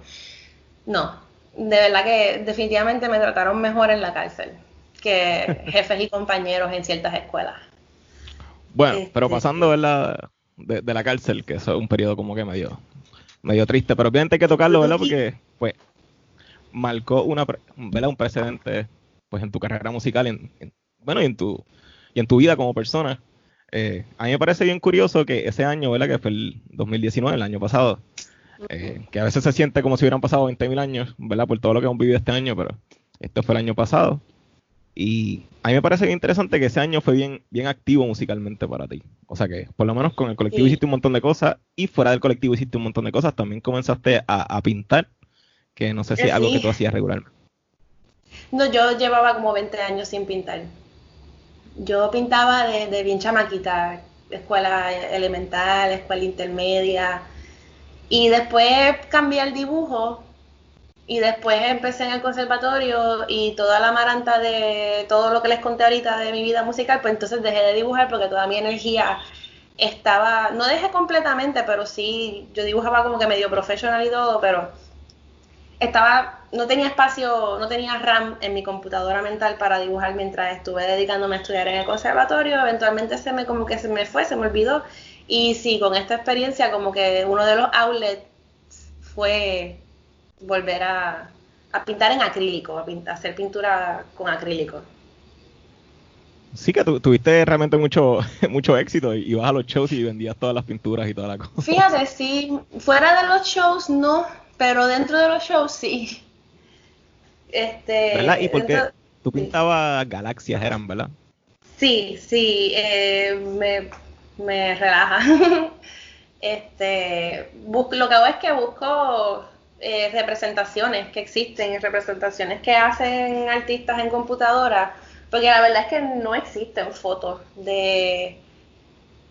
no. De verdad que definitivamente me trataron mejor en la cárcel que jefes y compañeros en ciertas escuelas. Bueno, pero este, pasando ¿verdad? De, de, la cárcel, que eso es un periodo como que medio, medio triste, pero obviamente hay que tocarlo, ¿verdad? Porque, pues, marcó una, ¿verdad? un precedente pues en tu carrera musical, en, bueno, y en tu y en tu vida como persona. Eh, a mí me parece bien curioso que ese año, ¿verdad? Que fue el 2019, el año pasado, eh, que a veces se siente como si hubieran pasado 20.000 años, ¿verdad? Por todo lo que hemos vivido este año, pero esto fue el año pasado. Y a mí me parece bien interesante que ese año fue bien, bien activo musicalmente para ti. O sea que, por lo menos con el colectivo hiciste un montón de cosas y fuera del colectivo hiciste un montón de cosas. También comenzaste a, a pintar que no sé si es algo que tú hacías regularmente. No, yo llevaba como 20 años sin pintar. Yo pintaba de, bien chamaquita, escuela elemental, escuela intermedia, y después cambié el dibujo y después empecé en el conservatorio y toda la maranta de todo lo que les conté ahorita de mi vida musical, pues entonces dejé de dibujar porque toda mi energía estaba, no dejé completamente, pero sí, yo dibujaba como que medio profesional y todo, pero estaba, no tenía espacio, no tenía RAM en mi computadora mental para dibujar mientras estuve dedicándome a estudiar en el conservatorio. Eventualmente se me como que se me fue, se me olvidó. Y sí, con esta experiencia como que uno de los outlets fue volver a, pintar en acrílico, a, hacer pintura con acrílico. Sí que tuviste realmente mucho, mucho éxito y ibas a los shows y vendías todas las pinturas y toda la cosa. Fíjate, sí, fuera de los shows no, pero dentro de los shows sí. Este, ¿Verdad? ¿Y por qué? Tú pintabas galaxias, eran, ¿verdad? Sí, sí, eh, me, me relaja. este, lo que hago es que busco eh, representaciones que existen, representaciones que hacen artistas en computadora, porque la verdad es que no existen fotos de,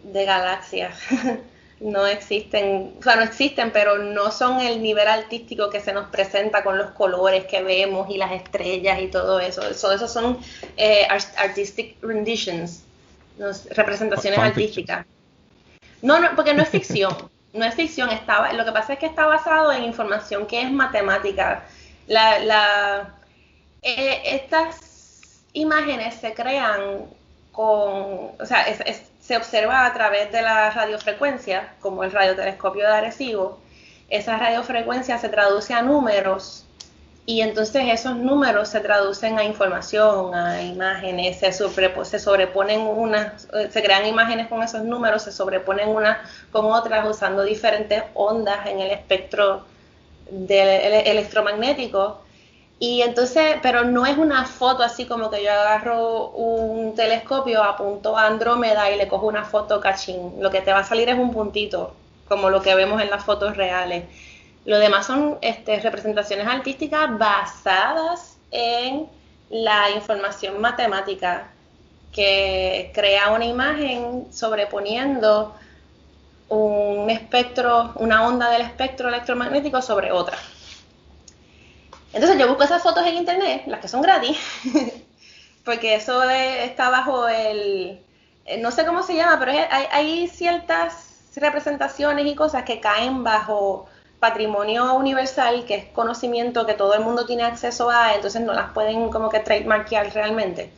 de galaxias. no existen, o sea, no existen, pero no son el nivel artístico que se nos presenta con los colores que vemos y las estrellas y todo eso. Eso, eso son eh, artistic renditions, representaciones artísticas. No, no, porque no es ficción, no es ficción, está, lo que pasa es que está basado en información que es matemática. La, la, eh, estas imágenes se crean con, o sea, es se observa a través de la radiofrecuencia, como el radiotelescopio de Arecibo. Esa radiofrecuencia se traduce a números y entonces esos números se traducen a información, a imágenes, se, se sobreponen unas, se crean imágenes con esos números, se sobreponen unas con otras usando diferentes ondas en el espectro del electromagnético. Y entonces, pero no es una foto así como que yo agarro un telescopio, apunto a Andrómeda y le cojo una foto cachín. Lo que te va a salir es un puntito, como lo que vemos en las fotos reales. Lo demás son este, representaciones artísticas basadas en la información matemática que crea una imagen sobreponiendo un espectro, una onda del espectro electromagnético sobre otra. Entonces yo busco esas fotos en internet, las que son gratis, porque eso está bajo el, eh, no sé cómo se llama, pero hay, hay ciertas representaciones y cosas que caen bajo patrimonio universal, que es conocimiento que todo el mundo tiene acceso a, entonces no las pueden como que trademarkear realmente.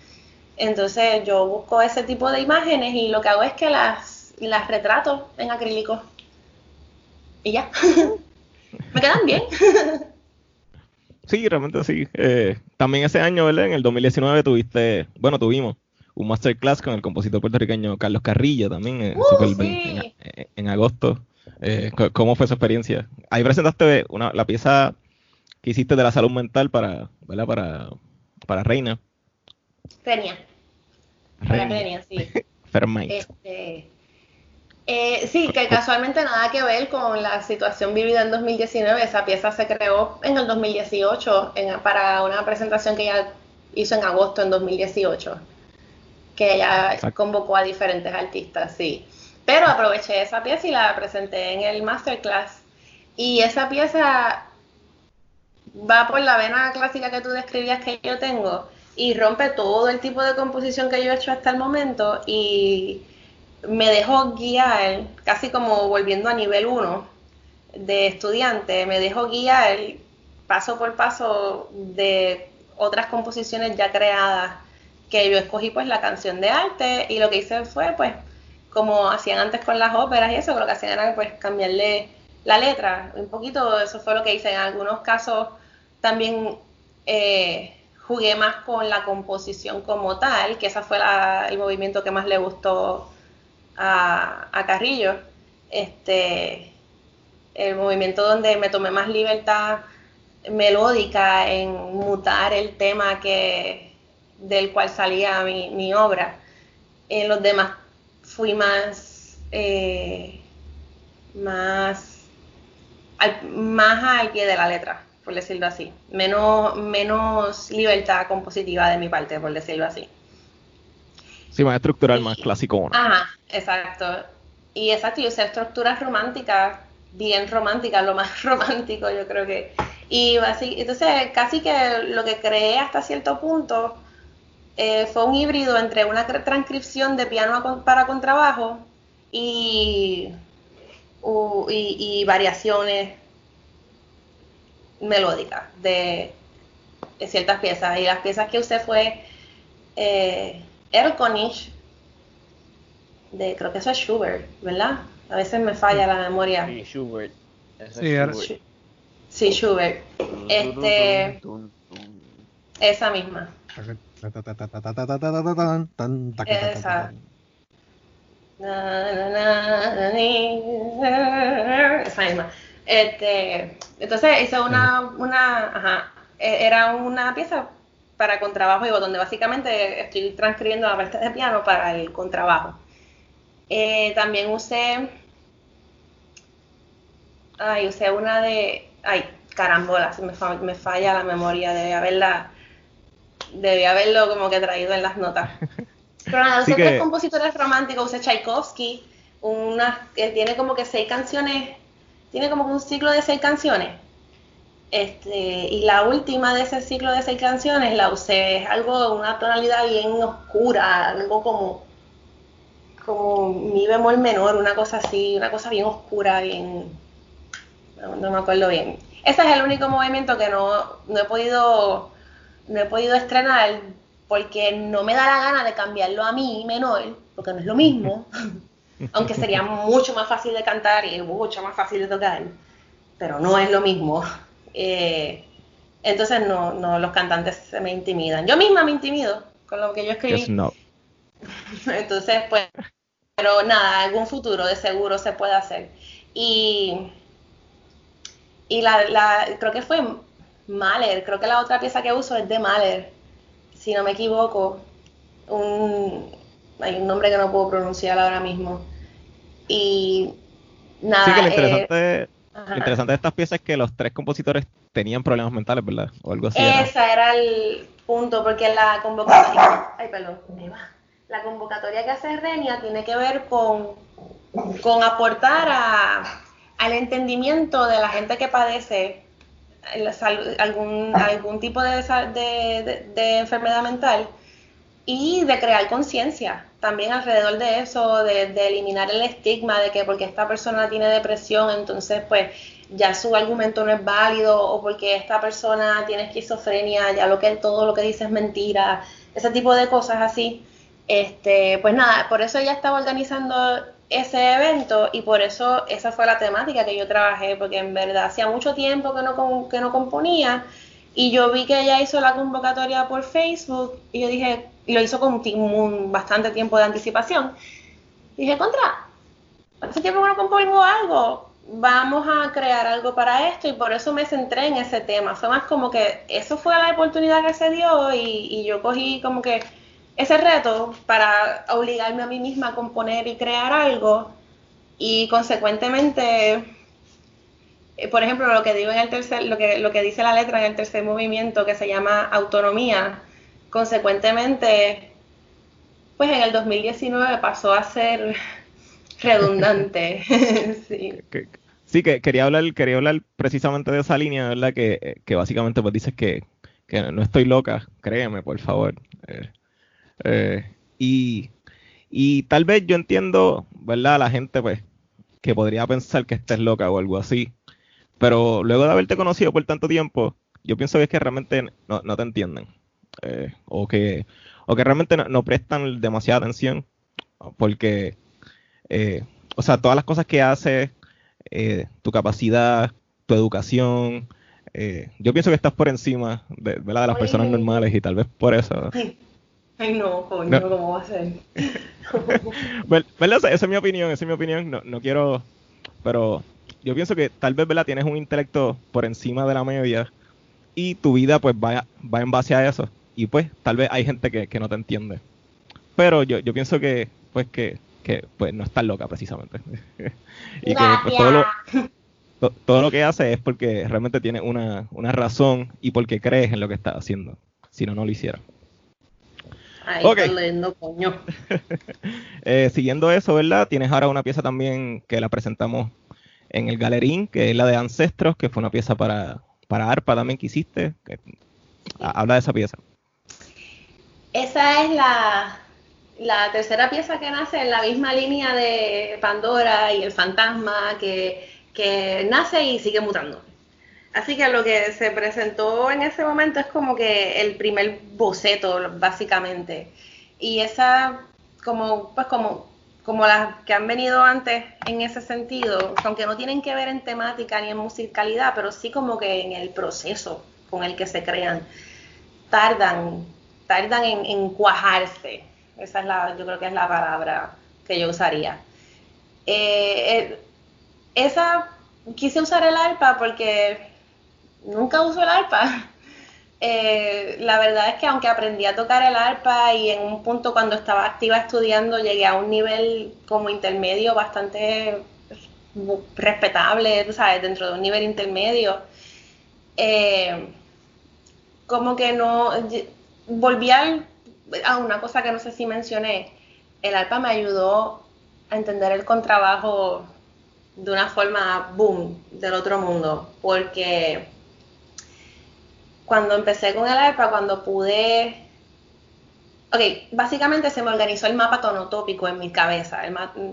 Entonces yo busco ese tipo de imágenes y lo que hago es que las, las retrato en acrílico. Y ya. Me quedan bien. sí, realmente sí. Eh, también ese año, ¿verdad? En el 2019 tuviste, bueno, tuvimos un masterclass con el compositor puertorriqueño Carlos Carrillo también, eh, uh, en agosto. Eh, ¿Cómo fue esa experiencia? Ahí presentaste una, la pieza que hiciste de la salud mental para, ¿verdad? Para, para Reina. Reina. Para Reina, sí. Este, eh, sí, que casualmente nada que ver con la situación vivida en 2019. Esa pieza se creó en el 2018 en, para una presentación que ella hizo en agosto en 2018, que ella convocó a diferentes artistas, sí. Pero aproveché esa pieza y la presenté en el masterclass. Y esa pieza va por la vena clásica que tú describías que yo tengo y rompe todo el tipo de composición que yo he hecho hasta el momento y me dejó guiar, casi como volviendo a nivel 1 de estudiante, me dejó guiar paso por paso de otras composiciones ya creadas que yo escogí pues la canción de arte y lo que hice fue pues como hacían antes con las óperas y eso, lo que hacían era pues cambiarle la letra, un poquito, eso fue lo que hice. En algunos casos también eh, jugué más con la composición como tal, que esa fue el movimiento que más le gustó a, a, Carrillo. Este, el movimiento donde me tomé más libertad melódica en mutar el tema que del cual salía mi, mi obra. En los demás fui más, eh, más, al, más al pie de la letra, por decirlo así. Menos, menos libertad compositiva de mi parte, por decirlo así. Sí, más estructural, más clásico. Ajá, exacto. Y exacto, y usé estructuras románticas, bien románticas, lo más romántico yo creo que. Y así, entonces casi que lo que creé hasta cierto punto eh, fue un híbrido entre una transcripción de piano para contrabajo y, y, variaciones melódicas de, ciertas piezas. Y las piezas que usé fue eh, Erlkönig, de, creo que eso es Schubert, ¿verdad? A veces me falla la memoria. Sí, Schubert. sí, sí, Schubert. Este, esa misma. Esa. Esa misma. Este, entonces hice una, una, ajá, e, era una pieza para contrabajo y donde básicamente estoy transcribiendo la parte de piano para el contrabajo. Eh, también usé, ay, usé una de, ay, carambola, me, me falla la memoria de haberla debía haberlo como que traído en las notas. Pero nada, usé tres compositores románticos, usé Tchaikovsky, una, que tiene como que seis canciones, tiene como un ciclo de seis canciones. Este, y la última de ese ciclo de seis canciones la usé, es algo, una tonalidad bien oscura, algo como, como mi bemol menor, una cosa así, una cosa bien oscura, bien, no, me acuerdo bien. Ese es el único movimiento que no, no he podido no he podido estrenar porque no me da la gana de cambiarlo a mí menor, porque no es lo mismo, aunque sería mucho más fácil de cantar y mucho más fácil de tocar, pero no es lo mismo. Eh, entonces no, no, los cantantes se me intimidan. Yo misma me intimido con lo que yo escribí. Entonces, pues, pero nada, algún futuro de seguro se puede hacer. Y, y la, la, creo que fue Mahler, creo que la otra pieza que uso es de Mahler, si no me equivoco. Un, hay un nombre que no puedo pronunciar ahora mismo. Y nada. Sí, que lo interesante, lo interesante de estas piezas es que los tres compositores tenían problemas mentales, ¿verdad? O algo así. Ese era. el punto, porque la convocatoria. Ay, perdón, La convocatoria que hace Renia tiene que ver con, con aportar a, al entendimiento de la gente que padece algún, algún tipo de, de, de, enfermedad mental y de crear conciencia también alrededor de eso, de, de, eliminar el estigma de que porque esta persona tiene depresión, entonces pues ya su argumento no es válido o porque esta persona tiene esquizofrenia, ya lo que todo lo que dice es mentira, ese tipo de cosas así. Este, pues nada, por eso ella estaba organizando ese evento y por eso esa fue la temática que yo trabajé, porque en verdad hacía mucho tiempo que no, que no componía y yo vi que ella hizo la convocatoria por Facebook y yo dije, lo hizo con un, bastante tiempo de anticipación. dije, contra, hace tiempo que no compongo algo, vamos a crear algo para esto y por eso me centré en ese tema. Fue más como que eso fue la oportunidad que se dio y, y yo cogí como que ese reto para obligarme a mí misma a componer y crear algo y consecuentemente eh, por ejemplo lo que digo en el tercer lo que lo que dice la letra en el tercer movimiento que se llama autonomía consecuentemente pues en el 2019 pasó a ser redundante. sí. Que, sí, que quería hablar, quería hablar precisamente de esa línea, ¿verdad? Que, que básicamente pues dices que, que, no estoy loca, créeme, por favor. Eh, eh, y, y tal vez yo entiendo, ¿verdad? La gente, pues, que podría pensar que estés loca o algo así. Pero luego de haberte conocido por tanto tiempo, yo pienso que es que realmente no, no te entienden. Eh, o, que, o que realmente no, no prestan demasiada atención. Porque eh, o sea, todas las cosas que haces, eh, tu capacidad, tu educación, eh, yo pienso que estás por encima de, de las personas normales y tal vez por eso. Ay, no, coño, ¿cómo va a ser? ¿verdad? Esa es mi opinión, esa es mi opinión, no, no quiero, pero yo pienso que tal vez, ¿verdad? Tienes un intelecto por encima de la media y tu vida pues va, va en base a eso y pues tal vez hay gente que, que no te entiende. Pero yo, yo pienso que, pues que que pues no está loca precisamente. y que pues, todo, lo, todo lo que hace es porque realmente tiene una, una razón y porque crees en lo que está haciendo. Si no, no lo hiciera. Ay, okay. lindo, coño. eh, siguiendo eso, ¿verdad? Tienes ahora una pieza también que la presentamos en el Galerín, que es la de Ancestros, que fue una pieza para, para arpa también que hiciste. Que, habla de esa pieza. Esa es la, la tercera pieza que nace en la misma línea de Pandora y el fantasma que, que nace y sigue mutando. Así que lo que se presentó en ese momento es como que el primer boceto, básicamente. Y esa, como, pues como, como las que han venido antes en ese sentido, aunque no tienen que ver en temática ni en musicalidad, pero sí como que en el proceso con el que se crean, tardan, tardan en, en cuajarse esa es la, yo creo que es la palabra que yo usaría. Eh, eh, esa, quise usar el arpa porque nunca uso el arpa. Eh, la verdad es que aunque aprendí a tocar el arpa y en un punto cuando estaba activa estudiando llegué a un nivel como intermedio bastante respetable, ¿sabes? Dentro de un nivel intermedio. como que no, volví al ah, una cosa que no sé si mencioné, el arpa me ayudó a entender el contrabajo de una forma boom del otro mundo, porque cuando empecé con el arpa, cuando pude, ok, básicamente se me organizó el mapa tonotópico en mi cabeza,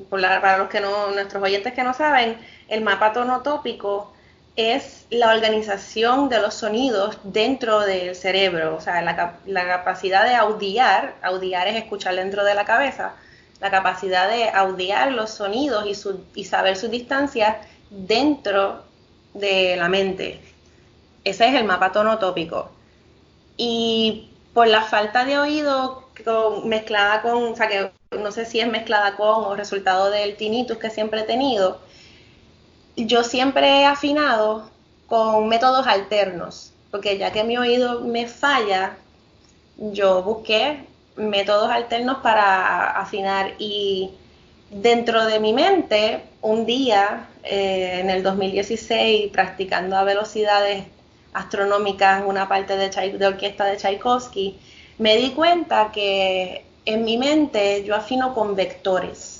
para los que no, nuestros oyentes que no saben, el mapa tonotópico es la organización de los sonidos dentro del cerebro, o sea, la, la capacidad de audiar, audiar es escuchar dentro de la cabeza, la capacidad de audiar los sonidos y, su, y saber sus distancias dentro de la mente. Ese es el mapa tonotópico. Y por la falta de oído mezclada con, o sea, que no sé si es mezclada con o resultado del tinnitus que siempre he tenido, yo siempre he afinado con métodos alternos, porque ya que mi oído me falla, yo busqué métodos alternos para afinar y dentro de mi mente, un día eh, en el 2016, practicando a velocidades astronómicas una parte de, de orquesta de Tchaikovsky, me di cuenta que en mi mente yo afino con vectores.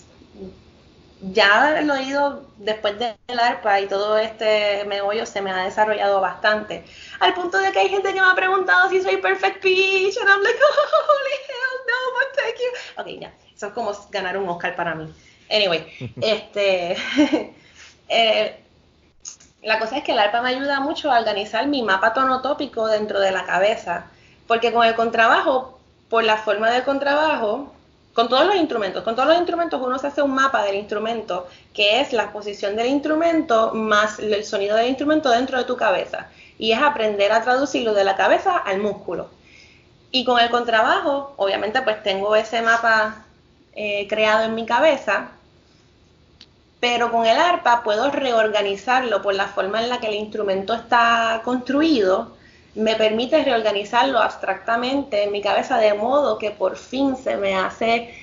Ya el oído, después del arpa y todo este meollo, se me ha desarrollado bastante. Al punto de que hay gente que me ha preguntado si soy perfect pitch, and I'm like, holy hell no, but thank you. Ok, ya, eso es como ganar un Oscar para mí. Anyway, este, eh, la cosa es que el arpa me ayuda mucho a organizar mi mapa tonotópico dentro de la cabeza, porque con el contrabajo, por la forma del contrabajo, con todos los instrumentos, con todos los instrumentos uno se hace un mapa del instrumento, que es la posición del instrumento más el sonido del instrumento dentro de tu cabeza. Y es aprender a traducirlo de la cabeza al músculo. Y con el contrabajo, obviamente pues tengo ese mapa eh, creado en mi cabeza, pero con el arpa puedo reorganizarlo por la forma en la que el instrumento está construido, me permite reorganizarlo abstractamente en mi cabeza de modo que por fin se me hace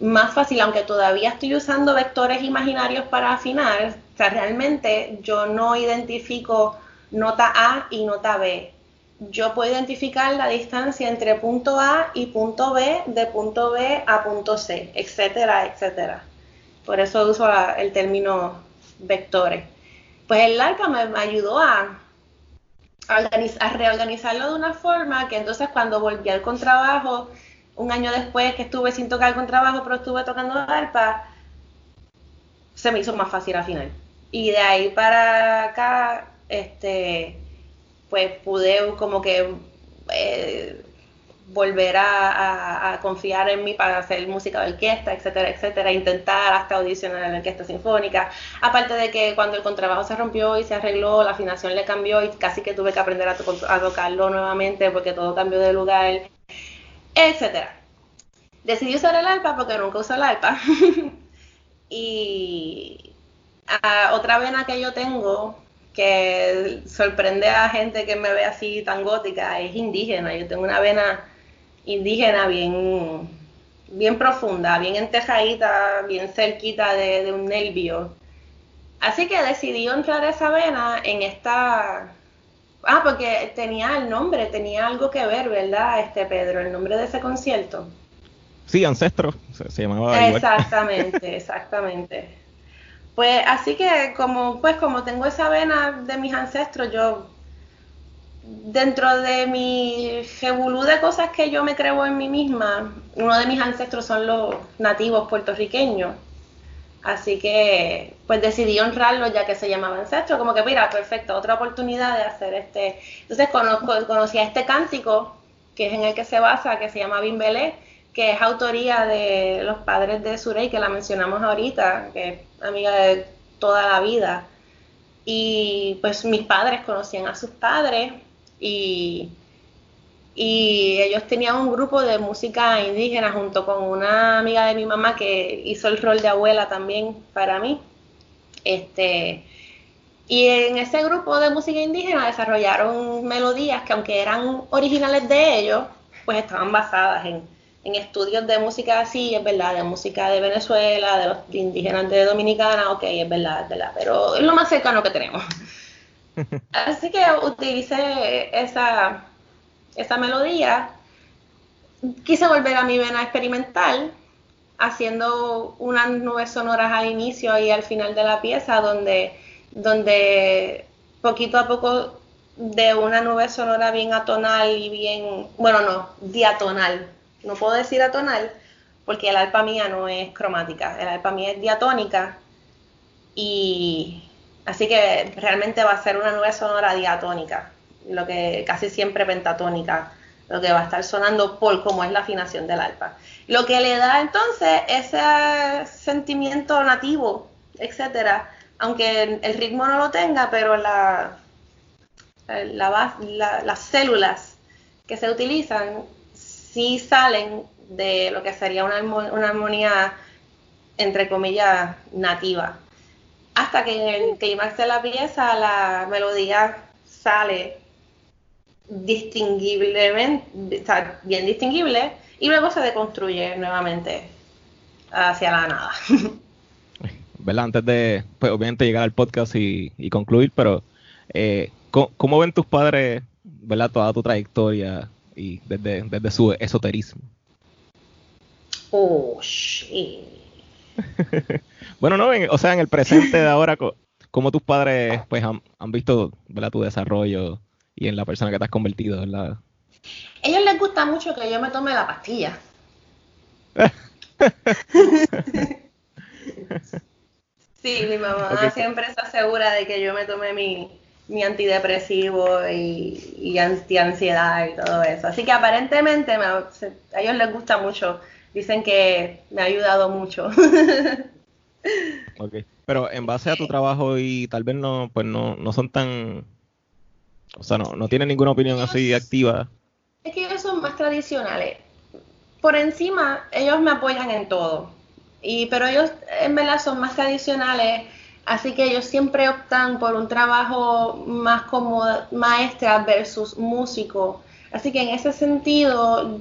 más fácil, aunque todavía estoy usando vectores imaginarios para afinar, o sea, realmente yo no identifico nota A y nota B. Yo puedo identificar la distancia entre punto A y punto B, de punto B a punto C, etcétera, etcétera. Por eso uso el término vectores. Pues el arpa me, ayudó a, a, reorganizarlo de una forma que entonces cuando volví al contrabajo, un año después que estuve sin tocar contrabajo, pero estuve tocando arpa, se me hizo más fácil al final. Y de ahí para acá, este, pues pude como que eh, volver a, confiar en mí para hacer música de orquesta, etcétera, etcétera, intentar hasta audicionar en la orquesta sinfónica. Aparte de que cuando el contrabajo se rompió y se arregló, la afinación le cambió y casi que tuve que aprender a, tocarlo nuevamente porque todo cambió de lugar, etcétera. Decidí usar el arpa porque nunca uso el arpa. y otra vena que yo tengo que sorprende a gente que me ve así tan gótica es indígena. Yo tengo una vena indígena bien, bien profunda, bien entejadita, bien cerquita de, un nervio. Así que decidí honrar esa vena en esta... Ah, porque tenía el nombre, tenía algo que ver, ¿verdad, este Pedro? El nombre de ese concierto. Sí, Ancestro, se, llamaba. Exactamente, exactamente. Pues así que como pues como tengo esa vena de mis ancestros, yo dentro de mi jebulú de cosas que yo me creo en mí misma, uno de mis ancestros son los nativos puertorriqueños. Así que pues decidí honrarlo ya que se llamaba ancestro, como que mira, perfecto, otra oportunidad de hacer este. Entonces conozco, conocí a este cántico, que es en el que se basa, que se llama Bimbelé, que es autoría de los padres de Surey, que la mencionamos ahorita, que es amiga de toda la vida. Y pues mis padres conocían a sus padres y, ellos tenían un grupo de música indígena junto con una amiga de mi mamá que hizo el rol de abuela también para mí. Este, y en ese grupo de música indígena desarrollaron melodías que aunque eran originales de ellos, pues estaban basadas en, en estudios de música así, es verdad, de música de Venezuela, de los indígenas de Dominicana, ok, es verdad, es verdad, pero es lo más cercano que tenemos. Así que utilicé esa, esa melodía. Quise volver a mi vena experimental, haciendo unas nubes sonoras al inicio y al final de la pieza, donde, donde poquito a poco de una nube sonora bien atonal y bien, bueno, no, diatonal. No puedo decir atonal porque el alpa mía no es cromática, el alpa mía es diatónica y Así que realmente va a ser una nube sonora diatónica, lo que casi siempre pentatónica, lo que va a estar sonando por cómo es la afinación del arpa. Lo que le da entonces ese sentimiento nativo, etcétera, aunque el ritmo no lo tenga, pero la, las células que se utilizan sí salen de lo que sería una, una armonía, entre comillas, nativa. Hasta que en el clímax de la pieza la melodía sale distinguiblemente, bien distinguible, y luego se deconstruye nuevamente hacia la nada. ¿Verdad? Antes de, pues, obviamente, llegar al podcast y, concluir, pero eh, ¿cómo, ven tus padres, ¿verdad? Toda tu trayectoria y desde, desde su esoterismo. Oh, shit. bueno, no, o sea, en el presente de ahora, ¿cómo tus padres pues han, visto ¿verdad? tu desarrollo y en la persona que te has convertido, ¿verdad? ellos les gusta mucho que yo me tome la pastilla. sí, mi mamá siempre está segura de que yo me tome mi, mi antidepresivo y, y ansiedad y todo eso. Así que aparentemente a ellos les gusta mucho. Dicen que me ha ayudado mucho. ok. Pero en base a tu trabajo y tal vez no, pues no, no son tan, o sea, no, no tienen ninguna opinión así activa. Es que ellos son más tradicionales. Por encima, ellos me apoyan en todo. Y, pero ellos en verdad son más tradicionales Así que ellos siempre optan por un trabajo más como maestra versus músico. Así que en ese sentido,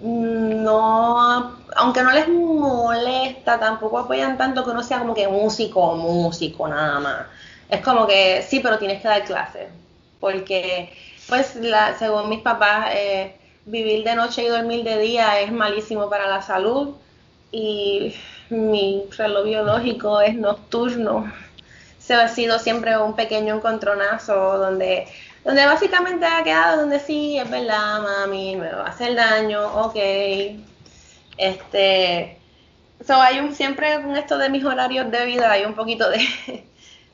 no, aunque no les molesta, tampoco apoyan tanto que uno sea como que músico o músico nada más. Es como que sí, pero tienes que dar clases. Porque, pues, la, según mis papás, eh, vivir de noche y dormir de día es malísimo para la salud. Y mi reloj biológico es nocturno. Se ha sido siempre un pequeño encontronazo donde, donde básicamente ha quedado donde sí, es verdad, mami, me va a hacer daño, ok. Este, so hay un, siempre con esto de mis horarios de vida hay un poquito de,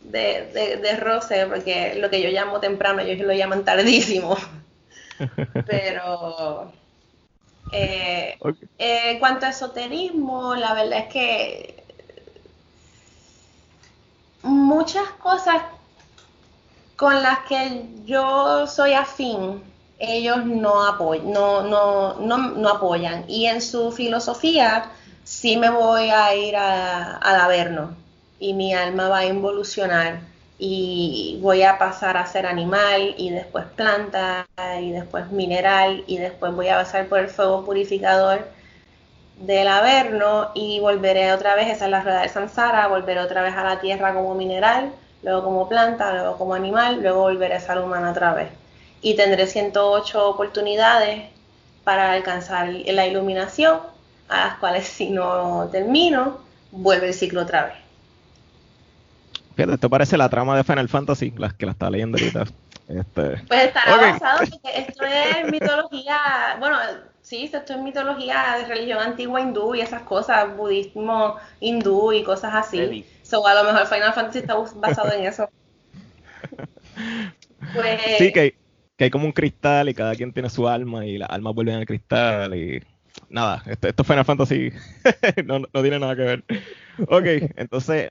de, de, roce, porque lo que yo llamo temprano, ellos lo llaman tardísimo. Pero eh, eh, en cuanto a esoterismo, la verdad es que muchas cosas con las que yo soy afín, ellos no, apoyan, no, no, no, apoyan. Y en su filosofía sí me voy a ir a, al Averno y mi alma va a involucionar y voy a pasar a ser animal y después planta y después mineral y después voy a pasar por el fuego purificador del Averno y volveré otra vez, esa es la rueda de Samsara, volveré otra vez a la tierra como mineral, luego como planta, luego como animal, luego volveré a ser humana otra vez. Y tendré 108 oportunidades para alcanzar la iluminación, a las cuales si no termino, vuelve el ciclo otra vez. Fíjate, esto parece la trama de Final Fantasy, las que la estaba leyendo ahorita. Este... Pues estará basado porque esto es mitología, bueno, sí, esto es mitología de religión antigua hindú y esas cosas, budismo hindú y cosas así. So, a lo mejor Final Fantasy está basado en eso. Pues, sí, que hay, como un cristal y cada quien tiene su alma y las almas vuelven al cristal y nada, esto, esto Final Fantasy no, no tiene nada que ver. Ok, entonces,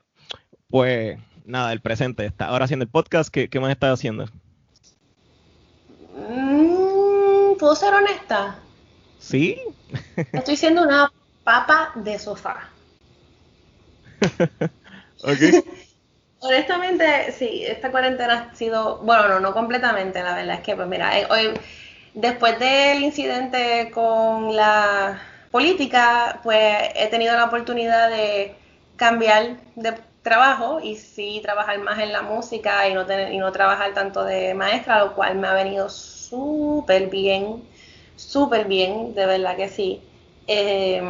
pues nada, el presente. Está ahora haciendo el podcast. ¿Qué, más estás haciendo? Mm, ¿Puedo ser honesta? Sí. Estoy siendo una papa de sofá. Honestamente, sí, esta cuarentena ha sido, bueno, no, no completamente, la verdad es que, pues mira, eh, hoy, después del incidente con la política, pues he tenido la oportunidad de cambiar de trabajo y sí trabajar más en la música y no, tener, y no trabajar tanto de maestra, lo cual me ha venido súper bien, súper bien, de verdad que sí. Eh,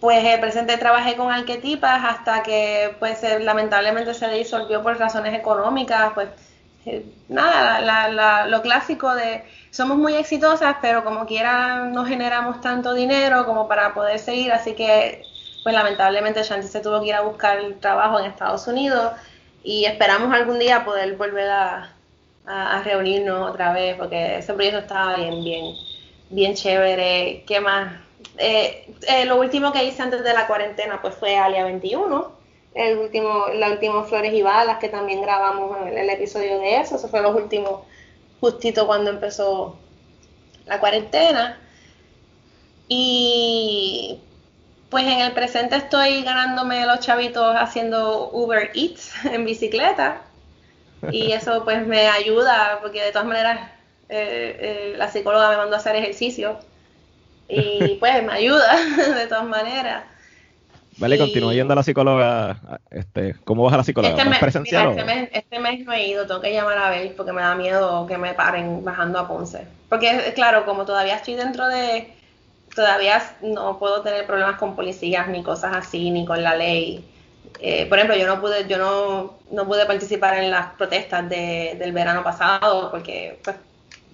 pues el presente trabajé con arquetipas hasta que pues lamentablemente se disolvió por razones económicas, pues eh, nada, lo clásico de somos muy exitosas, pero como quiera no generamos tanto dinero como para poder seguir, así que pues lamentablemente Shanti se tuvo que ir a buscar trabajo en Estados Unidos y esperamos algún día poder volver a, a, reunirnos otra vez porque ese proyecto estaba bien, bien, bien chévere. ¿Qué más? Eh, eh, lo último que hice antes de la cuarentena pues fue Alia 21, el último, la última Flores y Balas que también grabamos el, el episodio de eso, eso fue los últimos justito cuando empezó la cuarentena. Y pues en el presente estoy ganándome los chavitos haciendo Uber Eats en bicicleta. Y eso pues me ayuda porque de todas maneras eh, eh, la psicóloga me mandó a hacer ejercicio. Y pues me ayuda de todas maneras. Vale, continúa yendo a la psicóloga. Este, ¿Cómo vas a la psicóloga? Este, mes, presencial este, mes, este, mes, no he ido, tengo que llamar a ver porque me da miedo que me paren bajando a Ponce. Porque, claro, como todavía estoy dentro de. Todavía no puedo tener problemas con policías ni cosas así, ni con la ley. Eh, por ejemplo, yo no pude, yo no, no pude participar en las protestas de, del verano pasado porque, pues,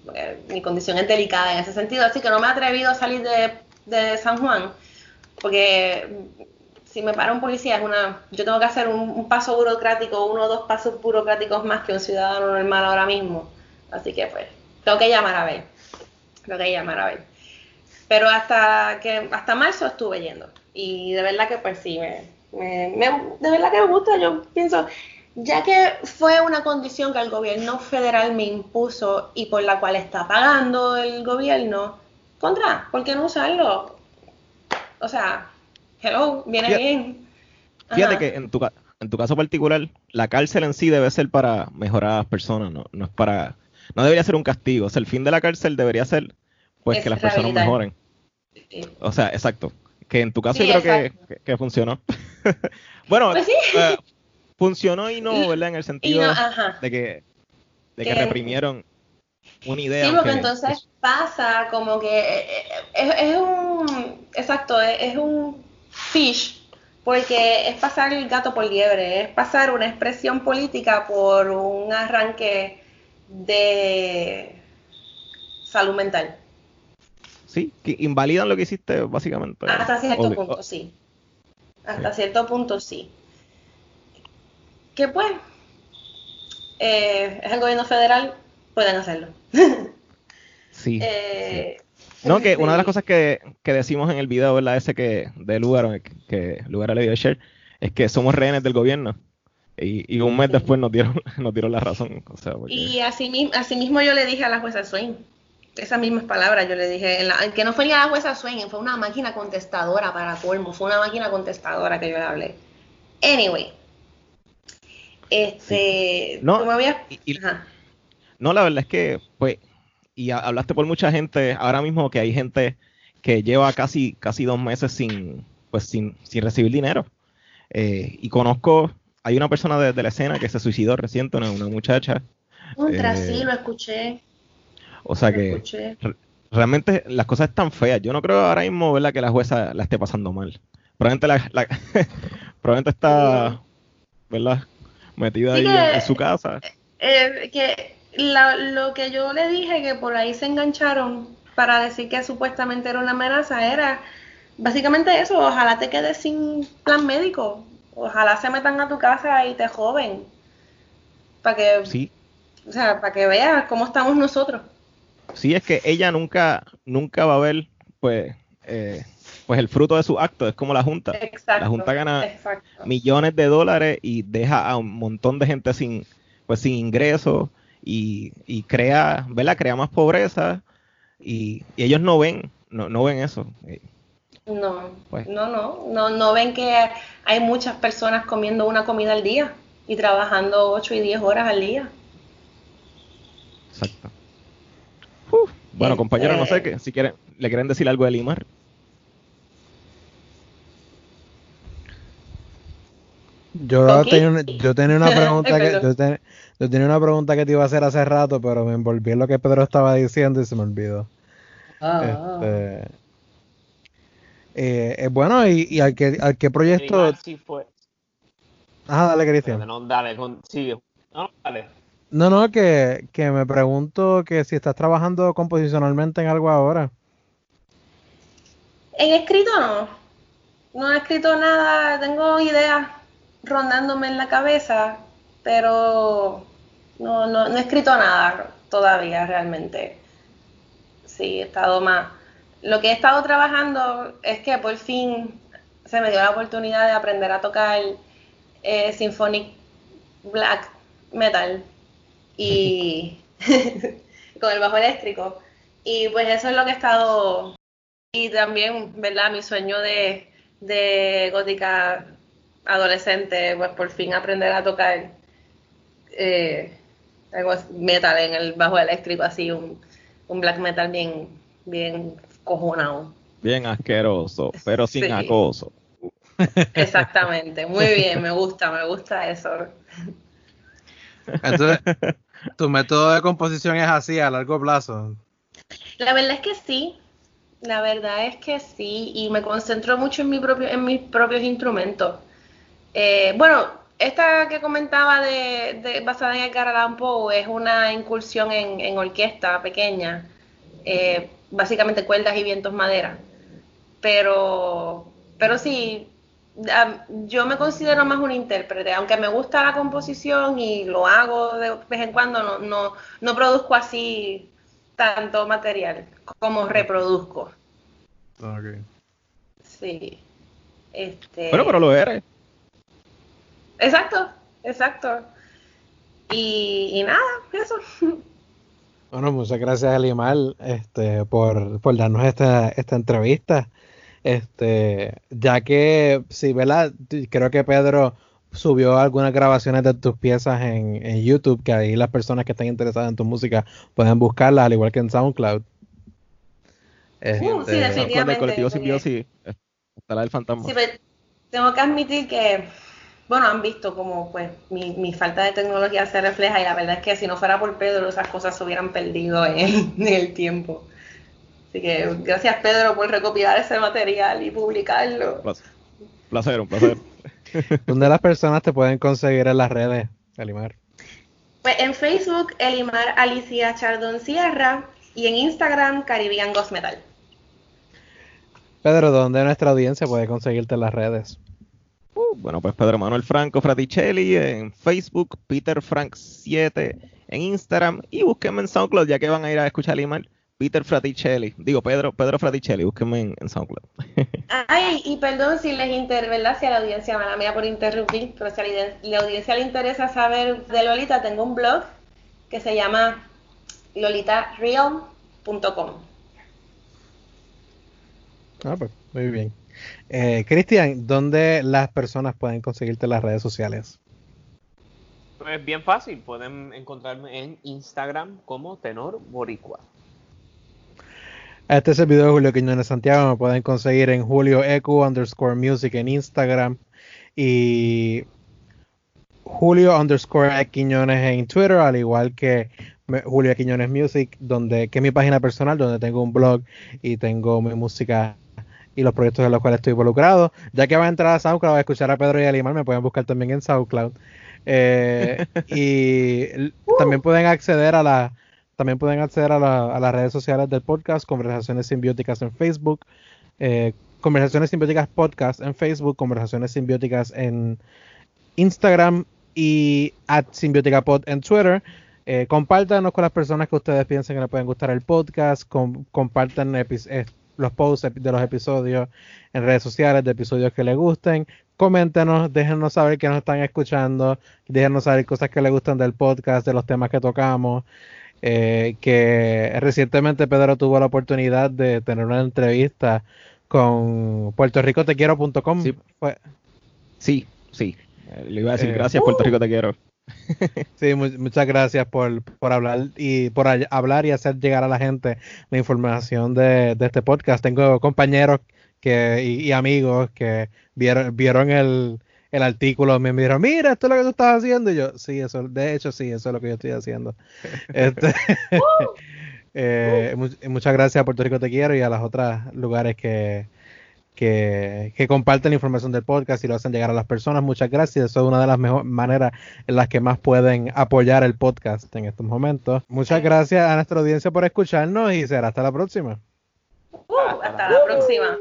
porque mi condición es delicada en ese sentido, así que no me he atrevido a salir de, de San Juan porque si me para un policía es una, yo tengo que hacer un, paso burocrático, uno o dos pasos burocráticos más que un ciudadano normal ahora mismo. Así que pues, tengo que llamar a ver. Tengo que llamar a ver. Pero hasta que hasta marzo estuve yendo. Y de verdad que pues sí, me, de verdad que me gusta. Yo pienso, ya que fue una condición que el gobierno federal me impuso y por la cual está pagando el gobierno, contra, ¿por qué no usarlo? O sea, hello, viene fíjate, bien. Fíjate que en tu, en tu caso particular, la cárcel en sí debe ser para mejorar a las personas, no, no es para, no debería ser un castigo. O sea, el fin de la cárcel debería ser, pues, Es que las personas mejoren. Sí. O sea, exacto. Que en tu caso Sí, yo creo que, exacto. que, que funcionó. bueno, Pues sí. eh, funcionó y no, ¿verdad? En el sentido no, de que, de que Que- reprimieron una idea. Sí, porque entonces pasa como que eh, eh, es, es un, exacto, es, es un fish, porque es pasar el gato por liebre, es pasar una expresión política por un arranque de salud mental. Sí, que invalidan lo que hiciste, básicamente. Hasta cierto Obvio. punto, sí. Hasta cierto punto, sí. Que pues, eh, es el gobierno federal, pueden hacerlo. Sí. Eh, No, que una de las sí. cosas que, que decimos en el video, ¿verdad? Ese que de Lugar, que, Lugar le dio a share, es que somos rehenes del gobierno. Y, y un mes Sí. después nos dieron, nos dieron la razón. O sea, porque- Y así, así mismo yo le dije a la jueza Swain, esas mismas palabras yo le dije, en la- que no fue ni a la jueza Swain, fue una máquina contestadora para colmo, fue una máquina contestadora que yo le hablé. Anyway, este, No, tú me habías- y- y- ajá. No, la verdad es que, pues, y ha- hablaste por mucha gente, ahora mismo que hay gente que lleva casi, casi dos meses sin, pues, sin, sin recibir dinero. Eh, y conozco, hay una persona de, de la escena que se suicidó reciente, una, una muchacha. Contra, eh, sí, lo escuché, O sea lo que escuché. realmente las cosas están feas. Yo no creo ahora mismo, ¿verdad?, que la jueza la esté pasando mal. Probablemente, la, la- probablemente está, ¿verdad?, metida Sí ahí que- en, su casa. Eh, que la- lo que yo le dije que por ahí se engancharon para decir que supuestamente era una amenaza era básicamente eso, ojalá te quedes sin plan médico, ojalá se metan a tu casa y te joven, para que, Sí, o sea, para que veas cómo estamos nosotros. sí es que ella nunca, nunca va a ver, pues, eh, pues el fruto de su acto. Es como la Junta. Exacto. La Junta gana exacto. millones de dólares y deja a un montón de gente sin, pues, sin ingresos y, y crea, ¿verdad? Crea más pobreza y, y ellos no ven, no, no ven eso. No, Pues. no, no, no, no ven que hay muchas personas comiendo una comida al día y trabajando 8 y 10 horas al día. Exacto. Uf. Bueno, Este- compañeros, no sé qué, si quieren, le quieren decir algo de Limar. Yo, tenía una, yo tenía una pregunta que yo, ten- yo tenía una pregunta que te iba a hacer hace rato, pero me envolví en lo que Pedro estaba diciendo y se me olvidó. Ah, Este, eh, eh, bueno, y, y al que al qué proyecto. Sí fue. Ah, dale, Cristian. No, dale, con- sigue. No, no, dale. No, no, que, que me pregunto que si estás trabajando composicionalmente en algo ahora. En escrito no. No he escrito nada, tengo ideas rondándome en la cabeza, pero no, no, no he escrito nada todavía realmente. Sí, he estado más. Lo que he estado trabajando es que por fin se me dio la oportunidad de aprender a tocar eh, Symphonic Black Metal y con el bajo eléctrico. Y pues eso es lo que he estado. Y también, ¿verdad? Mi sueño de, de gótica adolescente, pues por fin aprender a tocar eh, algo metal en el bajo eléctrico, así un, un black metal bien, bien cojonado. Bien asqueroso, pero sin Sí. acoso. Exactamente, muy bien, me gusta, me gusta eso. Entonces, tu método de composición es así a largo plazo. La verdad es que sí, la verdad es que sí, y me concentro mucho en, mi propio, en mis propios instrumentos. Eh, bueno, esta que comentaba de, de- basada en Edgar Allan Poe es una incursión en, en orquesta pequeña, eh, básicamente cuerdas y vientos madera. Pero, pero sí, yo me considero más un intérprete, aunque me gusta la composición y lo hago de vez en cuando, no, no, no produzco así tanto material como reproduzco. Sí. Este, Bueno, pero lo eres. Exacto, exacto. Y, y nada, eso. Bueno, muchas gracias Elimar este, por, por darnos esta, esta entrevista. Este, ya que, sí, ¿verdad? Creo que Pedro subió algunas grabaciones de tus piezas en, en YouTube, que ahí las personas que están interesadas en tu música pueden buscarlas, al igual que en SoundCloud. Este, Uh, sí, Con el definitivamente, colectivo porque- Simbiosis está la del fantasma. Sí, pero tengo que admitir que, bueno, han visto como pues mi, mi falta de tecnología se refleja y la verdad es que si no fuera por Pedro esas cosas se hubieran perdido en el, en el tiempo. Así que gracias Pedro por recopilar ese material y publicarlo. Placer, placer, un placer. ¿Dónde las personas te pueden conseguir en las redes, Elimar? Pues en Facebook, Elimar Alicia Chardon Sierra y en Instagram, Caribbean Ghost Metal. Pedro, ¿dónde nuestra audiencia puede conseguirte en las redes? Uh, bueno, pues Pedro Manuel Franco Fraticelli en Facebook, Peter Frank 7 en Instagram y búsquenme en SoundCloud ya que van a ir a escuchar el email. Peter Fraticelli, digo Pedro, Pedro Fraticelli, búsquenme en, en SoundCloud. Ay, y perdón si les interesa, ¿verdad? Si a la audiencia, mala mía por interrumpir, pero si a la, la audiencia le interesa saber de Lolita, tengo un blog que se llama lolitareal.com. Ah, pues, muy bien. Eh, Cristian, ¿dónde las personas pueden conseguirte en las redes sociales? Pues bien fácil, pueden encontrarme en Instagram como Tenor Boricua. Este es el video de Julio Quiñones Santiago. Me pueden conseguir en Julio Ecu underscore music en Instagram y Julio underscore Quiñones en Twitter, al igual que Julio Quiñones Music, donde, que es mi página personal, donde tengo un blog y tengo mi música y los proyectos en los cuales estoy involucrado. Ya que va a entrar a SoundCloud a escuchar a Pedro y a Limar, me pueden buscar también en SoundCloud. Eh, y l- también pueden acceder a la también pueden acceder a, la- a las redes sociales del podcast, Conversaciones Simbióticas en Facebook, eh, Conversaciones Simbióticas Podcast en Facebook, Conversaciones Simbióticas en Instagram y at Simbióticapod en Twitter. Eh, compártanos con las personas que ustedes piensen que les pueden gustar el podcast, com- compartan eh, los posts de los episodios en redes sociales de episodios que les gusten. Coméntenos, déjenos saber que nos están escuchando, déjenos saber cosas que les gustan del podcast, de los temas que tocamos. Eh, que recientemente Pedro tuvo la oportunidad de tener una entrevista con puertoricotequiero.com. Sí. Sí, sí. Le iba a decir Eh, gracias, Puerto Rico te quiero. Sí, mu- muchas gracias por, por hablar y por hablar y hacer llegar a la gente la información de, de este podcast. Tengo compañeros que, y, y amigos que vieron, vieron el, el artículo, me dijeron, mira, esto es lo que tú estás haciendo. Y yo, sí, eso, de hecho, sí, eso es lo que yo estoy haciendo. Este, eh, mu- muchas gracias a Puerto Rico Te Quiero y a los otros lugares que, que, comparten la información del podcast y lo hacen llegar a las personas. Muchas gracias. Eso es una de las mejores maneras en las que más pueden apoyar el podcast en estos momentos. Muchas gracias a nuestra audiencia por escucharnos y será hasta la próxima. Uh, hasta la próxima.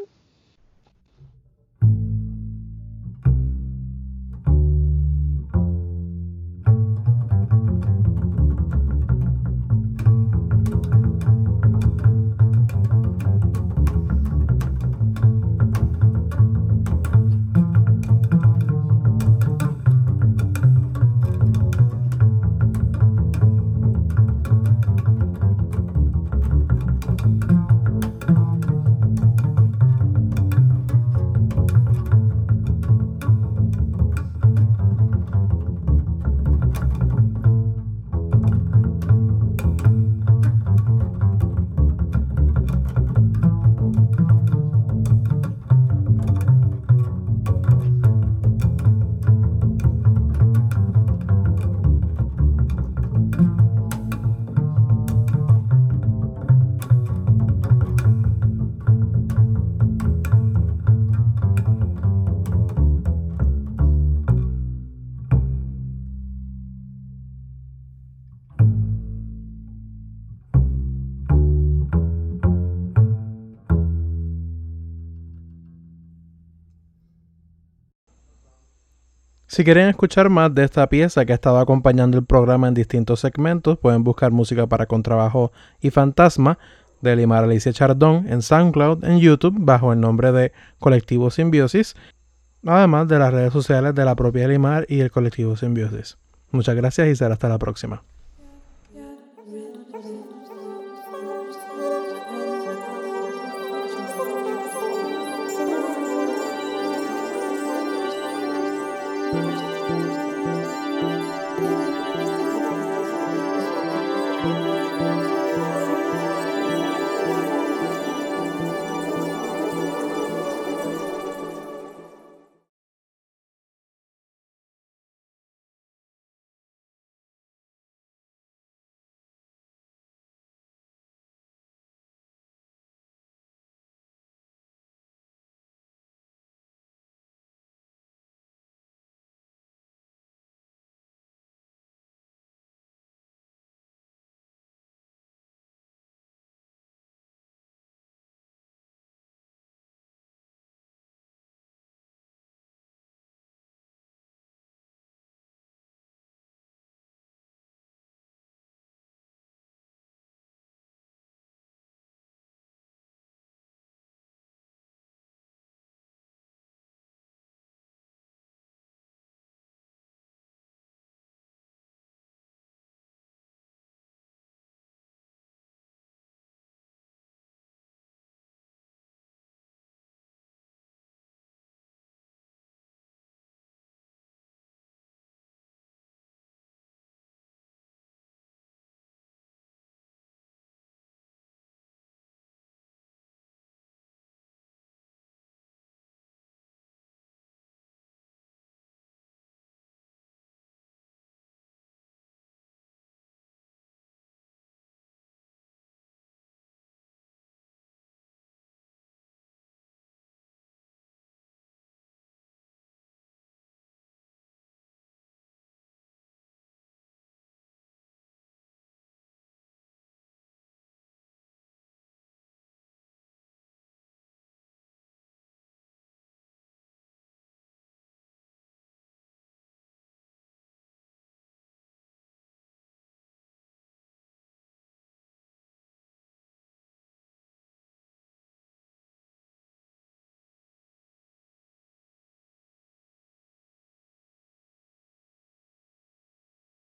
Si quieren escuchar más de esta pieza que ha estado acompañando el programa en distintos segmentos, pueden buscar música para contrabajo y fantasma de Limar Alicia Chardón en SoundCloud, en YouTube, bajo el nombre de Colectivo Simbiosis, además de las redes sociales de la propia Limar y el Colectivo Simbiosis. Muchas gracias y será hasta la próxima.